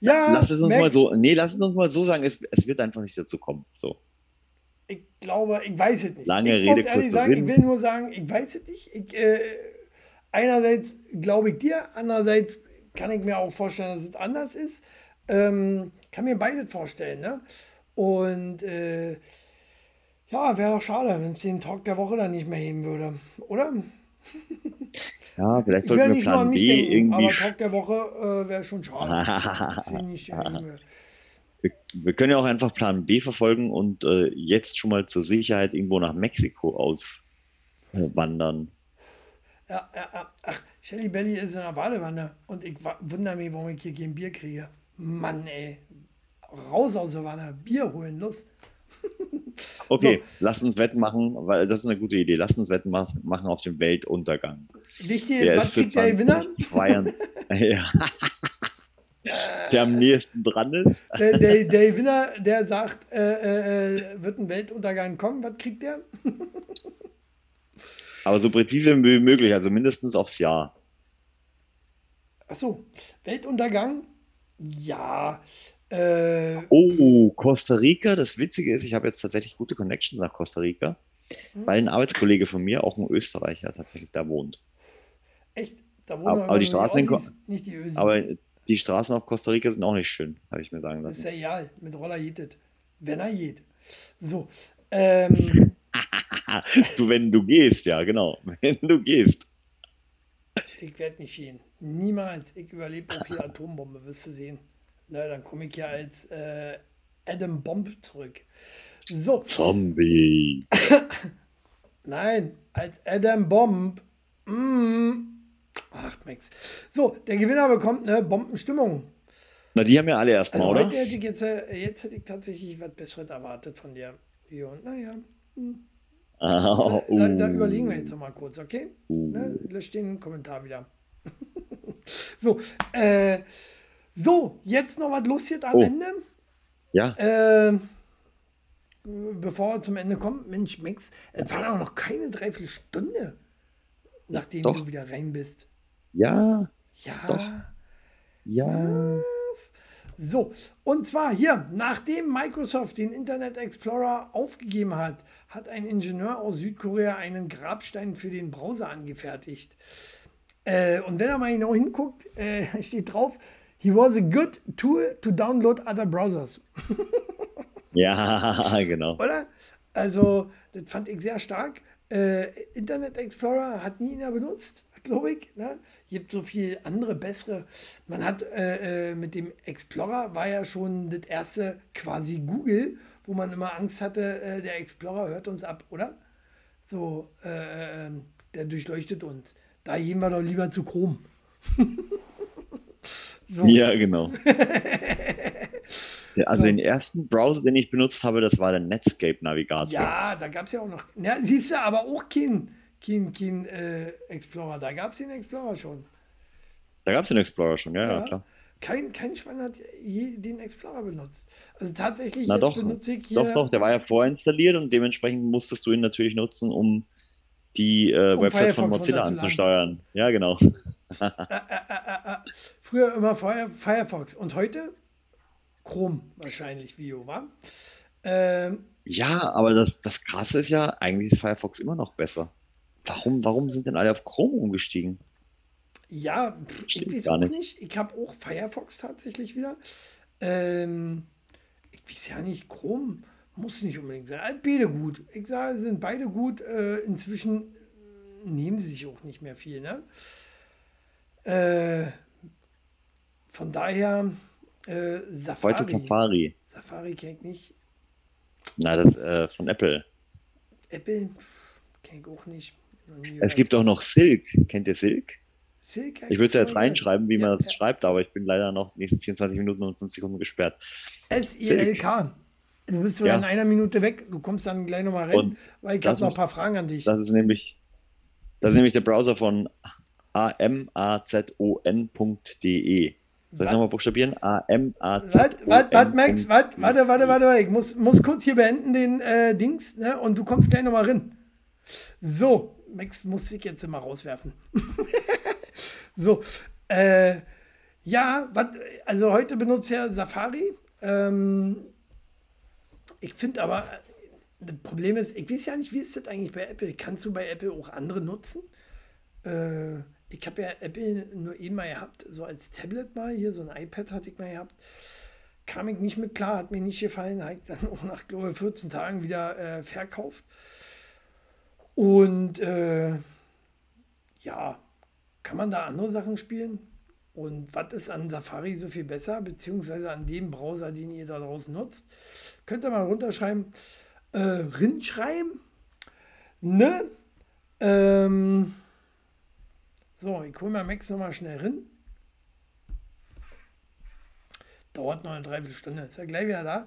Speaker 1: ja,
Speaker 2: Lass es uns
Speaker 1: Max,
Speaker 2: mal so, nee, lass es uns mal so sagen, es, es wird einfach nicht dazu kommen. So.
Speaker 1: Ich glaube, ich weiß es nicht.
Speaker 2: Lange
Speaker 1: ich
Speaker 2: Rede,
Speaker 1: muss ehrlich sagen,
Speaker 2: Sinn.
Speaker 1: ich will nur sagen, ich weiß es nicht. Ich, äh, einerseits glaube ich dir, andererseits kann ich mir auch vorstellen, dass es anders ist. Ähm, kann mir beides vorstellen. Ne? Und äh, ja, wäre doch schade, wenn es den Talk der Woche dann nicht mehr heben würde. Oder?
Speaker 2: Ja, vielleicht sollten wir
Speaker 1: nicht
Speaker 2: Plan B
Speaker 1: denken,
Speaker 2: irgendwie.
Speaker 1: aber Talk der Woche äh, wäre schon schade. nicht
Speaker 2: wir, wir können ja auch einfach Plan B verfolgen und äh, jetzt schon mal zur Sicherheit irgendwo nach Mexiko auswandern.
Speaker 1: Ja, ja, ja. Ach, Shelly Belly ist in der Badewanne und ich wundere mich, warum ich hier kein Bier kriege. Mann, ey. Raus aus der Wanne, Bier holen, los.
Speaker 2: Okay, lasst uns Wetten machen, weil das ist eine gute Idee. Lasst uns Wetten machen auf den Weltuntergang.
Speaker 1: Wichtig ist, was kriegt der Gewinner?
Speaker 2: 2022 ja. Der am nächsten dran ist.
Speaker 1: Der, der, der Gewinner, der sagt, äh, äh, wird ein Weltuntergang kommen, was kriegt der?
Speaker 2: Aber so präzise wie möglich, also mindestens aufs Jahr.
Speaker 1: Achso, Weltuntergang? Ja. Äh,
Speaker 2: Oh, Costa Rica. Das Witzige ist, ich habe jetzt tatsächlich gute Connections nach Costa Rica, weil ein Arbeitskollege von mir, auch ein Österreicher, tatsächlich da wohnt.
Speaker 1: echt? Da wohnen
Speaker 2: Aber- aber die Straßen in
Speaker 1: Ossis, nicht die Ösis.
Speaker 2: Aber die Straßen auf Costa Rica sind auch nicht schön, habe ich mir sagen
Speaker 1: Das ist
Speaker 2: lassen.
Speaker 1: ja egal, mit Roller geht es. Wenn er geht. So. Ähm,
Speaker 2: Du, wenn du gehst, ja, genau. Wenn du gehst.
Speaker 1: Ich werde nicht gehen. Niemals. Ich überlebe auch hier Atombombe, wirst du sehen. Na, dann komme ich ja als äh, Adam Bomb zurück. So.
Speaker 2: Zombie.
Speaker 1: Nein, als Adam Bomb. Mm. Ach, Max. So, der Gewinner bekommt eine Bombenstimmung.
Speaker 2: Na, die haben ja alle erstmal,
Speaker 1: Also
Speaker 2: oder?
Speaker 1: heute hätte ich jetzt, äh, jetzt hätte ich tatsächlich was Besseres erwartet von dir. Jo, naja. hm.
Speaker 2: Ah,
Speaker 1: Da, da
Speaker 2: uh.
Speaker 1: überlegen wir jetzt noch mal kurz, okay? Ne? Lösch den Kommentar wieder. so, äh, so, jetzt noch was lustig am
Speaker 2: Oh.
Speaker 1: Ende.
Speaker 2: Ja,
Speaker 1: Äh, bevor wir zum Ende kommen, Mensch, Max, es war doch noch keine Dreiviertelstunde, nachdem
Speaker 2: Doch.
Speaker 1: du wieder rein bist.
Speaker 2: ja,
Speaker 1: Ja.
Speaker 2: Doch. ja.
Speaker 1: So, und zwar hier, nachdem Microsoft den Internet Explorer aufgegeben hat, hat ein Ingenieur aus Südkorea einen Grabstein für den Browser angefertigt. Äh, und wenn er mal genau hinguckt, äh, steht drauf, he was a good tool to download other browsers.
Speaker 2: Ja, genau.
Speaker 1: Oder? Also, das fand ich sehr stark. Äh, Internet Explorer hat nie einer benutzt, glaube ich. Ne? Gibt so viel andere, bessere. Man hat äh, äh, mit dem Explorer war ja schon das erste quasi Google, wo man immer Angst hatte, äh, der Explorer hört uns ab, oder? So, äh, äh, der durchleuchtet uns. Da gehen wir doch lieber zu Chrome. so.
Speaker 2: Ja, genau. Ja, also den ersten Browser, den ich benutzt habe, das war der Netscape-Navigator.
Speaker 1: Ja, da gab es ja auch noch. Ja, siehst du, aber auch kein, kein, kein äh, Explorer. Da gab es den Explorer schon.
Speaker 2: Da gab es den Explorer schon, ja, ja,
Speaker 1: Ja.
Speaker 2: klar.
Speaker 1: Kein, kein Schwein hat je den Explorer benutzt. Also tatsächlich
Speaker 2: Na doch,
Speaker 1: benutze ich hier
Speaker 2: doch, doch, der war ja vorinstalliert und dementsprechend musstest du ihn natürlich nutzen, um die äh,
Speaker 1: Um
Speaker 2: Website von
Speaker 1: Firefox
Speaker 2: Mozilla
Speaker 1: runterzuladen.
Speaker 2: anzusteuern. Ja, genau.
Speaker 1: Früher immer Fire, Firefox und heute Chrome wahrscheinlich, Vio, war. Ähm,
Speaker 2: Ja, aber das, das Krasse ist ja, eigentlich ist Firefox immer noch besser. Warum, warum sind denn alle auf Chrome umgestiegen?
Speaker 1: Ja, ich weiß auch
Speaker 2: nicht.
Speaker 1: nicht. Ich habe auch Firefox tatsächlich wieder. Ähm, ich weiß ja nicht, Chrome muss nicht unbedingt sein. Äh, Beide gut. Ich sage, sind beide gut. Äh, inzwischen äh, nehmen sie sich auch nicht mehr viel. Ne? Äh, von daher, äh, Safari.
Speaker 2: Heute Safari.
Speaker 1: Safari kenn ich nicht.
Speaker 2: Na, das äh, von Apple.
Speaker 1: Apple kenn ich auch nicht.
Speaker 2: Es gibt auch noch Silk. Kennt ihr Silk?
Speaker 1: Silk
Speaker 2: Ich würde es ja jetzt reinschreiben, wie
Speaker 1: Ja,
Speaker 2: man das
Speaker 1: ja.
Speaker 2: schreibt, aber ich bin leider noch die nächsten 24 Minuten und 5 Sekunden gesperrt.
Speaker 1: S-I-L-K. Du bist
Speaker 2: Ja.
Speaker 1: in einer Minute weg. Du kommst dann gleich nochmal rein,
Speaker 2: Und
Speaker 1: weil ich habe noch ein paar Fragen an dich.
Speaker 2: Das ist nämlich, das ist nämlich der Browser von amazon.de. Soll ich nochmal buchstabieren? amazon.
Speaker 1: Was, was, was, Max, was? Warte, warte, warte, warte. Ich muss, muss kurz hier beenden, den äh, Dings, ne? Und du kommst gleich nochmal rein. So, Max muss sich jetzt immer rauswerfen. so, äh, ja, wat, also heute benutzt ja Safari. Ähm, ich finde aber, äh, das Problem ist, ich weiß ja nicht, wie ist das eigentlich bei Apple? Kannst du bei Apple auch andere nutzen? Äh, ich habe ja Apple nur eben mal gehabt, so als Tablet mal hier, so ein iPad hatte ich mal gehabt. Kam ich nicht mit klar, hat mir nicht gefallen, habe ich dann auch nach, glaube ich, 14 Tagen wieder äh, verkauft. Und äh, ja, kann man da andere Sachen spielen? Und was ist an Safari so viel besser, beziehungsweise an dem Browser, den ihr da draußen nutzt? Könnt ihr mal runterschreiben, äh, rinschreiben, ne? Ähm, so, ich hole mal Max nochmal schnell rein. Dauert noch eine Dreiviertelstunde. Ist ja gleich wieder da.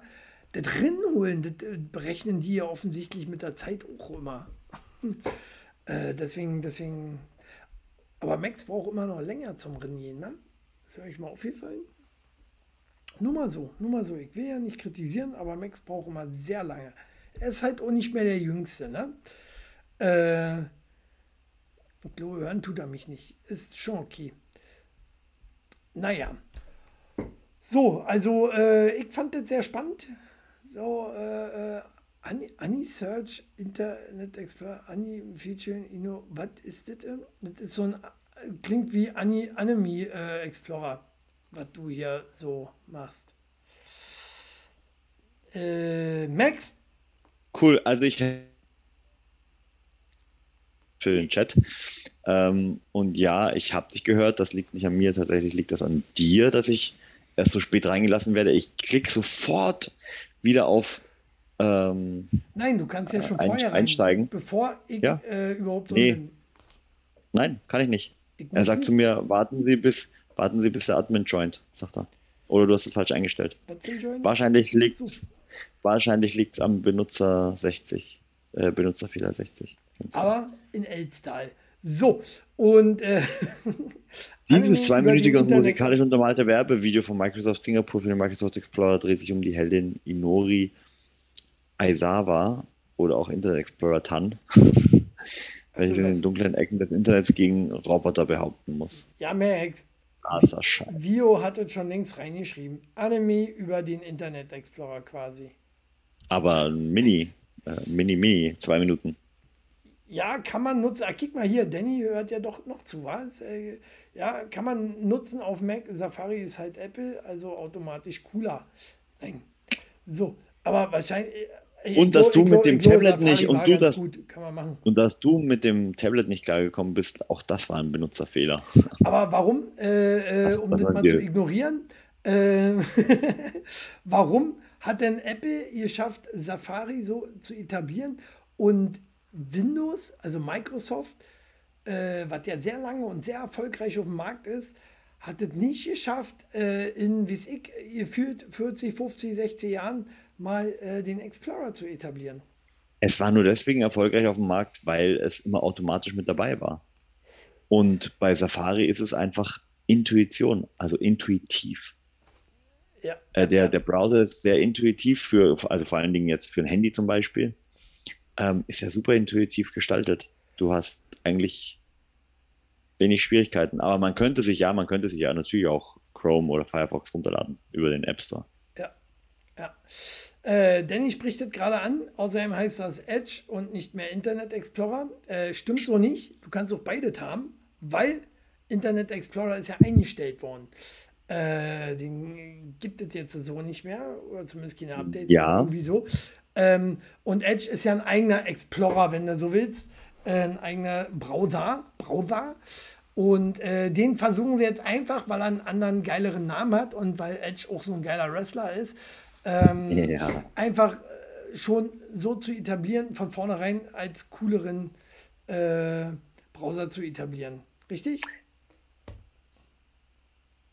Speaker 1: Das Rinholen, das äh, berechnen die ja offensichtlich mit der Zeit auch immer. äh, deswegen, deswegen. Aber Max braucht immer noch länger zum Rennen ne? Ist euch mal aufgefallen? Nur mal so, nur mal so. Ich will ja nicht kritisieren, aber Max braucht immer sehr lange. Er ist halt auch nicht mehr der Jüngste, ne? Äh, ich hören tut er mich nicht. Ist schon okay. Naja. So, also äh, ich fand das sehr spannend. So, äh, äh, Ani, Ani Search Internet Explorer, Ani Feature, Inno, was ist das? Das ist so ein, klingt wie Ani Anime äh, Explorer, was du hier so machst. Äh, Max,
Speaker 2: Cool, also ich für den Chat. Ähm, und ja, ich habe dich gehört, das liegt nicht an mir, tatsächlich liegt das an dir, dass ich erst so spät reingelassen werde. Ich klicke sofort wieder auf ähm,
Speaker 1: Nein, du kannst ja schon
Speaker 2: ein,
Speaker 1: vorher
Speaker 2: einsteigen.
Speaker 1: Bevor ich
Speaker 2: Ja.
Speaker 1: äh, überhaupt drin
Speaker 2: Nee.
Speaker 1: bin.
Speaker 2: Nein, kann ich nicht.
Speaker 1: Ich
Speaker 2: Er sagt zu
Speaker 1: nicht-
Speaker 2: mir, warten Sie bis, warten Sie bis der Admin joint, sagt er. Oder du hast es falsch eingestellt. Wahrscheinlich liegt
Speaker 1: So.
Speaker 2: es wahrscheinlich liegt's am Benutzer 60. Äh, Benutzerfehler 60.
Speaker 1: Aber in Elstall. So, und äh,
Speaker 2: Dieses zweiminütige und musikalisch untermalte Werbevideo von Microsoft Singapur für den Microsoft Explorer dreht sich um die Heldin Inori Aizawa oder auch Internet Explorer Tan, welche in
Speaker 1: was?
Speaker 2: den dunklen Ecken des Internets gegen Roboter behaupten muss.
Speaker 1: Ja, Max,
Speaker 2: Krasser Scheiß.
Speaker 1: Vio hat es schon längst reingeschrieben. Anime über den Internet Explorer quasi.
Speaker 2: Aber Mini, äh, Mini, Mini, zwei Minuten.
Speaker 1: Ja, kann man nutzen. Ah, guck mal hier, Danny hört ja doch noch zu, was? Äh, ja, kann man nutzen auf Mac. Safari ist halt Apple, also automatisch cooler. Nein. So, aber wahrscheinlich. äh,
Speaker 2: Und dass
Speaker 1: glaub-
Speaker 2: du mit
Speaker 1: glaub-
Speaker 2: dem Tablet
Speaker 1: Safari
Speaker 2: nicht und du das-
Speaker 1: gut, kann man machen.
Speaker 2: Und dass du mit dem Tablet nicht klargekommen bist, auch das war ein Benutzerfehler.
Speaker 1: Aber warum, äh, äh, um
Speaker 2: Was
Speaker 1: das
Speaker 2: war
Speaker 1: mal
Speaker 2: dir?
Speaker 1: zu ignorieren, äh, warum hat denn Apple geschafft, Safari so zu etablieren und Windows, also Microsoft, äh, was ja sehr lange und sehr erfolgreich auf dem Markt ist, hat es nicht geschafft, äh, in, wie es ich, gefühlt 40, 50, 60 Jahren mal äh, den Explorer zu etablieren.
Speaker 2: Es war nur deswegen erfolgreich auf dem Markt, weil es immer automatisch mit dabei war. Und bei Safari ist es einfach Intuition, also intuitiv.
Speaker 1: Ja,
Speaker 2: Äh, der, der Browser ist sehr intuitiv für, also vor allen Dingen jetzt für ein Handy zum Beispiel, ähm, ist ja super intuitiv gestaltet. Du hast eigentlich wenig Schwierigkeiten, aber man könnte sich ja, man könnte sich ja natürlich auch Chrome oder Firefox runterladen über den App Store.
Speaker 1: Ja, ja. Äh, Danny spricht es gerade an. Außerdem heißt das Edge und nicht mehr Internet Explorer. Äh, stimmt so nicht. Du kannst auch beides haben, weil Internet Explorer ist ja eingestellt worden. Äh, den gibt es jetzt so nicht mehr, oder zumindest keine Updates.
Speaker 2: Ja.
Speaker 1: Irgendwie so. Ähm, und Edge ist ja ein eigener Explorer, wenn du so willst. Äh, ein eigener Browser. Browser. Und äh, den versuchen sie jetzt einfach, weil er einen anderen geileren Namen hat und weil Edge auch so ein geiler Wrestler ist, ähm,
Speaker 2: Ja.
Speaker 1: einfach äh, schon so zu etablieren, von vornherein als cooleren äh, Browser zu etablieren. Richtig?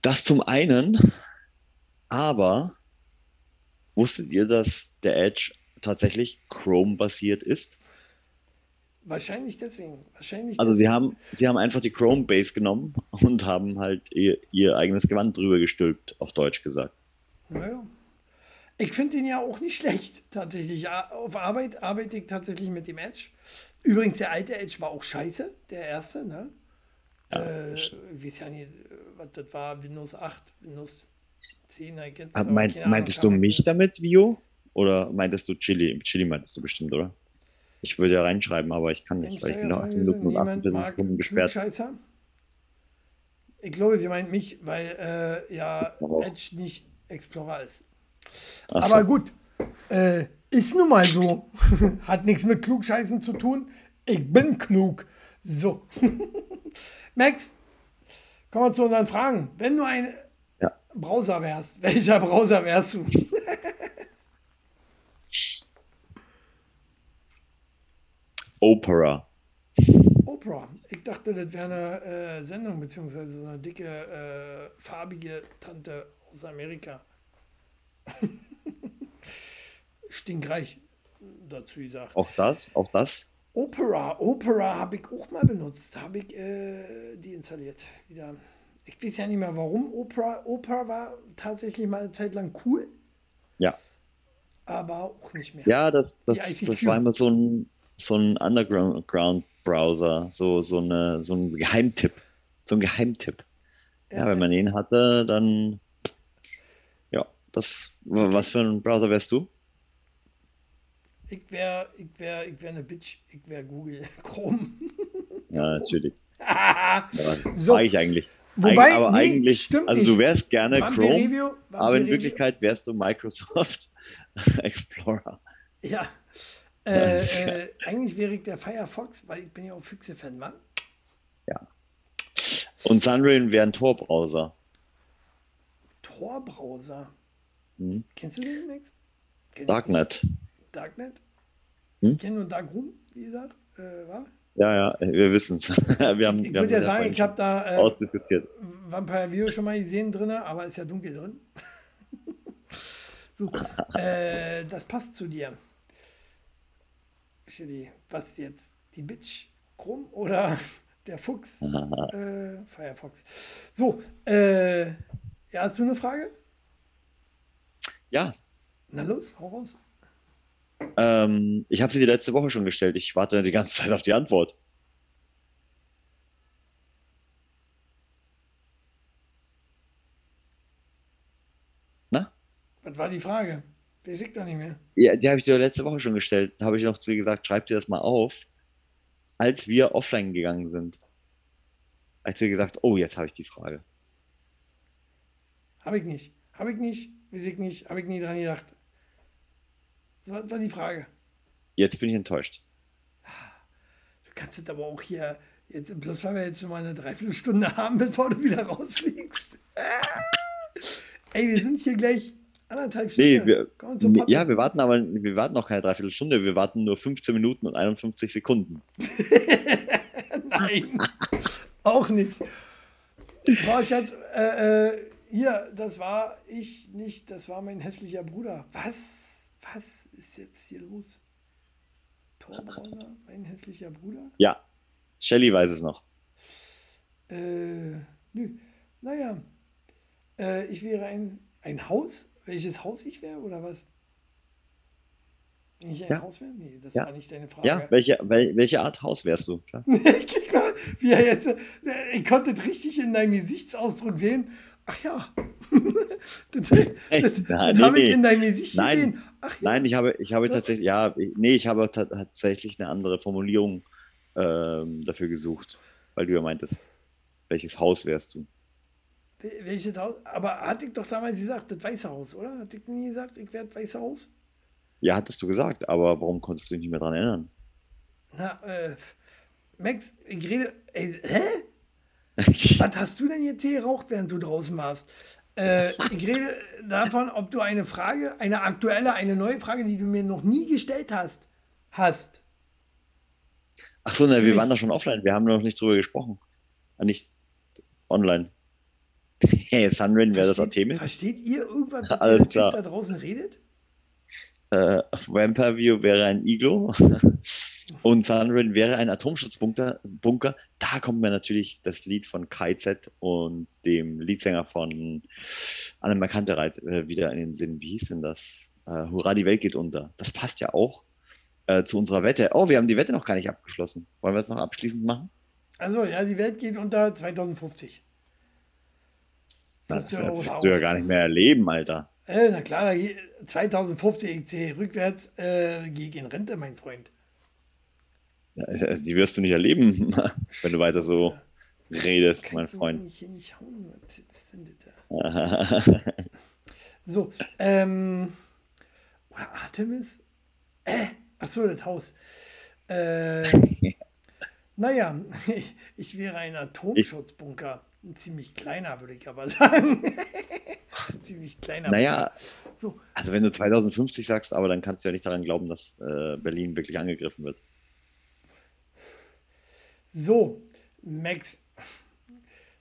Speaker 2: Das zum einen, aber wusstet ihr, dass der Edge tatsächlich Chrome-basiert ist?
Speaker 1: Wahrscheinlich deswegen. Wahrscheinlich
Speaker 2: Also sie
Speaker 1: deswegen.
Speaker 2: haben, die haben einfach die Chrome-Base genommen und haben halt ihr, ihr eigenes Gewand drüber gestülpt, auf Deutsch gesagt.
Speaker 1: Naja. Ich finde den ja auch nicht schlecht, tatsächlich. Ja, Auf Arbeit arbeite ich tatsächlich mit dem Edge. Übrigens, der alte Edge war auch scheiße, der erste, ne? äh, ich weiß ja nicht, was das war, Windows 8, Windows 10, ich jetzt,
Speaker 2: meint,
Speaker 1: Ahnung,
Speaker 2: meintest du mich damit, Vio? Oder meintest du Chili? Chili meintest du bestimmt, oder? Ich würde ja reinschreiben, aber ich kann nicht, weil ich bin noch 18 Minuten und
Speaker 1: Niemand
Speaker 2: 48
Speaker 1: mag
Speaker 2: Sekunden gesperrt.
Speaker 1: Klugscheißer. Ich glaube, sie meint mich, weil äh, ja. Edge nicht Explorer ist.
Speaker 2: Ach,
Speaker 1: Aber gut, äh, ist nun mal so. Hat nichts mit Klugscheißen zu tun. Ich bin klug. So. Max, kommen wir zu unseren Fragen. Wenn du ein
Speaker 2: Ja.
Speaker 1: Browser wärst, welcher Browser wärst du?
Speaker 2: Opera.
Speaker 1: Opera. Ich dachte, das wäre eine äh, Sendung, beziehungsweise so eine dicke, äh, farbige Tante aus Amerika. Stinkreich, dazu gesagt.
Speaker 2: Auch das, auch das.
Speaker 1: Opera, Opera habe ich auch mal benutzt. Habe ich äh, die installiert. Wieder. Ich weiß ja nicht mehr warum. Opera, Opera war tatsächlich mal eine Zeit lang cool,
Speaker 2: Ja.
Speaker 1: aber auch nicht mehr.
Speaker 2: Ja, das, das, das war immer so ein, so ein Underground-Browser, so, so, eine, so ein Geheimtipp. So ein Geheimtipp. Ja, wenn man ihn hatte, dann. Ja, das. Was für ein Browser wärst du?
Speaker 1: Ich wäre ich wär, ich wär eine Bitch. Ich wäre Google Chrome.
Speaker 2: Ja, natürlich. Ja,
Speaker 1: So.
Speaker 2: Ich eigentlich.
Speaker 1: Wobei,
Speaker 2: Eig- aber
Speaker 1: nee,
Speaker 2: eigentlich,
Speaker 1: stimmt
Speaker 2: also
Speaker 1: nicht.
Speaker 2: du wärst gerne
Speaker 1: Vampire
Speaker 2: Chrome,
Speaker 1: Review,
Speaker 2: aber in
Speaker 1: Vampire
Speaker 2: Wirklichkeit wärst du Microsoft Explorer.
Speaker 1: Ja, Äh, äh, eigentlich wäre ich der Firefox, weil ich bin ja auch Füchse-Fan, Mann.
Speaker 2: Ja. Und Sunrain wäre ein Tor-Browser.
Speaker 1: Tor-Browser?
Speaker 2: Hm?
Speaker 1: Kennst du den, Max? Kenn
Speaker 2: Darknet.
Speaker 1: Darknet?
Speaker 2: Hm?
Speaker 1: Ich kenne nur Darkroom, wie gesagt. Äh, war?
Speaker 2: Ja, ja, wir wissen es. wir haben,
Speaker 1: ich
Speaker 2: wir
Speaker 1: würde ja sagen, ich habe da äh. Vampire Video schon mal gesehen drin, aber ist ja dunkel drin. so, äh, das passt zu dir. Chili, was jetzt? Die Bitch krumm oder der Fuchs? äh, Firefox. So, äh, ja, hast du eine Frage?
Speaker 2: Ja,
Speaker 1: Na los, hau raus.
Speaker 2: ähm, ich habe sie die letzte Woche schon gestellt. Ich warte die ganze Zeit auf die Antwort. Na?
Speaker 1: Was war die Frage? Weiß ich doch nicht mehr.
Speaker 2: Ja, die habe ich dir letzte Woche schon gestellt. Da habe ich noch zu dir gesagt, schreib dir das mal auf, als wir offline gegangen sind. Als dir gesagt, oh, jetzt habe ich die Frage.
Speaker 1: Habe ich nicht. Habe ich nicht, ich nicht, habe ich nie dran gedacht. Was war die Frage?
Speaker 2: Jetzt bin ich enttäuscht.
Speaker 1: Du kannst es aber auch hier, jetzt bloß weil wir jetzt schon mal eine Dreiviertelstunde haben, bevor du wieder rausfliegst. Ey, wir sind hier gleich anderthalb
Speaker 2: Nee,
Speaker 1: Stunden.
Speaker 2: wir, nee,
Speaker 1: Pappen.
Speaker 2: ja, wir warten aber, wir warten noch keine Dreiviertelstunde, wir warten nur 15 Minuten und 51 Sekunden.
Speaker 1: Nein, auch nicht. Boah, ich hatte, äh, hier, das war ich nicht, das war mein hässlicher Bruder. Was? Was ist jetzt hier los? Torbrauser, mein hässlicher Bruder?
Speaker 2: Ja, Shelly weiß es noch.
Speaker 1: Äh, nö. Naja, äh, ich wäre ein, ein Haus. Welches Haus ich wäre oder was? Wenn ich ein
Speaker 2: Ja.
Speaker 1: Haus wäre? Nee, das
Speaker 2: Ja.
Speaker 1: war nicht deine Frage.
Speaker 2: Ja, welche, wel, welche Art Haus wärst du? Klar.
Speaker 1: Guck mal, wie er jetzt, äh, ich konnte es richtig in deinem Gesichtsausdruck sehen. Ach ja, das, das, das,
Speaker 2: Nein,
Speaker 1: habe ich in deinem Gesicht
Speaker 2: Nein.
Speaker 1: gesehen. Ach ja,
Speaker 2: Nein, ich habe, ich habe tatsächlich, ja, nee, ich habe ta- tatsächlich eine andere Formulierung ähm, dafür gesucht, weil du ja meintest, welches Haus wärst du?
Speaker 1: Wel- welches Haus? Aber hatte ich doch damals gesagt, das Weiße Haus, oder? Hatte ich nie gesagt, ich das Weiße Haus?
Speaker 2: Ja, hattest du gesagt, aber warum konntest du dich nicht mehr daran erinnern?
Speaker 1: Na, äh, Max, ich rede, ey, hä? Was hast du denn jetzt hier geraucht, während du draußen warst? Äh, ich rede davon, ob du eine Frage, eine aktuelle, eine neue Frage, die du mir noch nie gestellt hast, hast.
Speaker 2: Ach so, ne, wir waren da schon offline, wir haben noch nicht drüber gesprochen. Ah, nicht online. Hey, Sunrain wäre das Artemis.
Speaker 1: Versteht ihr irgendwas, was
Speaker 2: Alles
Speaker 1: der Typ da draußen redet?
Speaker 2: Äh, Vampire View wäre ein Iglo und Sunrain wäre ein Atomschutzbunker. Bunker. Da kommt mir natürlich das Lied von KZ und dem Leadsänger von Anne Markantereit äh, wieder in den Sinn. Wie hieß denn das? Äh, Hurra, die Welt geht unter. Das passt ja auch äh, zu unserer Wette. Oh, wir haben die Wette noch gar nicht abgeschlossen. Wollen wir es noch abschließend machen?
Speaker 1: Also, ja, die Welt geht unter 2050.
Speaker 2: Das
Speaker 1: 15 Euro
Speaker 2: wirst du ja gar nicht mehr erleben, Alter.
Speaker 1: Äh, na klar, da geht- 2050, ich zähle rückwärts, äh, gehe ich in Rente, mein Freund.
Speaker 2: Ja, also Die wirst du nicht erleben, wenn du weiter so redest, mein
Speaker 1: Kann
Speaker 2: Freund.
Speaker 1: ich nicht hauen. Was ist denn das da? So, ähm, oder Artemis? Äh, ach so, das Haus. Äh, naja, ich, ich wäre ein Atomschutzbunker. Ein ziemlich kleiner, würde ich aber sagen. ziemlich kleiner.
Speaker 2: Naja.
Speaker 1: So,
Speaker 2: Also wenn du 2050 sagst, aber dann kannst du ja nicht daran glauben, dass äh, Berlin wirklich angegriffen wird.
Speaker 1: so, Max.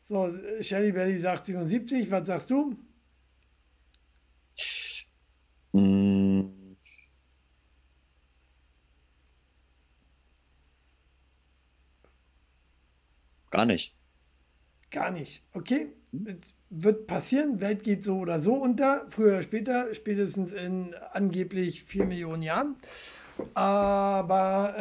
Speaker 1: So, Shelly Belly sagt 77, was sagst du?
Speaker 2: Mm, gar nicht.
Speaker 1: Gar nicht. Okay, es wird passieren. Welt geht so oder so unter. Früher oder später, spätestens in angeblich 4 Millionen Jahren. Aber,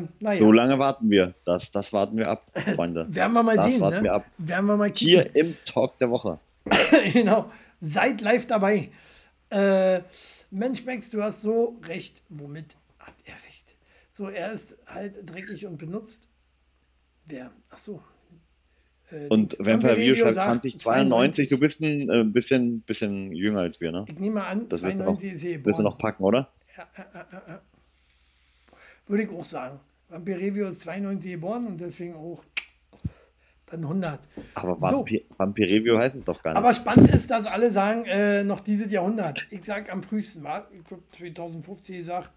Speaker 1: äh, naja.
Speaker 2: So lange warten wir. Das, das warten wir ab, Freunde.
Speaker 1: Werden wir mal
Speaker 2: Das
Speaker 1: sehen.
Speaker 2: warten
Speaker 1: Ne?
Speaker 2: wir ab.
Speaker 1: Werden wir mal kicken.
Speaker 2: Hier im Talk der Woche.
Speaker 1: genau. Seid live dabei. Äh, Mensch, Max, du hast so recht. Womit hat er recht? So, er ist halt dreckig und benutzt. Wer? Ach so. Äh,
Speaker 2: Und. Vampire View
Speaker 1: Vampire
Speaker 2: schreibt
Speaker 1: sagt
Speaker 2: 2092. Du bist ein äh, bisschen, bisschen jünger als wir, ne?
Speaker 1: Ich nehme an,
Speaker 2: Das wird
Speaker 1: 92 ist hier geboren.
Speaker 2: noch packen, oder?
Speaker 1: Ja, äh, äh. Würde ich auch sagen. Vampirevio ist 92 geboren und deswegen auch dann 100.
Speaker 2: Aber Vampir so. Vampirevio heißt es doch gar nicht.
Speaker 1: Aber spannend ist, dass alle sagen, äh, noch dieses Jahrhundert. Ich sage am frühesten, war, ich glaube 2050 gesagt.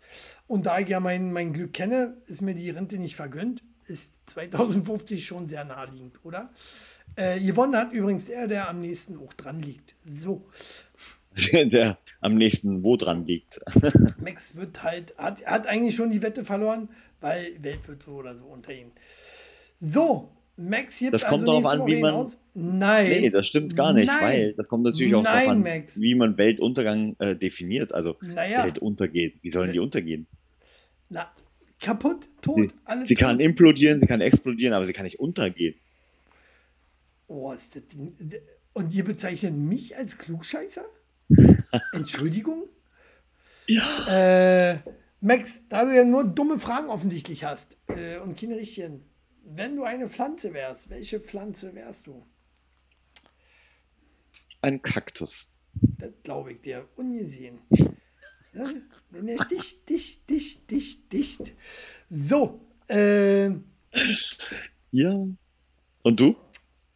Speaker 1: Und da ich ja mein, mein Glück kenne, ist mir die Rente nicht vergönnt. Ist 2050 schon sehr naheliegend, oder? Äh, gewonnen hat übrigens der, der am nächsten auch dran liegt. So.
Speaker 2: der am nächsten wo dran liegt.
Speaker 1: Max wird halt, hat, hat eigentlich schon die Wette verloren, weil Welt wird so oder so unter ihm. So, Max
Speaker 2: gibt Das kommt also darauf an, wie man. Hinaus.
Speaker 1: Nein. Nee,
Speaker 2: das stimmt gar nicht, Nein. weil das kommt natürlich auch Nein, darauf an, Max. wie man Weltuntergang äh, definiert. Also
Speaker 1: naja.
Speaker 2: Welt untergeht. Wie sollen die untergehen?
Speaker 1: Na, kaputt, tot,
Speaker 2: sie,
Speaker 1: alle
Speaker 2: Sie tot. kann implodieren, sie kann explodieren, aber sie kann nicht untergehen.
Speaker 1: Oh, ist das Ding. Und ihr bezeichnet mich als Klugscheißer? Entschuldigung?
Speaker 2: Ja.
Speaker 1: Äh, Max, da du ja nur dumme Fragen offensichtlich hast äh, und keine richtigen, wenn du eine Pflanze wärst, welche Pflanze wärst du?
Speaker 2: Ein Kaktus.
Speaker 1: Das glaube ich dir. Ungesehen. Dicht, dicht, dicht, dicht, dicht. So. Äh,
Speaker 2: ja. Und du?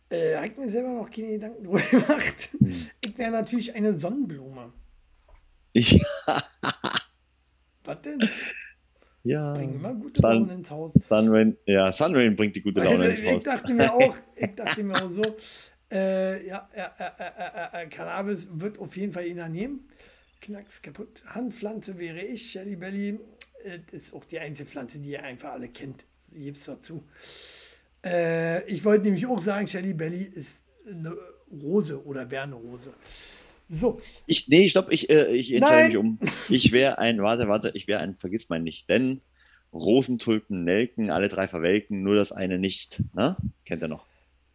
Speaker 1: Äh, habe ich mir selber noch keine Gedanken drüber gemacht. Hm. Ich wäre natürlich eine Sonnenblume.
Speaker 2: Ja.
Speaker 1: Was denn?
Speaker 2: Ja.
Speaker 1: Bringen immer gute Sun, Laune ins Haus.
Speaker 2: Sunrain, ja, Sunrain bringt die gute Laune ins Haus.
Speaker 1: Ich dachte mir auch, ich dachte mir auch so, äh, ja, äh, äh, Cannabis wird auf jeden Fall ihn nehmen. Knacks kaputt. Handpflanze wäre ich, Shelly Belly. das ist auch die einzige Pflanze, die ihr einfach alle kennt. Gibt's dazu. ich wollte nämlich auch sagen, Shelly Belly ist eine Rose oder wäre eine Rose. So.
Speaker 2: Ich, nee, ich glaube, ich, äh, ich entscheide mich um. Ich wäre ein, warte, warte, ich wäre ein, vergiss mein nicht, denn Rosentulpen, Nelken, alle drei verwelken, nur das eine nicht. Na? Kennt ihr noch?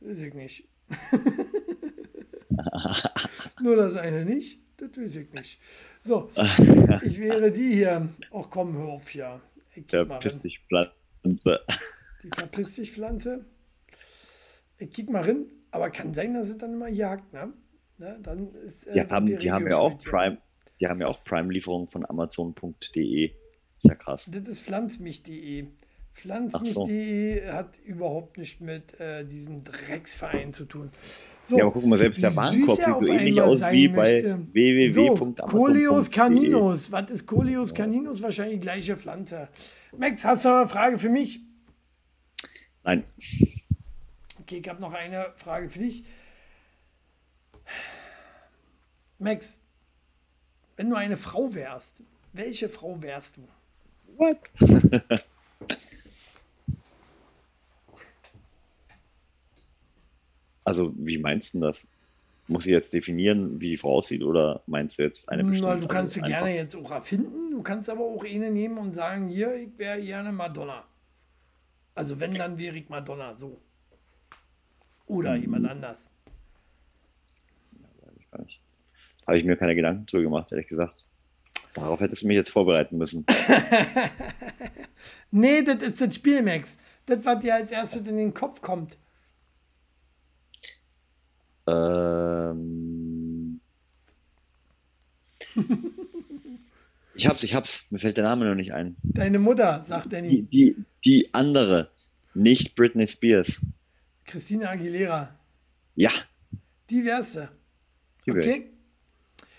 Speaker 1: Weiß ich nicht. nur das eine nicht? Das weiß ich nicht. So, ich wäre die hier. Ach komm, hör auf hier.
Speaker 2: Verpiss dich, Pflanze.
Speaker 1: Die verpiss dich, Pflanze. Ich kick mal rein, aber kann sein, dass es dann immer jagt, ne? Ne? Dann ist,
Speaker 2: äh, die, haben, die haben ja auch Prime, die haben ja auch Prime-Lieferung von Amazon.de. Ist ja krass.
Speaker 1: Das ist pflanzmich.de. Pflanzmich.de so. hat überhaupt nicht mit äh, diesem Drecksverein zu tun.
Speaker 2: So, ja, aber guck mal, selbst der Warenkorb sieht so ähnlich aus wie bei www.amazon.de.
Speaker 1: So, Coleus caninus. Was ist Coleus caninus? Wahrscheinlich die gleiche Pflanze. Max, hast du noch eine Frage für mich?
Speaker 2: Nein.
Speaker 1: Okay, ich habe noch eine Frage für dich. Max, wenn du eine Frau wärst, welche Frau wärst du?
Speaker 2: What? also, wie meinst du das? Muss ich jetzt definieren, wie die Frau aussieht, oder meinst du jetzt eine bestimmte?
Speaker 1: Na, du kannst sie gerne jetzt auch erfinden, du kannst aber auch eine nehmen und sagen, hier, ich wäre gerne Madonna. Also wenn, dann wäre ich Madonna, so. Oder mhm. jemand anders.
Speaker 2: Ja, ich habe ich mir keine Gedanken drüber gemacht, ehrlich gesagt. Darauf hättest du mich jetzt vorbereiten müssen.
Speaker 1: nee, das ist das Spiel, Max. Das, was dir als erstes in den Kopf kommt.
Speaker 2: Ähm. ich hab's, ich hab's. Mir fällt der Name noch nicht ein.
Speaker 1: Deine Mutter, sagt Danny.
Speaker 2: Die, die, die andere. Nicht Britney Spears.
Speaker 1: Christina Aguilera.
Speaker 2: Ja.
Speaker 1: Du. okay.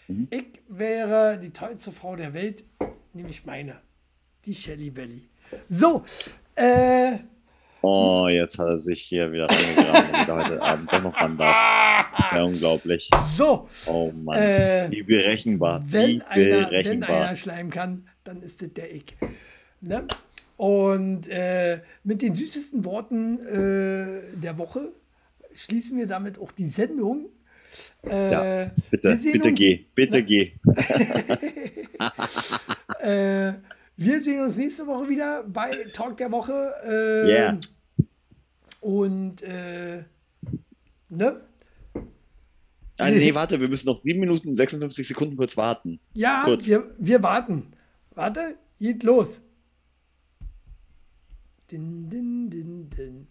Speaker 1: Mhm. Ich wäre die tollste Frau der Welt, nämlich meine, die Shelly Belly. So, äh.
Speaker 2: Oh, jetzt hat er sich hier wieder reingegraben, damit er heute Abend doch noch ran darf. Ja, unglaublich.
Speaker 1: So.
Speaker 2: Oh Mann. Äh, Wie berechenbar.
Speaker 1: Wenn,
Speaker 2: Wie
Speaker 1: einer, berechenbar. wenn einer schleimen kann, dann ist das der Ich. Ne? Und äh, mit den süßesten Worten äh, der Woche schließen wir damit auch die Sendung.
Speaker 2: Äh, ja, bitte, bitte uns, geh, bitte na, geh.
Speaker 1: wir sehen uns nächste Woche wieder bei Talk der Woche.
Speaker 2: Äh, yeah.
Speaker 1: Und, äh, ne?
Speaker 2: Ah, nee, warte, wir müssen noch 7 Minuten 56 Sekunden kurz warten.
Speaker 1: Ja, kurz. Wir, wir warten. Warte, geht los. Din, din, din, din.